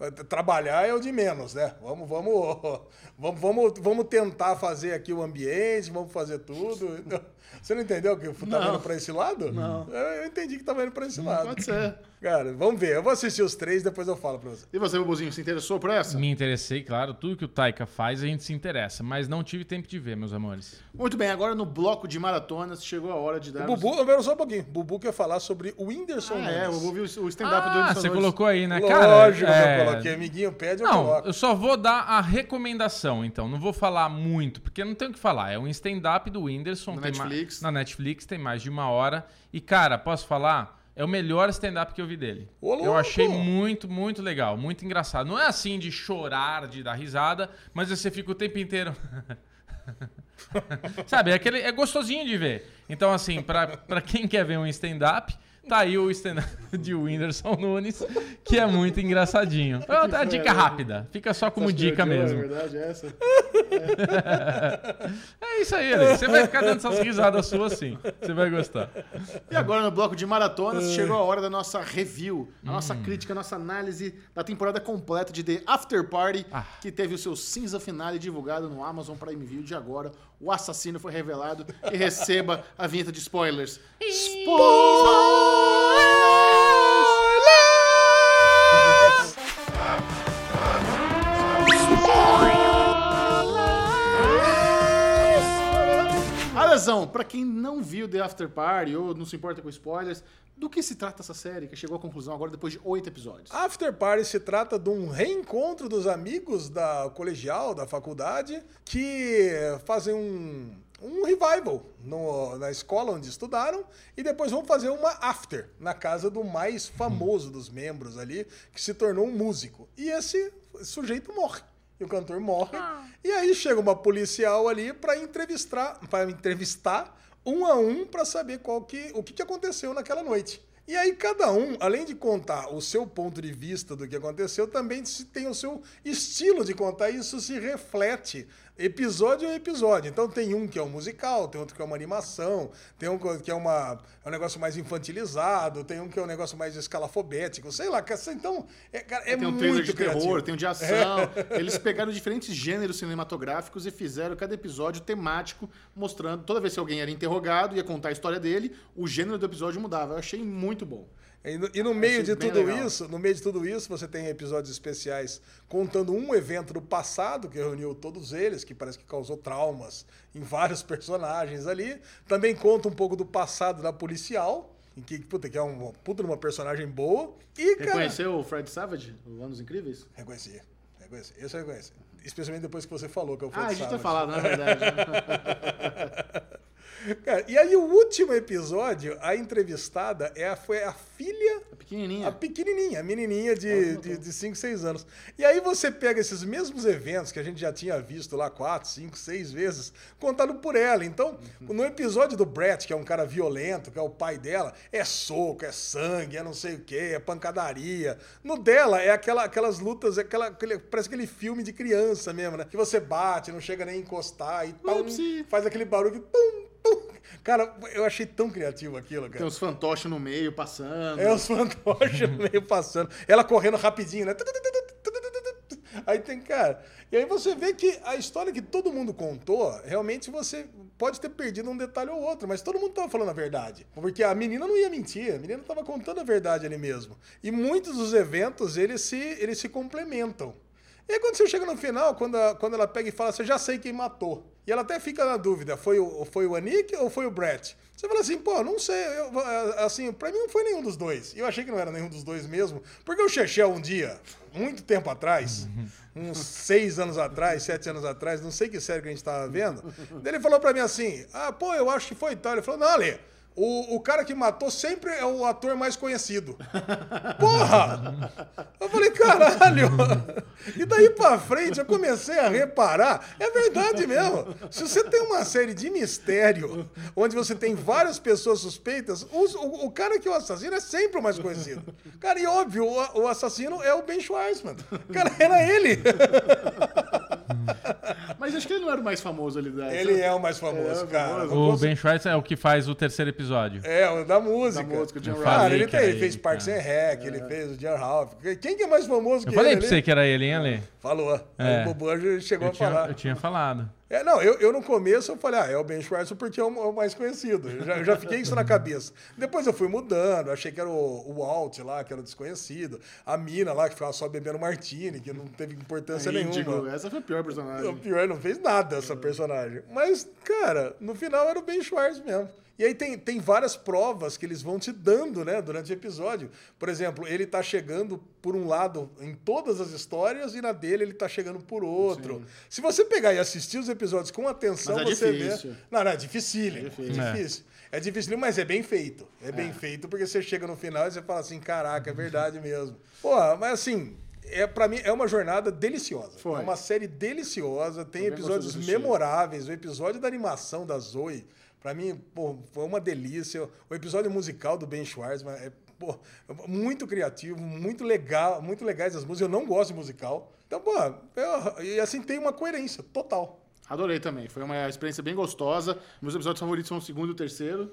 eh, trabalhar é o de menos, né? Vamos, vamos, vamos, vamos, vamos tentar fazer aqui o ambiente, vamos fazer tudo. Você não entendeu que tá Não. indo pra esse lado? Não. Eu, eu entendi que tava indo pra esse lado. Pode ser. Cara, vamos ver. Eu vou assistir os três, depois eu falo pra você. E você, Bubuzinho, se interessou por essa? Me interessei, claro. Tudo que o Taika faz, a gente se interessa. Mas não tive tempo de ver, meus amores. Muito bem, agora no bloco de maratonas chegou a hora de dar. Bubu, eu quero só um pouquinho. Bubu quer falar sobre o Whindersson Ah, é, o Nunes. Bubu viu o stand-up do Ah, Whindersson você Nunes. colocou aí, né, cara? Lógico é- que eu coloquei. Amiguinho pede, eu Não, coloco. eu só vou dar a recomendação, então. Não vou falar muito, porque não tem o que falar. É um stand-up do Whindersson. Na tem ma- Netflix. Na Netflix, tem mais de uma hora. E, cara, posso falar? É o melhor stand-up que eu vi dele. Ô, eu achei muito, muito legal. Muito engraçado. Não é assim de chorar, de dar risada, mas você fica o tempo inteiro... Sabe, é, aquele, é gostosinho de ver. Então, assim, pra, pra quem quer ver um stand-up, tá aí o stand-up de Whindersson Nunes, que é muito engraçadinho. É uma dica rápida. Fica só como dica mesmo. É verdade, é essa. É isso aí, Ale. Você vai ficar dando essas risadas suas assim. Você vai gostar. E agora no bloco de maratonas chegou a hora da nossa review, a Hum. nossa crítica, a nossa análise da temporada completa de The After Party, Ah. que teve o seu cinza finale divulgado no Amazon Prime Video de agora. O assassino foi revelado e receba a vinheta de spoilers. Alesão, pra quem não viu The After Party ou não se importa com spoilers, do que se trata essa série que chegou à conclusão agora depois de oito episódios? After Party se trata de um reencontro dos amigos da colegial, da faculdade, que fazem um. um revival no- na escola onde estudaram e depois vão fazer uma after na casa do mais famoso dos membros ali, que se tornou um músico. E esse sujeito morre. E o cantor morre. E aí chega uma policial ali para entrevistar, para entrevistar um a um para saber qual que, o que, que aconteceu naquela noite. E aí cada um, além de contar o seu ponto de vista do que aconteceu, também se tem o seu estilo de contar. Isso se reflete episódio a episódio. Então tem um que é um musical, tem outro que é uma animação, tem um que é, uma, é um negócio mais infantilizado, tem um que é um negócio mais escalafobético, sei lá. Então, é, cara, é tem um muito trailer de criativo. terror, tem um de ação. Eles pegaram diferentes gêneros cinematográficos e fizeram cada episódio temático, mostrando. Toda vez que alguém era interrogado, ia contar a história dele, o gênero do episódio mudava. Eu achei muito bom. E no, e no meio de tudo legal. isso, no meio de tudo isso, você tem episódios especiais contando um evento do passado que reuniu todos eles, que parece que causou traumas em vários personagens ali. Também conta um pouco do passado da policial, em que, puta, que é uma puta uma personagem boa. E, cara, Reconheceu o Fred Savage, o Anos Incríveis? reconheci, reconheci. Esse eu reconheci. Especialmente depois que você falou que eu fui Ah, a gente tinha falado, na verdade. Cara, e aí o último episódio, a entrevistada é a, foi a filha A pequenininha. A pequenininha, a menininha de, de, de 5, 6 anos. E aí você pega esses mesmos eventos que a gente já tinha visto lá 4, 5, 6 vezes, contado por ela. Então, no episódio do Brett, que é um cara violento, que é o pai dela, é soco, é sangue, é não sei o quê, é pancadaria. No dela, é aquela, aquelas lutas, é aquela, aquele- parece aquele filme de criança mesmo, né? Que você bate, não chega nem a encostar e pum, faz aquele barulho que pum. Cara, eu achei tão criativo aquilo, cara. Tem os fantoches no meio passando. É os fantoches meio passando. Ela correndo rapidinho, né? Aí tem, cara. E aí você vê que a história que todo mundo contou, realmente você pode ter perdido um detalhe ou outro, mas todo mundo tava falando a verdade. Porque a menina não ia mentir, a menina tava contando a verdade ali mesmo. E muitos dos eventos, eles se, eles se complementam. E aí quando você chega no final, quando, a- quando ela pega e fala, você já sei quem matou. E ela até fica na dúvida, foi o, foi o Anik ou foi o Brett? Você fala assim, pô, não sei, eu, assim, pra mim não foi nenhum dos dois. E eu achei que não era nenhum dos dois mesmo, porque o Chechel um dia, muito tempo atrás, uns seis anos atrás, sete anos atrás, não sei que série que a gente tava vendo, ele falou pra mim assim, ah, pô, eu acho que foi tal. Ele falou, não, Ale, o, o cara que matou sempre é o ator mais conhecido. Porra! Eu falei, caralho! E daí pra frente eu comecei a reparar, é verdade mesmo. Se você tem uma série de mistério, onde você tem várias pessoas suspeitas, o, o cara que é o assassino é sempre o mais conhecido. Cara, e óbvio, o, o assassino é o Ben Schwarzman. Cara, era ele. Mas acho que ele não era o mais famoso ali da. Ele é o mais famoso, É, cara. O Ben Schwartz é o que faz o terceiro episódio. É, o da música. Da música, o John Eu Cara, falei ele, tem, ele fez ele, Parks and Rec, ele fez o Dear Ralph. Quem que é mais famoso Eu que falei ele? pra ali? você que era ele, hein, Ale? Falou. É. Aí o Bobo chegou Eu a tinha, falar. eu tinha falado. É, não, eu, eu no começo eu falei, ah, é o Ben Schwartz porque é o, é o mais conhecido. Eu já, eu já fiquei isso na cabeça. Depois eu fui mudando, achei que era o, o Walt lá, que era o desconhecido. A mina lá, que ficava só bebendo martini, que não teve importância Índigo. nenhuma. Essa foi a pior O personagem. pior, não fez nada essa personagem. Mas, cara, no final era o Ben Schwartz mesmo. E aí tem, tem várias provas que eles vão te dando, né, durante o episódio. Por exemplo, ele tá chegando por um lado em todas as histórias e na dele ele tá chegando por outro. Se você pegar e assistir os episódios com atenção, é você difícil. vê... Não, não, é dificílimo. É difícil. difícil. É difícil, mas é bem feito. É bem feito porque você chega no final e você fala assim, caraca, é verdade mesmo. Pô, mas assim... É, para mim é uma jornada deliciosa. Foi. É uma série deliciosa, tem episódios memoráveis. O episódio da animação da Zoe, pra mim, pô, foi uma delícia. O episódio musical do Ben Schwartzman é pô, muito criativo, muito legal, muito legais as músicas. Eu não gosto de musical. Então, pô, eu- e assim tem uma coerência total. Adorei também. Foi uma experiência bem gostosa. Meus episódios favoritos são o segundo e o terceiro.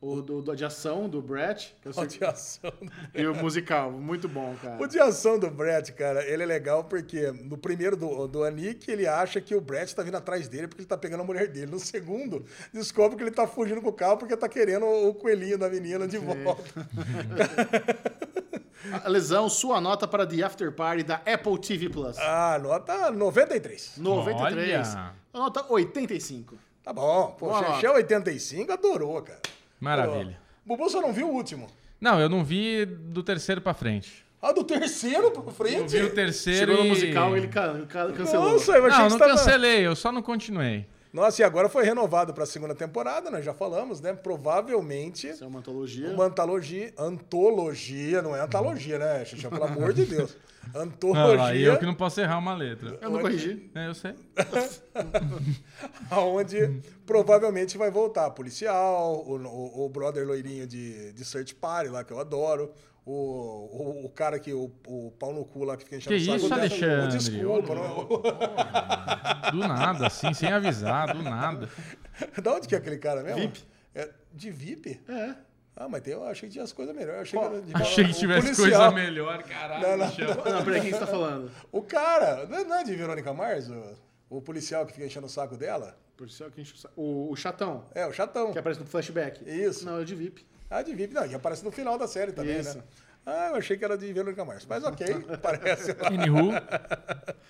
O do, do de ação, do Brett. que eu sei O de ação. E o musical. Muito bom, cara. O de ação do Brett, cara, ele é legal porque no primeiro do, do Anik, ele acha que o Brett tá vindo atrás dele porque ele tá pegando a mulher dele. No segundo, descobre que ele tá fugindo com o carro porque tá querendo o coelhinho da menina de volta. A lesão, sua nota para The After Party da Apple TV Plus. Ah, nota 93. 93. Olha. A nota 85. Tá bom. Pô, Boa Xexé 85 adorou, cara. Maravilha. Bubu só não viu o último. Não, eu não vi do terceiro pra frente. Ah, do terceiro pra frente? Eu vi o terceiro Chegou no e... musical, ele ca- ca- cancelou. Nossa, eu achei Não, que não você tava... cancelei, eu só não continuei. Nossa, e agora foi renovado pra segunda temporada, nós já falamos, né? Provavelmente Isso é uma antologia. uma antologia. Antologia, não é antologia, né, Xixão? Pelo amor de Deus. Ah, Antologia. eu que não posso errar uma letra. Eu não corrigi. É, eu sei. Onde provavelmente vai voltar policial, o, o, o brother loirinho de, de Search Party lá, que eu adoro. O, o, o cara que, o, o pau no cu lá que fica enchendo Que o saco. isso, dela. Alexandre? Desculpa, não. Do nada, assim, sem avisar, do nada. Da onde que é aquele cara mesmo? VIP. É, de VIP? É. Ah, mas tem, eu achei que tinha as coisas melhores. Achei que, Achei que o tivesse coisa melhor, caralho. Não, não, Michel. Não, peraí, quem você tá falando? O cara, não é- não de Verônica Mars? O, o policial que fica enchendo o saco dela? Policial que enche o saco. O, o chatão, É, o chatão. que aparece no flashback. Isso. Não, é de VIP. Ah, de VIP, não, e aparece no final da série também, Isso. né? Ah, eu achei que era de Verônica Mars. Mas ok, parece lá.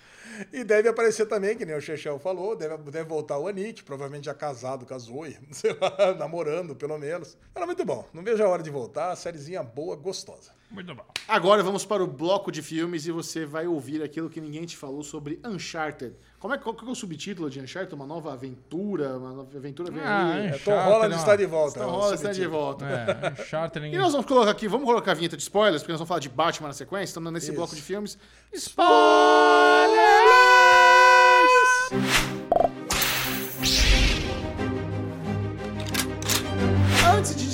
E deve aparecer também, que nem o Chechel falou, deve, deve voltar o Anik, provavelmente já casado com a Zoe, sei lá, namorando pelo menos. Era muito bom, não vejo a hora de voltar, sériezinha boa, gostosa. Muito bom. Agora vamos para o bloco de filmes e você vai ouvir aquilo que ninguém te falou sobre Uncharted. Como é, qual que é o subtítulo de Uncharted? Uma nova aventura? Uma nova aventura vem Ah, aí. É, Uncharted, Tom Holland está de volta. Então é rola, está de volta. É, Charter E ninguém. nós vamos colocar aqui, vamos colocar a vinheta de spoilers, porque nós vamos falar de Batman na sequência, estamos nesse Isso. bloco de filmes. Antes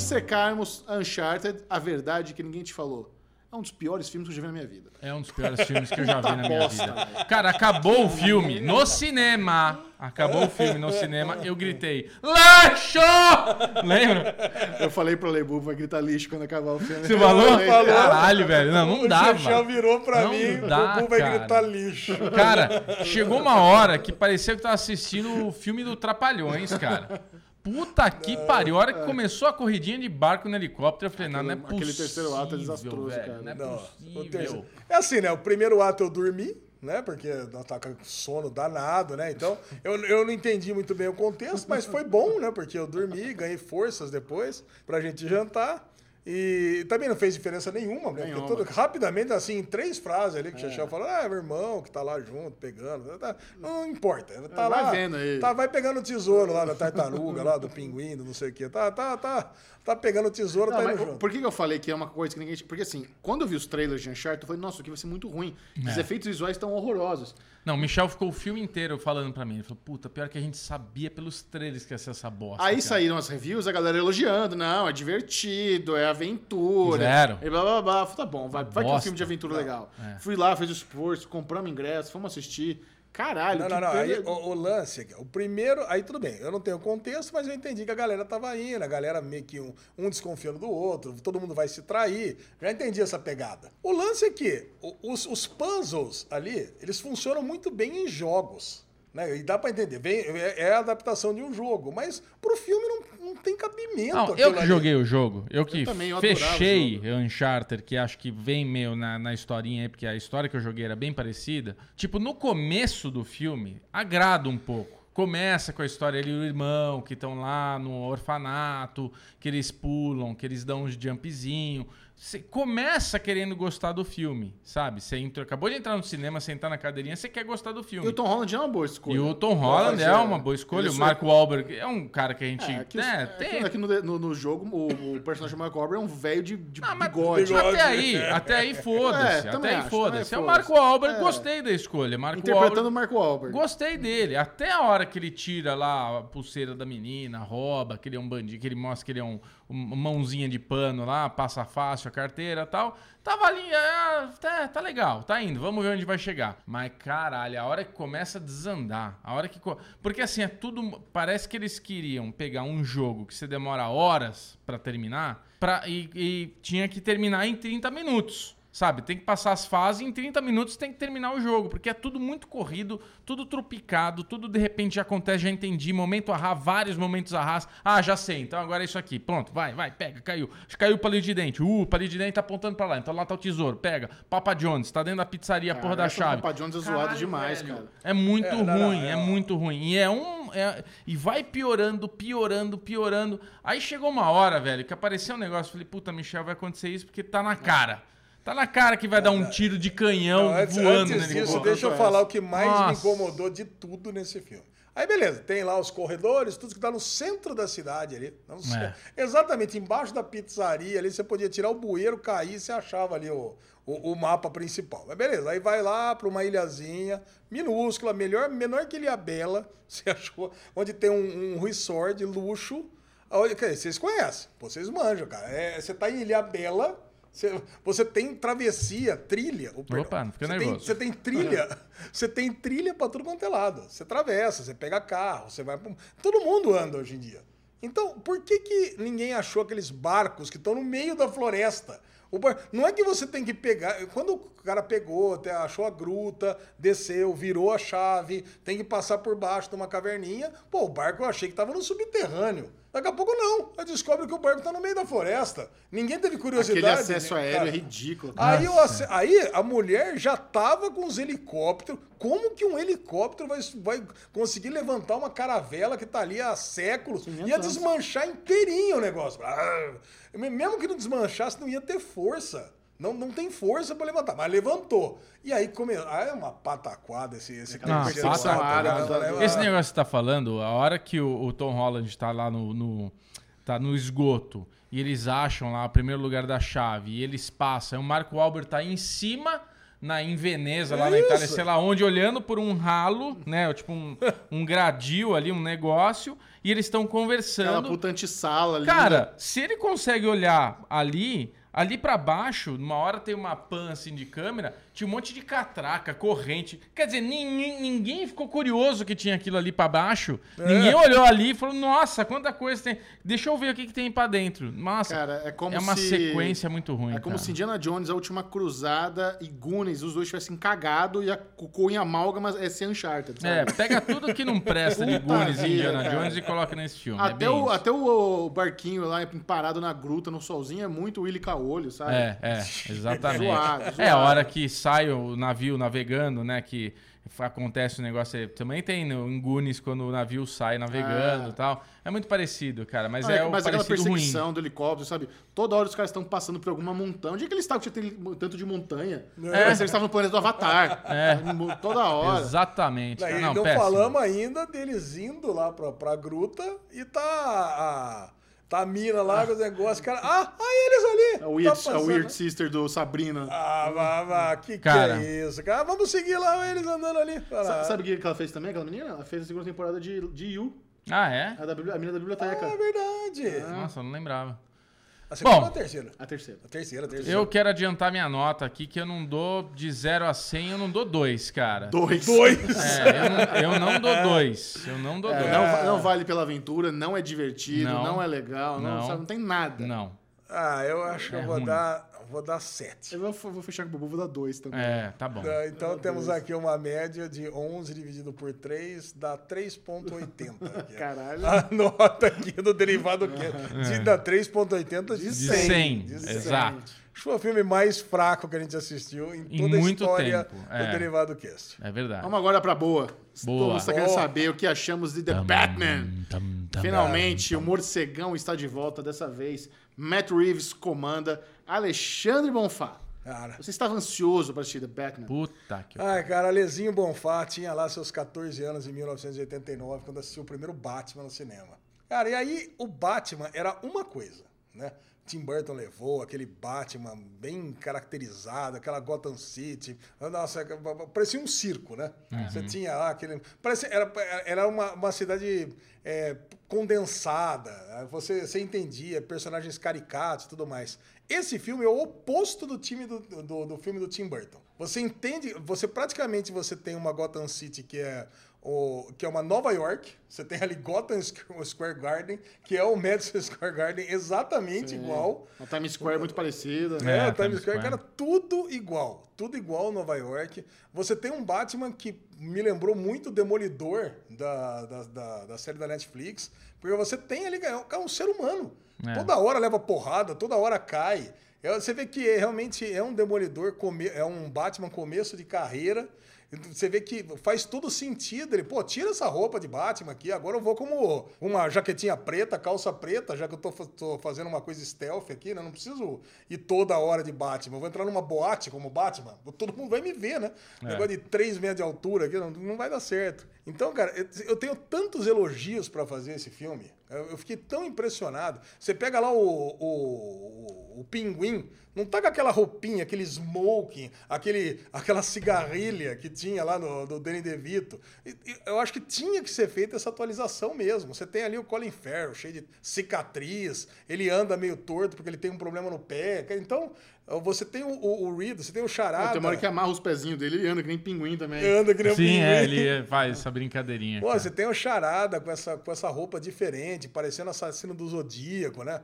dissecarmos Uncharted, a verdade que ninguém te falou. É um dos piores filmes que eu já vi na minha vida. É um dos piores filmes que eu já vi na minha vida. Cara, acabou o filme no cinema. Acabou o filme no cinema, eu gritei: Lixo! Lembra? Eu falei pro Leibu, vai gritar lixo quando acabar o filme. Você falou? Falei. Caralho, velho. Não, não o dava. Chechel virou pra Não mim, dá, o Bubu vai cara. gritar lixo. Cara, chegou uma hora que parecia que eu tava assistindo o filme do Trapalhões, cara. Puta que pariu. A hora que começou a corridinha de barco no helicóptero, eu falei, não, não é Aquele possível. terceiro ato é desastroso, velho, cara. Não é Não, o possível. terceiro- É assim, né? O primeiro ato eu dormi, né? Porque nós tá com sono danado, né? Então, eu, eu não entendi muito bem o contexto, mas foi bom, né? Porque eu dormi, ganhei forças depois pra gente jantar. E também não fez diferença nenhuma, né? Nenhuma. Porque tudo, rapidamente, assim, em três frases ali que o Chechel falou, ah, meu irmão que tá lá junto, pegando. tá- não importa. Tá É, vai lá. vendo aí. Tá, vai pegando o tesouro lá da tartaruga, lá do pinguim, do não sei o quê. Tá, tá, tá, tá pegando o tesouro, Não, tá indo junto. por que eu falei que é uma coisa que ninguém. Porque assim, quando eu vi os trailers de Uncharted, eu falei, nossa, aqui vai ser muito ruim. Os É. efeitos visuais estão horrorosos. Não, o Michel ficou o filme inteiro falando pra mim. Ele falou, puta, pior que a gente sabia pelos trailers que ia ser essa bosta. Aí cara." saíram as reviews, a galera elogiando. Não, é divertido, é aventura. Zero. E blá blá blá. Falei, tá bom, vai, vai que é um filme de aventura legal. É. Fui lá, fiz o esforço, compramos ingresso, fomos assistir. Caralho, Não, não, não. Aí, o, o lance, aqui, o primeiro, aí tudo bem, eu não tenho contexto, mas eu entendi que a galera tava indo, a galera meio que um, um desconfiando do outro, todo mundo vai se trair. Já entendi essa pegada. O lance é que os, os puzzles ali, eles funcionam muito bem em jogos. Né? E dá pra entender, vem, é, é a adaptação de um jogo, mas pro filme não, não tem cabimento. Não, eu que ali. joguei o jogo, eu que também, eu fechei o Uncharted, que acho que vem meio na, na historinha aí, porque a história que eu joguei era bem parecida. Tipo, no começo do filme, agrada um pouco. Começa com a história ali do irmão, que estão lá no orfanato, que eles pulam, que eles dão uns jumpzinho. Você começa querendo gostar do filme, sabe? Você entrou, acabou de entrar no cinema, sentar na cadeirinha, você quer gostar do E filme. o Tom Holland é uma boa escolha. E o Tom Holland é uma boa escolha. Ele O só- Mark Wahlberg é um cara que a gente. É, que, né, é, tem, que aqui no, no, no jogo, o, o personagem do Mark Wahlberg é um velho de, de Ah, mas bigode. bigode. Até aí, até aí É, foda-se. até aí foda-se. É o Marco foda-se. Wahlberg, É. gostei da escolha. Marco Interpretando o Mark Wahlberg. gostei dele. Até a hora que ele tira lá a pulseira da menina, rouba, que ele é um bandido, que ele mostra que ele é um, mãozinha de pano lá, passa fácil a carteira tal. Tava ali, é, tá, tá legal, tá indo, vamos ver onde vai chegar. Mas caralho, a hora que começa a desandar, a hora que. Porque assim, é tudo. Parece que eles queriam pegar um jogo que você demora horas pra terminar pra, e, e tinha que terminar em 30 minutos. Sabe, tem que passar as fases em 30 minutos tem que terminar o jogo, porque é tudo muito corrido, tudo tropicado, tudo de repente já acontece, já entendi, momento arra, vários momentos arras. Ah, já sei, então agora é isso aqui. Pronto, vai, vai, pega, caiu. Caiu o palito de dente. Uh, o palito de dente tá apontando pra lá, então lá tá o tesouro. Pega. Papa Jones, tá dentro da pizzaria, a porra da chave. Papa Jones é zoado Caralho, demais, velho. cara. É muito É, não, não, ruim, é, é, muito ruim. E é um. é- e vai piorando, piorando, piorando. Aí chegou uma hora, velho, que apareceu um negócio. Falei, puta, Michel, vai acontecer isso porque tá na cara. Tá na cara que vai dar um tiro de canhão Não, antes, voando antes disso, deixa eu falar o que mais me Nossa. incomodou de tudo nesse filme. Aí beleza, tem lá os corredores, tudo que tá no centro da cidade ali. Não sei, É. Exatamente, embaixo da pizzaria ali, você podia tirar o bueiro, cair, você achava ali o, o, o mapa principal. Mas beleza, aí vai lá para uma ilhazinha minúscula, melhor, menor que Ilhabela, você achou, onde tem um, um resort de luxo. Vocês conhecem, vocês manjam, cara. É, você tá em Ilhabela, você, você tem travessia, trilha. oh. Opa, não fica você tem, nervoso. você tem trilha, você tem trilha pra tudo quanto é lado. Você atravessa, você pega carro, você vai. pra- Todo mundo anda hoje em dia. Então, por que, que ninguém achou aqueles barcos que estão no meio da floresta? Bar- Não é que você tem que pegar. Quando o cara pegou, até achou a gruta, desceu, virou a chave, tem que passar por baixo de uma caverninha. Pô, o barco eu achei que estava no subterrâneo. Daqui a pouco não. Aí descobre que o barco está no meio da floresta. Ninguém teve curiosidade. Aquele acesso aéreo cara? é ridículo. Aí, o ace- aí a mulher já tava com os helicópteros. Como que um helicóptero vai, vai conseguir levantar uma caravela que tá ali há séculos? Ia anos. desmanchar inteirinho o negócio. Ah, mesmo que não desmanchasse, não ia ter força. Não, não tem força pra levantar, mas levantou. E aí começou. Ah, é uma pataquada esse, esse Não, salto, pata- né? Esse Ah, negócio que você tá falando, a hora que o, o Tom Holland tá lá no, no- tá no esgoto e eles acham lá o primeiro lugar da chave e eles passam, e o Marco Albert tá em cima na em Veneza, lá na Isso. Itália, sei lá onde, olhando por um ralo, né, tipo um, um gradil ali, um negócio, e eles estão Aquela conversando. puta antessala ali. Cara, se ele consegue olhar ali, ali pra baixo, numa hora tem uma pan assim de câmera, tinha um monte de catraca, corrente. Quer dizer, ninguém, ninguém ficou curioso que tinha aquilo ali pra baixo. É. Ninguém olhou ali e falou: "Nossa, quanta coisa tem. Deixa eu ver o que, que tem pra dentro". Nossa, Cara, é como é uma se- sequência muito ruim, É como cara. se Indiana Jones, a última cruzada e Goonies, os dois tivessem cagado e a cocô em amálgama é ser Uncharted, sabe? É, pega tudo que não presta de Goonies e Indiana cara. Jones e coloca nesse filme. é Até, bem o, isso. até o, barquinho lá parado na gruta, no solzinho, é muito Willy Caolho, sabe? É, é, exatamente. Zoado, É, a zoado. hora que sai o navio navegando, né? Que acontece o negócio aí. Também tem no, em Goonies quando o navio sai navegando Ah. e tal. É muito parecido, cara, mas Ah, é o mas aquela parecido ruim. perseguição do helicóptero, sabe? Toda hora os caras estão passando por alguma montanha. Onde é que eles estavam tinha tanto de montanha? Parece que eles estavam no planeta do Avatar. É. Toda hora. Exatamente. Não, não péssimo. falamos ainda deles indo lá pra, pra gruta e tá a, tá a mina lá com os negócios. Cara, ah, ah, eles ali. A Weird, Tá a passando. Weird Sister do Sabrina. Ah, vá, vá, que Cara. que é isso, cara? Vamos seguir lá eles andando ali. Sa- Sabe o que que ela fez também, aquela menina? Ela fez a segunda temporada de, de You, Ah, é? a, da, a menina da biblioteca. Ah, é verdade. Nossa, eu não lembrava. A segunda Bom. ou a terceira? A terceira. A terceira, a terceira. Eu quero adiantar minha nota aqui, que eu não dou de 0 a 100, eu não dou 2, cara. Dois. Dois. É, eu não, eu não dou 2. Eu não dou É, 2. não, va- não vale pela aventura, não é divertido, Não. não, é legal, não, Não. sabe, não tem nada. Não. Ah, eu acho que É eu vou ruim. dar, vou dar sete. Eu vou, vou fechar com o Bubu, vou dar dois também. É, tá bom. Ah, Então temos aqui uma média de 11 dividido por 3 dá 3.80. aqui. Caralho. A nota aqui do derivado que de, dá 3.80 de De 100. 100, De 100. exato. Acho que foi o filme mais fraco que a gente assistiu em Em toda a muito história tempo, do é. Derivado Cast. É verdade. Vamos agora pra boa. Boa. Mundo está querendo saber o que achamos de The Batman. Finalmente, o morcegão está de volta dessa vez. Matt Reeves comanda. Alexandre Bonfá. Cara. Você estava ansioso para assistir The Batman? Puta que. Ai, cara, Alezinho Bonfá tinha lá seus 14 anos em 1989, quando assistiu o primeiro Batman no cinema. Cara, e aí o Batman era uma coisa, né? Tim Burton levou aquele Batman bem caracterizado, aquela Gotham City. Nossa, parecia um circo, né? Você tinha lá aquele. Parecia, era era uma, uma cidade é, condensada. Você, você entendia, personagens caricatos e tudo mais. Esse filme é o oposto do time do, do, do filme do Tim Burton. Você entende, você praticamente você tem uma Gotham City que é o, que é uma Nova York. Você tem ali Gotham Square Garden, que é o Madison Square Garden exatamente igual. A Times Square é muito parecida. É, É, o Times Times Square, Square. cara, tudo igual. Tudo igual Nova York. Você tem um Batman que me lembrou muito o Demolidor da, da, da, da série da Netflix. Porque você tem ali, é um- é um ser humano. É. Toda hora leva porrada, toda hora cai. É, você vê que é- realmente é um Demolidor, é um Batman começo de carreira. Você vê que faz todo sentido. Ele, pô, tira essa roupa de Batman aqui. Agora eu vou como uma jaquetinha preta, calça preta, já que eu tô, tô fazendo uma coisa stealth aqui, né? Não preciso ir toda hora de Batman. Eu vou entrar numa boate como Batman. Todo mundo vai me ver, né? Negócio de 3 metros de altura aqui, não, não vai dar certo. Então, cara, eu, eu tenho tantos elogios pra fazer esse filme. Eu, fiquei tão impressionado. Você pega lá o, o, o pinguim, não tá com aquela roupinha, aquele smoking, aquele, aquela cigarrilha que tinha lá no, do Danny DeVito. Eu acho que tinha que ser feita essa atualização mesmo. Você tem ali o Colin Farrell, cheio de cicatriz, ele anda meio torto porque ele tem um problema no pé. Então, você tem o, o, o Reed, você tem o Charada. Tem uma hora que amarra os pezinhos dele, ele anda que nem pinguim também. anda que nem um Sim, pinguim. é, ele faz essa brincadeirinha. Pô, cara. você tem o Charada com essa, com essa roupa diferente, parecendo assassino do Zodíaco, né?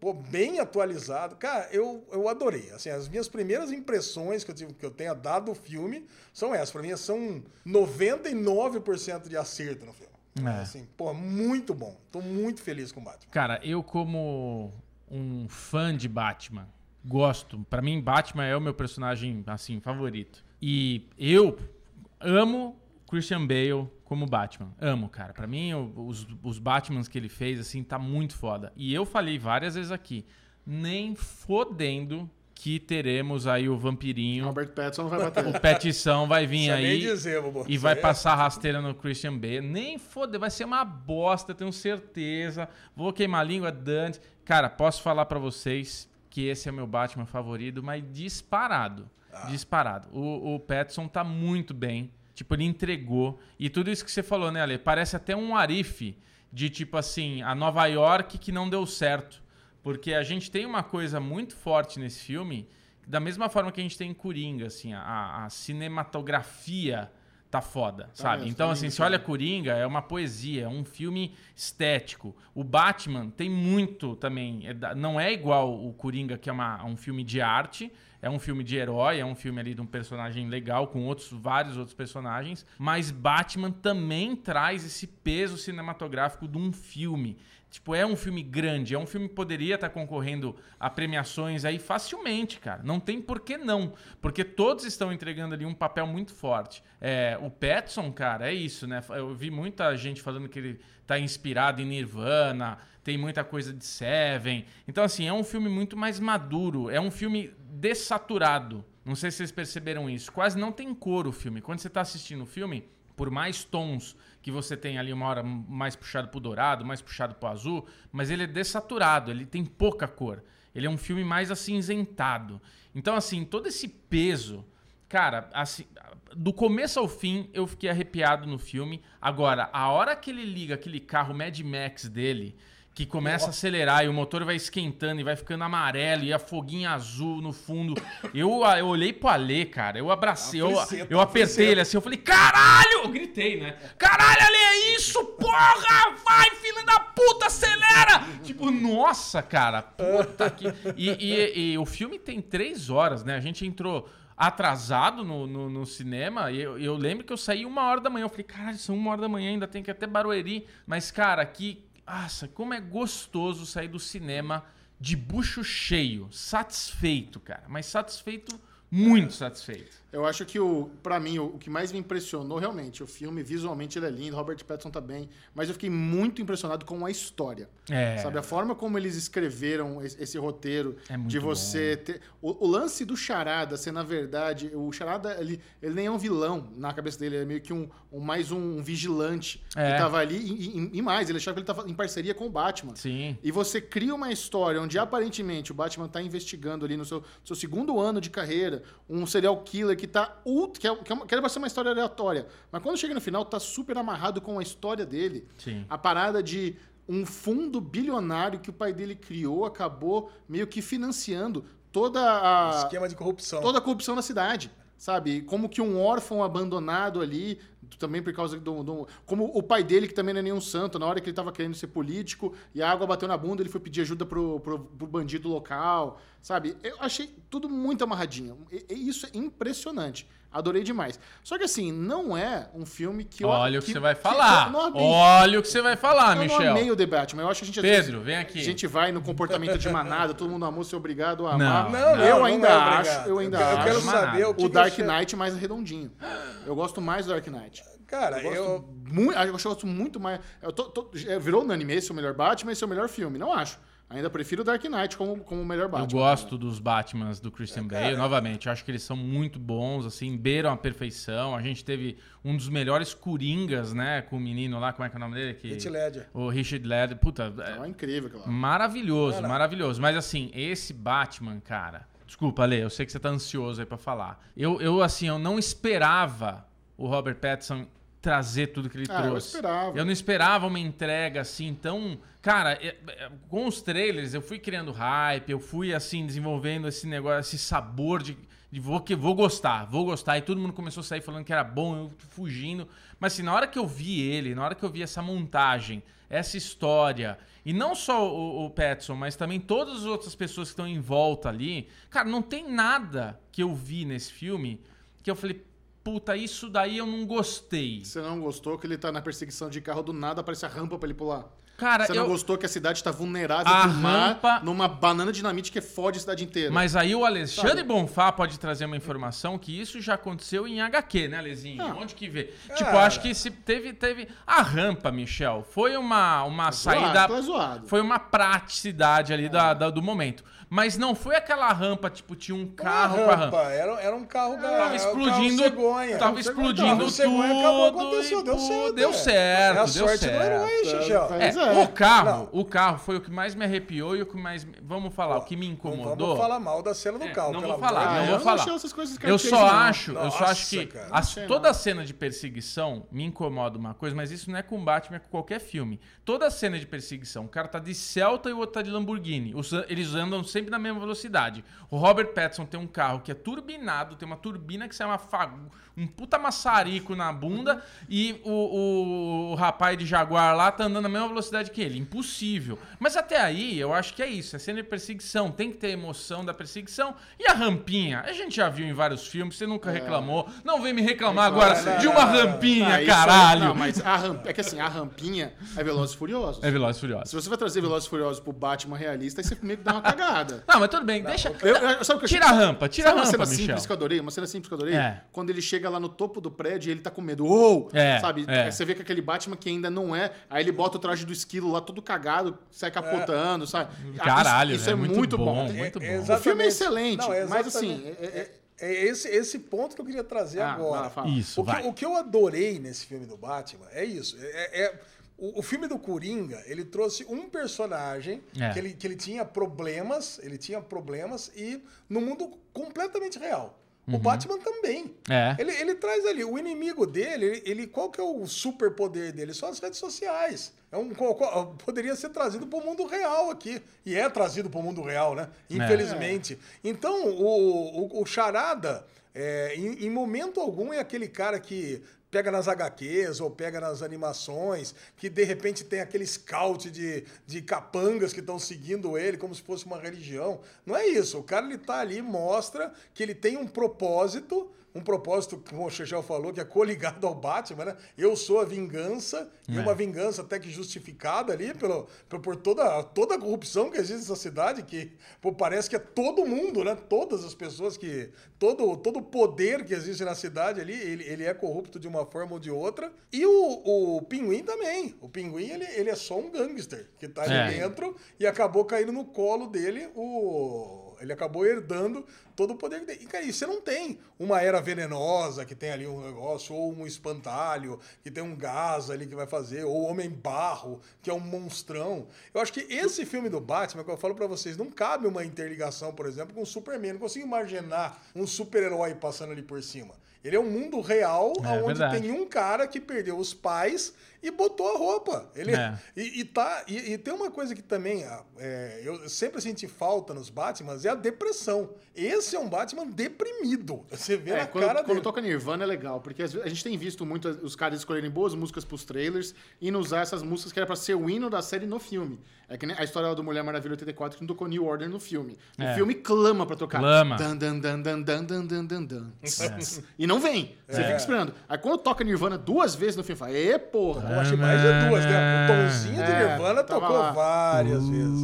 Pô, bem atualizado. Cara, eu, eu adorei. Assim, as minhas primeiras impressões que eu, tive, que eu tenha dado do filme são essas. Pra mim, são 99% de acerto no filme. É. Assim, pô, muito bom. Tô muito feliz com o Batman. Cara, eu como um fã de Batman, gosto. Pra mim, Batman é o meu personagem, assim, favorito. E eu amo Christian Bale como Batman. Amo, cara. Pra mim, os, os Batmans que ele fez, assim, tá muito foda. E eu falei várias vezes aqui, nem fodendo que teremos aí o vampirinho. Robert Pattinson vai bater. O Petição vai vir nem aí dizer, e vai é- passar rasteira no Christian Bale. Nem foder, vai ser uma bosta, tenho certeza. Vou queimar a língua, Dante. Cara, posso falar pra vocês que esse é o meu Batman favorito, mas disparado. Ah. Disparado. O, o Pattinson tá muito bem. Tipo, ele entregou. E tudo isso que você falou, né, Ale? Parece até um arife de tipo assim, a Nova York que não deu certo. Porque a gente tem uma coisa muito forte nesse filme, da mesma forma que a gente tem em Coringa, assim, a, a cinematografia tá foda, sabe? mesmo, então, tá assim, lindo, você olha Coringa, é uma poesia, é um filme estético. O Batman tem muito também, é não é igual o Coringa, que é uma- um filme de arte, é um filme de herói, é um filme ali de um personagem legal com outros vários outros personagens, mas Batman também traz esse peso cinematográfico de um filme. Tipo, é um filme grande, é um filme que poderia estar concorrendo a premiações aí facilmente, cara. Não tem por que não, porque todos estão entregando ali um papel muito forte. É, o Petson, cara, é isso, né? Eu vi muita gente falando que ele tá inspirado em Nirvana, tem muita coisa de Seven. Então, assim, é um filme muito mais maduro, é um filme dessaturado. Não sei se vocês perceberam isso. Quase não tem cor o filme. Quando você tá assistindo o filme, por mais tons que você tem ali uma hora mais puxado pro dourado, mais puxado pro azul, mas ele é dessaturado, ele tem pouca cor. Ele é um filme mais acinzentado. Então, assim, todo esse peso, cara, assim, do começo ao fim eu fiquei arrepiado no filme. Agora, a hora que ele liga aquele carro Mad Max dele, que começa a acelerar e o motor vai esquentando e vai ficando amarelo e a foguinha azul no fundo. Eu, eu olhei pro Alê, cara. Eu abracei, eu, eu apertei ele assim, eu falei, caralho! Eu gritei, né? Caralho, Ale, é isso, porra! Vai, filho da puta, acelera! Tipo, nossa, cara, puta que... E, e- e o filme tem três horas, né? A gente entrou atrasado no, no, no cinema e eu, eu lembro que eu saí uma hora da manhã. Eu falei, caralho, são uma hora da manhã, ainda tem que ir até Barueri. Mas, cara, que... Nossa, como é gostoso sair do cinema de bucho cheio, satisfeito, cara. Mas satisfeito, muito satisfeito. Eu acho que, o, pra mim, o, o que mais me impressionou realmente, o filme, visualmente ele é lindo, Robert Pattinson tá bem, mas eu fiquei muito impressionado com a história. É. Sabe, a forma como eles escreveram esse, esse roteiro É de você ter. O, o lance do Charada ser, na verdade, o Charada, ele, ele nem é um vilão na cabeça dele, ele é meio que um, um- mais um vigilante É. que tava ali. E, e- e mais, ele achava que ele tava em parceria com o Batman. Sim. E você cria uma história onde aparentemente o Batman tá investigando ali no seu, seu segundo ano de carreira um serial killer que tá ult- que, é, que, é uma, que era pra ser uma história aleatória. Mas quando chega no final, tá super amarrado com a história dele. Sim. A parada de um fundo bilionário que o pai dele criou acabou meio que financiando toda a Esquema de corrupção. toda a corrupção na cidade, sabe? Como que um órfão abandonado ali, também por causa do, do- Como o pai dele, que também não é nenhum santo, na hora que ele tava querendo ser político e a água bateu na bunda, ele foi pedir ajuda pro, pro, pro bandido local, sabe? Eu achei tudo muito amarradinho. E, e isso é impressionante. Adorei demais. Só que assim, não é um filme que eu. Olha o que, você vai que falar. eu não amei. Olha o que você vai falar, eu não Michel. amei o debate, mas eu acho que a gente Pedro, vezes, vem aqui. A gente vai no comportamento de manada, todo mundo amou, ser obrigado a Não, amar. não, eu não, ainda não é acho, eu ainda Eu quero- eu quero acho saber o que o que Dark você- Knight mais redondinho. Eu gosto mais do Dark Knight. Cara, Eu eu. gosto, muito, eu gosto muito mais. Eu tô, tô- é, virou unânime esse é o melhor Batman, esse é o melhor filme. Não acho. Ainda prefiro o Dark Knight como, como o melhor Eu Batman. gosto dos Batmans do Christian Bale, cara. novamente. Eu acho que eles são muito bons, assim, beiram a perfeição. A gente teve um dos melhores Coringas, né? Com o menino lá, como é que é o nome dele? Que... Heath Ledger. O Richard Ledger. Puta, é É incrível lá. maravilhoso, Cara. maravilhoso. Mas assim, esse Batman, cara... Desculpa, Ale, eu sei que você tá ansioso aí pra falar. Eu, eu assim, eu não esperava o Robert Pattinson trazer tudo que ele Ah, eu trouxe. esperava. Eu não esperava uma entrega assim tão. Cara, é- é- com os trailers eu fui criando hype, eu fui assim desenvolvendo esse negócio, esse sabor de, de vou que vou gostar, vou gostar. E todo mundo começou a sair falando que era bom, eu fugindo. Mas assim, na hora que eu vi ele, na hora que eu vi essa montagem, essa história, e não só o, o Petson, mas também todas as outras pessoas que estão em volta ali, cara, não tem nada que eu vi nesse filme que eu falei, puta, isso daí eu não gostei. Você não gostou que ele tá na perseguição de carro do nada, aparece a rampa pra ele pular. Cara, Você não eu, gostou que a cidade tá vulnerável A rampa- numa banana dinamite que fode a cidade inteira. Mas aí o Alexandre Sabe? Bonfá pode trazer uma informação que isso já aconteceu em HQ, né, Lezinho? Ah. Onde que vê? Cara. Tipo, acho que se teve, teve. A rampa, Michel, foi uma, uma zoado, saída. aquilo é zoado. Foi uma praticidade ali da, da- do momento. Mas não foi aquela rampa, tipo, tinha um carro com a rampa. Era, era um carro da. Tava explodindo, carro cegonha. tava explodindo carro cegonha, acabou, tudo aconteceu, e, deu pô, certo. deu é. certo, É deu certo. herói, É, é. o carro, Não. o carro foi o que mais me arrepiou e o que mais. Vamos falar, o que me Não incomodou. vamos falar mal da cena do É, carro. não vou falar, não vou eu falar. Eu só não. acho, eu só acho que toda não. a cena de perseguição me incomoda uma coisa, mas isso não é com Batman, é com qualquer filme. Toda a cena de perseguição, o cara tá de Celta e o outro tá de Lamborghini. Os- eles andam sempre na mesma velocidade. O Robert Pattinson tem um carro que é turbinado, tem uma turbina que sai uma um puta maçarico na bunda e o, o- o rapaz de Jaguar lá tá andando na mesma velocidade que ele. Impossível. Mas até aí, eu acho que é isso. É cena de perseguição. Tem que ter emoção da perseguição. E a rampinha? A gente já viu em vários filmes, você nunca reclamou. Não vem me reclamar agora não, de não, uma não. rampinha, Ah, é- caralho. Não, mas a rampa, é que assim, a rampinha é Velozes e Furiosos. É Velozes e Furiosos. Se você vai trazer Velozes e Furiosos pro Batman realista, aí você meio que dá uma cagada. Não, mas tudo bem, deixa. Eu- eu- sabe o que eu tira achei- a rampa, tira Sabe a uma rampa, cena Michel. simples que eu adorei? Uma cena simples que eu adorei? É. Quando ele chega lá no topo do prédio e ele tá com medo. Uou! É, Sabe? é. Você vê que aquele Batman que ainda não é. Aí ele bota o traje do esquilo lá todo cagado, sai capotando, sabe? Ah, Caralho, isso, isso é velho, muito, bom. Muito bom. É, O filme é excelente, Não, mas assim. é- é- É esse, esse ponto que eu queria trazer Ah, agora. Isso, O que, vai. o que eu adorei nesse filme do Batman é isso. É, é- o, o filme do Coringa, ele trouxe um personagem É. que, ele, que ele tinha problemas, ele tinha problemas e no mundo completamente real. O Batman também. Uhum. É. Ele, ele traz ali, o inimigo dele, ele, ele- qual que é o superpoder dele? São as redes sociais. É um, poderia ser trazido para o mundo real aqui. E é trazido para o mundo real, né? Infelizmente. Então, o, o, o Charada, é, em, em momento algum, é aquele cara que pega nas HQs ou pega nas animações, que de repente tem aquele scout de, de capangas que estão seguindo ele como se fosse uma religião. Não é isso. O cara ele tá ali, mostra que ele tem um propósito, um propósito, como o Chechel falou, que é coligado ao Batman, né? Eu sou a vingança, e É. uma vingança até que justificada ali pelo, por, toda, toda a corrupção que existe nessa cidade, que pô, parece que é todo mundo, né? Todas as pessoas que. Todo, todo o poder que existe na cidade ali, ele, ele é corrupto de uma forma ou de outra. E o, o Pinguim também. O Pinguim, ele, ele é só um gangster que tá ali É. dentro e acabou caindo no colo dele o. Ele acabou herdando todo o poder que tem. E, cara, e você não tem uma era venenosa que tem ali um negócio, ou um espantalho, que tem um gás ali que vai fazer, ou Homem Barro, que é um monstrão. Eu acho que esse filme do Batman, que eu falo pra vocês, não cabe uma interligação, por exemplo, com o Superman. Não consigo imaginar um super-herói passando ali por cima. Ele é um mundo real É, onde tem um cara que perdeu os pais e botou a roupa. Ele, É. e, e tá, e, e tem uma coisa que também ah, é, eu sempre senti falta nos Batmans, é a depressão. Esse é um Batman deprimido. Você vê É, na quando, cara quando dele. toca Nirvana é legal, porque a gente tem visto muito os caras escolherem boas músicas pros trailers e não usar essas músicas que era pra ser o hino da série no filme. É que nem a história do Mulher Maravilha 84 que não tocou New Order no filme. O É. filme clama pra tocar. Clama. Dan, dan, dan, dan, dan, dan, dan, dan, dan. E não vem. Você É. fica esperando. Aí quando toca Nirvana duas vezes no filme, fala, ê, porra. Eu achei mais de duas, né? O tonzinho de É, Nirvana tocou lá. várias vezes.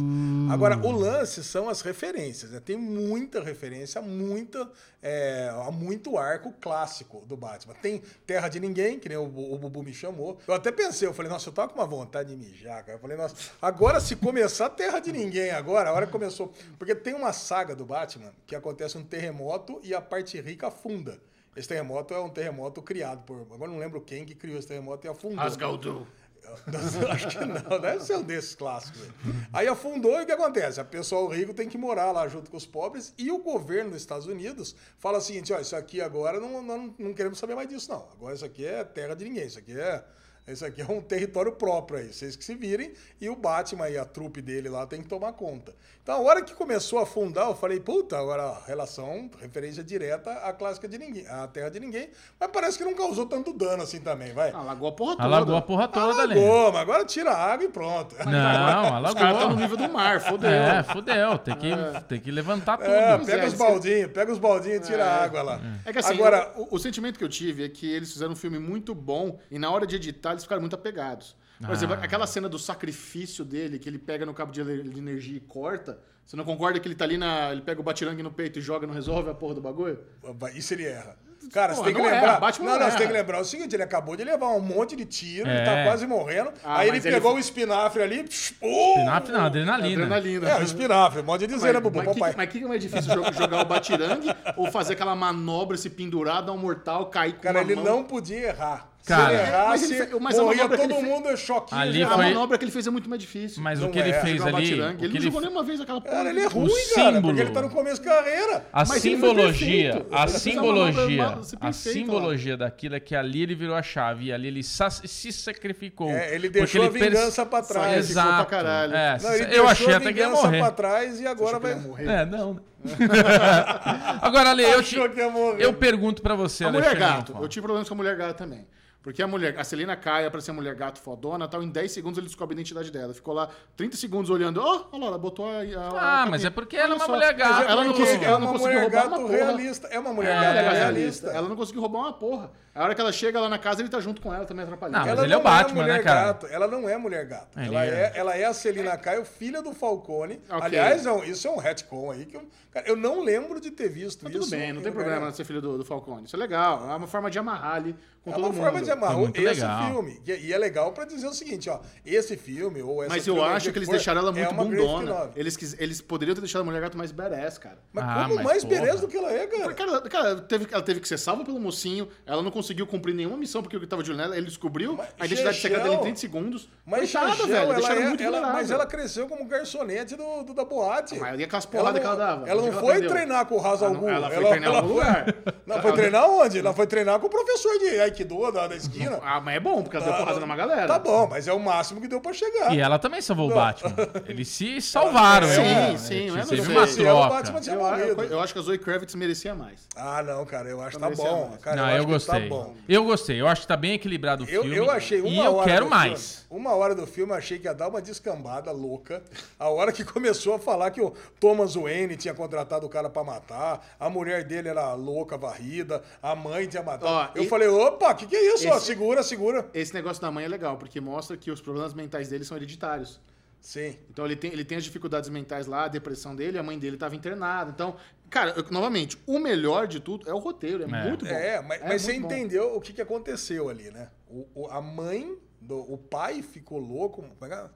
Agora, o lance são as referências, né? Tem muita referência, muita, é, muito arco clássico do Batman. Tem Terra de Ninguém, que nem o, o Bubu me chamou. Eu até pensei, eu falei, nossa, eu tava com uma vontade de mijar, cara. Eu falei, nossa, agora se começar Terra de Ninguém, agora, a hora que começou. Porque tem uma saga do Batman que acontece um terremoto e a parte rica afunda. Esse terremoto é um terremoto criado por. Agora não lembro quem que criou esse terremoto e afundou. Asgaldu. Acho que não, deve ser um desses clássicos. aí. Afundou e o que acontece? A pessoal rico tem que morar lá junto com os pobres e o governo dos Estados Unidos fala o seguinte: ó, isso aqui agora não, não, não queremos saber mais disso, não. Agora isso aqui é terra de ninguém, isso aqui é. Isso aqui é um território próprio aí, vocês que se virem, e o Batman e a trupe dele lá tem que tomar conta. Então, a hora que começou a afundar, eu falei, puta, agora a relação, referência direta à clássica de ninguém, à terra de ninguém, mas parece que não causou tanto dano assim também, vai. Alagou a porra toda. Alagou a porra toda ali. Alagou, mas agora tira a água e pronto. Não, Os caras estão no alagou. nível do mar, fodeu. É, fudeu. Tem que, tem que levantar tudo. É, pega é, os baldinhos, pega os baldinhos e tira a água lá. É que assim, Agora, o, o sentimento que eu tive é que eles fizeram um filme muito bom e na hora de editar eles ficaram muito apegados. Por exemplo, Ah. aquela cena do sacrifício dele, que ele pega no cabo de ele- de energia e corta. Você não concorda que ele tá ali na. Ele pega o batirangue no peito e joga, não resolve a porra do bagulho? isso ele erra. Cara, Porra, você tem que não lembrar. não, não não, você tem que lembrar o seguinte: ele acabou de levar um monte de tiro, ele É. tá quase morrendo. Ah, aí ele ele pegou foi- o espinafre ali. psh, pum! Espinafre não, adrenalina. Adrenalina. É, o espinafre, pode dizer, né, Bubu? mas, que, Papai. mas que que é mais difícil jogar, o batirangue ou fazer aquela manobra, se pendurar, dar um mortal, cair com Cara, uma ele mão? não podia errar. Cara, Se ele errasse, mas ele fe- mas a morria manobra que todo ele fe- mundo choquinho. Ali. A foi- manobra que ele fez é muito mais difícil. Mas Não o que ele é. fez Jogar o ali. batirangue. O Ele que não ele... jogou nenhuma vez aquela porra. Cara, ele é O ruim, cara, símbolo- porque ele tá no começo da carreira. A Mas ele simbologia, a Ele fez a simbologia, a simbologia daquilo é que ali ele virou a chave e ali ele se sacrificou. É, ele deixou a vingança pra trás. Exato. pra caralho. É, Não, ele eu achei a até que ia vingança morrer. pra trás e agora ele vai. morrer. É, não. né? Agora, Ale, eu, te, eu pergunto pra você, A Mulher. Gato. Eu tive problemas com a Mulher Gato também. Porque a mulher, a Celina Caia pra ser a Mulher Gato fodona tal, em 10 segundos ele descobre a identidade dela. Ficou lá 30 segundos olhando. Ó, olha lá, ela botou a. a- Ah, a mas é porque ela é uma só. mulher gato. Mas Ela não conseguiu, é ela não uma conseguiu mulher roubar uma gato porra. realista. É uma mulher É, gato é realista. Ela não conseguiu roubar uma porra. A hora que ela chega lá na casa, ele tá junto com ela também atrapalhando. Não, mas Ela ele é o não Batman, mulher né, cara? gato. Ela não é mulher gato. Ele Ela é. é. ela é a Celina Caio, filha do Falcone. Ok. Aliás, é um- isso é um retcon aí que eu, cara, eu não lembro de ter visto Mas isso. tudo bem, não em tem problema nenhum. ser filho do, do Falcone. Isso é legal. É uma forma de amarrar ali com É todo uma mundo. forma de amar. É muito esse legal. filme. E, e é legal pra dizer o seguinte, ó. Esse filme, ou essa Mas eu acho que eles for, deixaram ela é muito uma bundona. Eles, quis- eles poderiam ter deixado a Mulher Gato mais badass, cara. Mas Ah, como mas mais porra. beleza do que ela é, cara? Cara, cara teve, ela teve que ser salva pelo mocinho, ela não conseguiu cumprir nenhuma missão porque eu tava de olho nela, ele descobriu Mas, a identidade Chechel- secreta dele em 30 segundos. Mas Coitada, velho, ela deixaram é- muito ela-. Mas ela cresceu como garçonete do, do- da boate. Mas e aquelas porradas que ela dava? Ela não que foi aprendeu? treinar com o Ra's al Ela ela foi treinar em algum lugar. Não, foi treinar onde? Ela foi treinar com o professor de Aikido da, da esquina. Ah, mas é bom, porque ela deu porrada numa galera. Tá bom, mas é o máximo que deu pra chegar. E ela também salvou o Batman. Eles se salvaram, Sim, sim, Teve uma o troca. Eu, acho que a Zoe Kravitz merecia mais. Ah, não, cara, eu acho que tá bom. Cara, Não, eu, eu que gostei. tá bom. Eu gostei. Eu acho que tá bem equilibrado o Eu, filme. eu achei uma E eu quero mais. Filme, uma hora do filme, eu achei que ia dar uma descambada louca. A hora que começou a falar que o Thomas Wayne tinha contratado o cara pra matar, a mulher dele era louca, varrida, a mãe tinha matado. Ó, eu e- falei, opa, que que é isso? Ó, Esse- segura, segura. Esse negócio da mãe é legal, porque mostra que os problemas mentais dele são hereditários. Sim. Então ele tem, ele tem as dificuldades mentais lá, a depressão dele, a mãe dele estava internada. Então, cara, eu- novamente, o melhor de tudo é o roteiro, é, É. muito bom. É, mas, mas você bom. entendeu o que, que aconteceu ali, né? O, o- a mãe, do, o pai ficou louco. como é que é?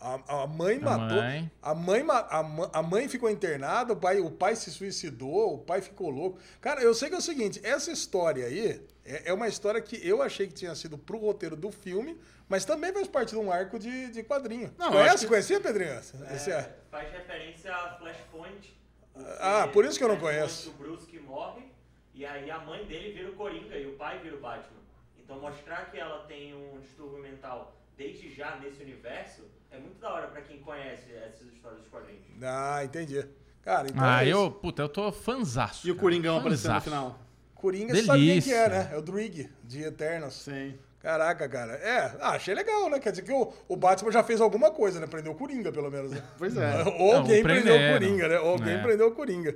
A, a mãe A matou. mãe. A mãe, a, a mãe ficou internada, o pai, o pai se suicidou, o pai ficou louco. Cara, eu sei que é o seguinte: essa história aí é, é uma história que eu achei que tinha sido pro roteiro do filme, mas também faz parte de um arco de, de quadrinho. Não, Conhece? que- Conhecia, Pedrinho? Esse é. Faz referência a Flashpoint. Ah, por isso que eu não Flashpoint, conheço. O Bruce que morre E aí a mãe dele vira o Coringa e o pai vira o Batman. Então mostrar que ela tem um distúrbio mental desde já nesse universo é muito da hora pra quem conhece essas histórias dos quadrinhos. Ah, entendi. Cara, então Ah, é isso. eu, puta, eu tô fanzaço. E o. Coringão aparecendo no Fanzaço. final. Coringa, você sabe quem que é, Delícia. né? É o Druig, de Eternos. Sim. Caraca, cara. É, ah, achei legal, né? Quer dizer que o, o Batman já fez alguma coisa, né? Prendeu o Coringa, pelo menos. Né? Pois é. Ou Não, alguém prendeu o. Coringa, né? Ou alguém É. prendeu o Coringa.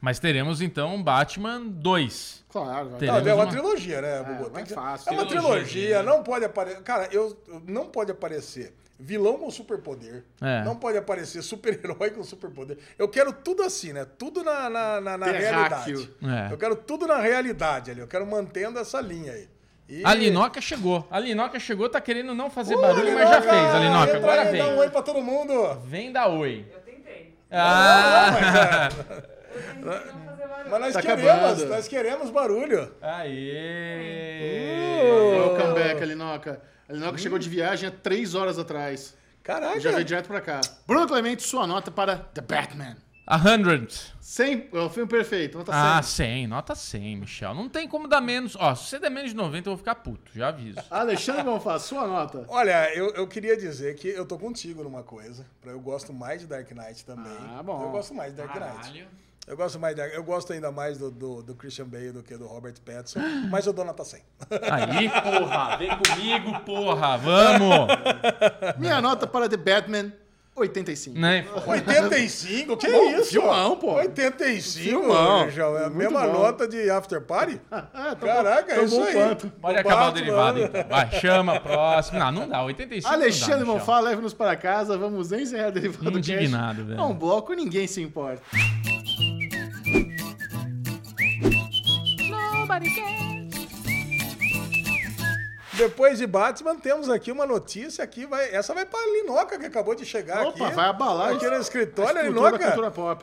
Mas teremos então Batman 2. Claro, vai. Teremos Não, é uma, uma- trilogia, né, Bubu? vai Tem que- fácil. É uma Trilogia, trilogia, né? não pode aparecer. Cara, eu não pode aparecer vilão com superpoder. É. Não pode aparecer super-herói com superpoder. Eu quero tudo assim, né? Tudo na, na, na, na realidade. É. Eu quero tudo na realidade ali. Eu quero mantendo essa linha aí. E- A Linoca chegou. A Linoca chegou, tá querendo não fazer Uh, barulho, mas já Linoca, fez. A Linoca, entra agora aí, Dá um vem. oi pra todo mundo. Vem da oi. Eu tentei. Ah! Eu tentei não fazer barulho. Mas nós Tá queremos, acabando. nós queremos barulho. Aê! Welcome back, Alinoca. A Alinoca chegou de viagem há três horas atrás. Caraca. Já veio direto pra cá. Bruno Clemente, sua nota para The Batman. A 100. 100, é o filme perfeito, nota 100. Ah, 100. Nota 100, Michel. Não tem como dar menos. Ó, se você der menos de 90, eu vou ficar puto. Já aviso. Alexandre Bonfá, sua nota. Olha, eu, eu queria dizer que eu tô contigo numa coisa. Eu gosto mais de Dark Knight também. Ah, bom. Eu gosto mais de Dark Knight. Eu gosto mais de, eu gosto ainda mais do, do, do Christian Bale do que do Robert Pattinson, mas eu dou nota 100. Aí, porra. Vem comigo, porra. Vamos. Minha nota para The Batman, 85. Né? 85? Que Bom, isso? filmão, pô. 85, Filmão. João. É a mesma bom. nota de After Party? Ah, tá bom. Caraca, é isso aí. quanto. Pode acabar o derivado, então. Vai, chama, próximo. Não, não dá. 85 Alexandre não dá, Bonfá, leve-nos para casa. Vamos encerrar o derivado. Indignado, velho. É um bloco, ninguém se importa. Depois de Batman, temos aqui uma notícia aqui. Vai, essa vai pra Linoca, que acabou de chegar Opa, aqui. vai abalar Aqui no escritório, a Linoca.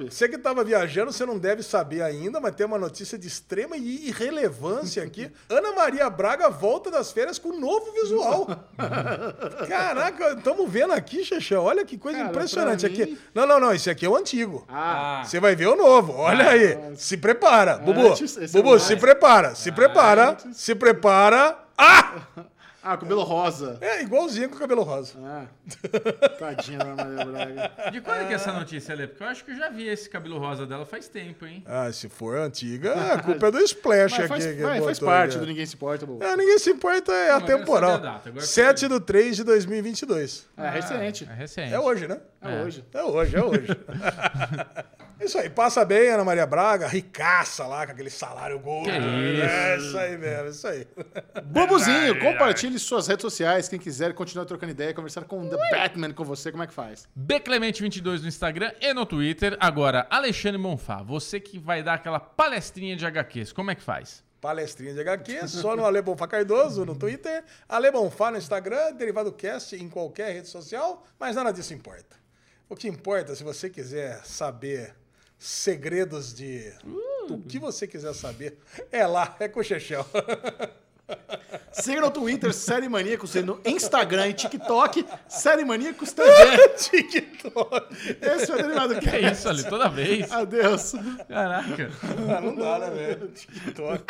Você que estava viajando, você não deve saber ainda, mas tem uma notícia de extrema irrelevância aqui. Ana Maria Braga volta das férias com um novo visual. Caraca, estamos vendo aqui, Xexé. Olha que coisa Cara, impressionante mim- aqui. Não, não, não. Esse aqui é o antigo. Ah, Você vai ver o novo. Olha aí. Se prepara. Bubu, é Bubu, o se mais. prepara. Se prepara. Se prepara. Ah! ah, cabelo rosa. É igualzinho com o cabelo rosa. Ah, tadinha da Maria Braga. De quando é que é essa notícia, Lê? Porque eu acho que eu já vi esse cabelo rosa dela faz tempo, hein? Ah, se for antiga, a culpa é do Splash Mas aqui. faz, que faz botou parte aqui. do Ninguém Se Importa. É, ninguém se importa, é Não, atemporal. a data, agora eu 7 do 3 de 2022. É recente. É recente. É hoje, né? É hoje. É hoje, é hoje. isso aí, passa bem, Ana Maria Braga, ricaça lá, com aquele salário gordo. Que isso. É isso aí mesmo, isso aí. Bubuzinho, compartilhe suas redes sociais. Quem quiser continuar trocando ideia, conversar com The Batman com você, como é que faz? Bclemente22 no Instagram e no Twitter. Agora, Alexandre Monfá, você que vai dar aquela palestrinha de HQs, como é que faz? Palestrinha de HQ, só no Ale Bonfá Cardoso, no Twitter, Ale Bonfá no Instagram, Derivado Cast em qualquer rede social, mas nada disso importa. O que importa, se você quiser saber segredos de o que você quiser saber, é lá, é com o Chechel. Siga no Twitter, Série Maníacos, e no Instagram e TikTok, Série Maníacos TV. TikTok. Esse é o derivado que É isso ali, toda vez. Adeus. Caraca. Ah, não dá, né, velho? TikTok.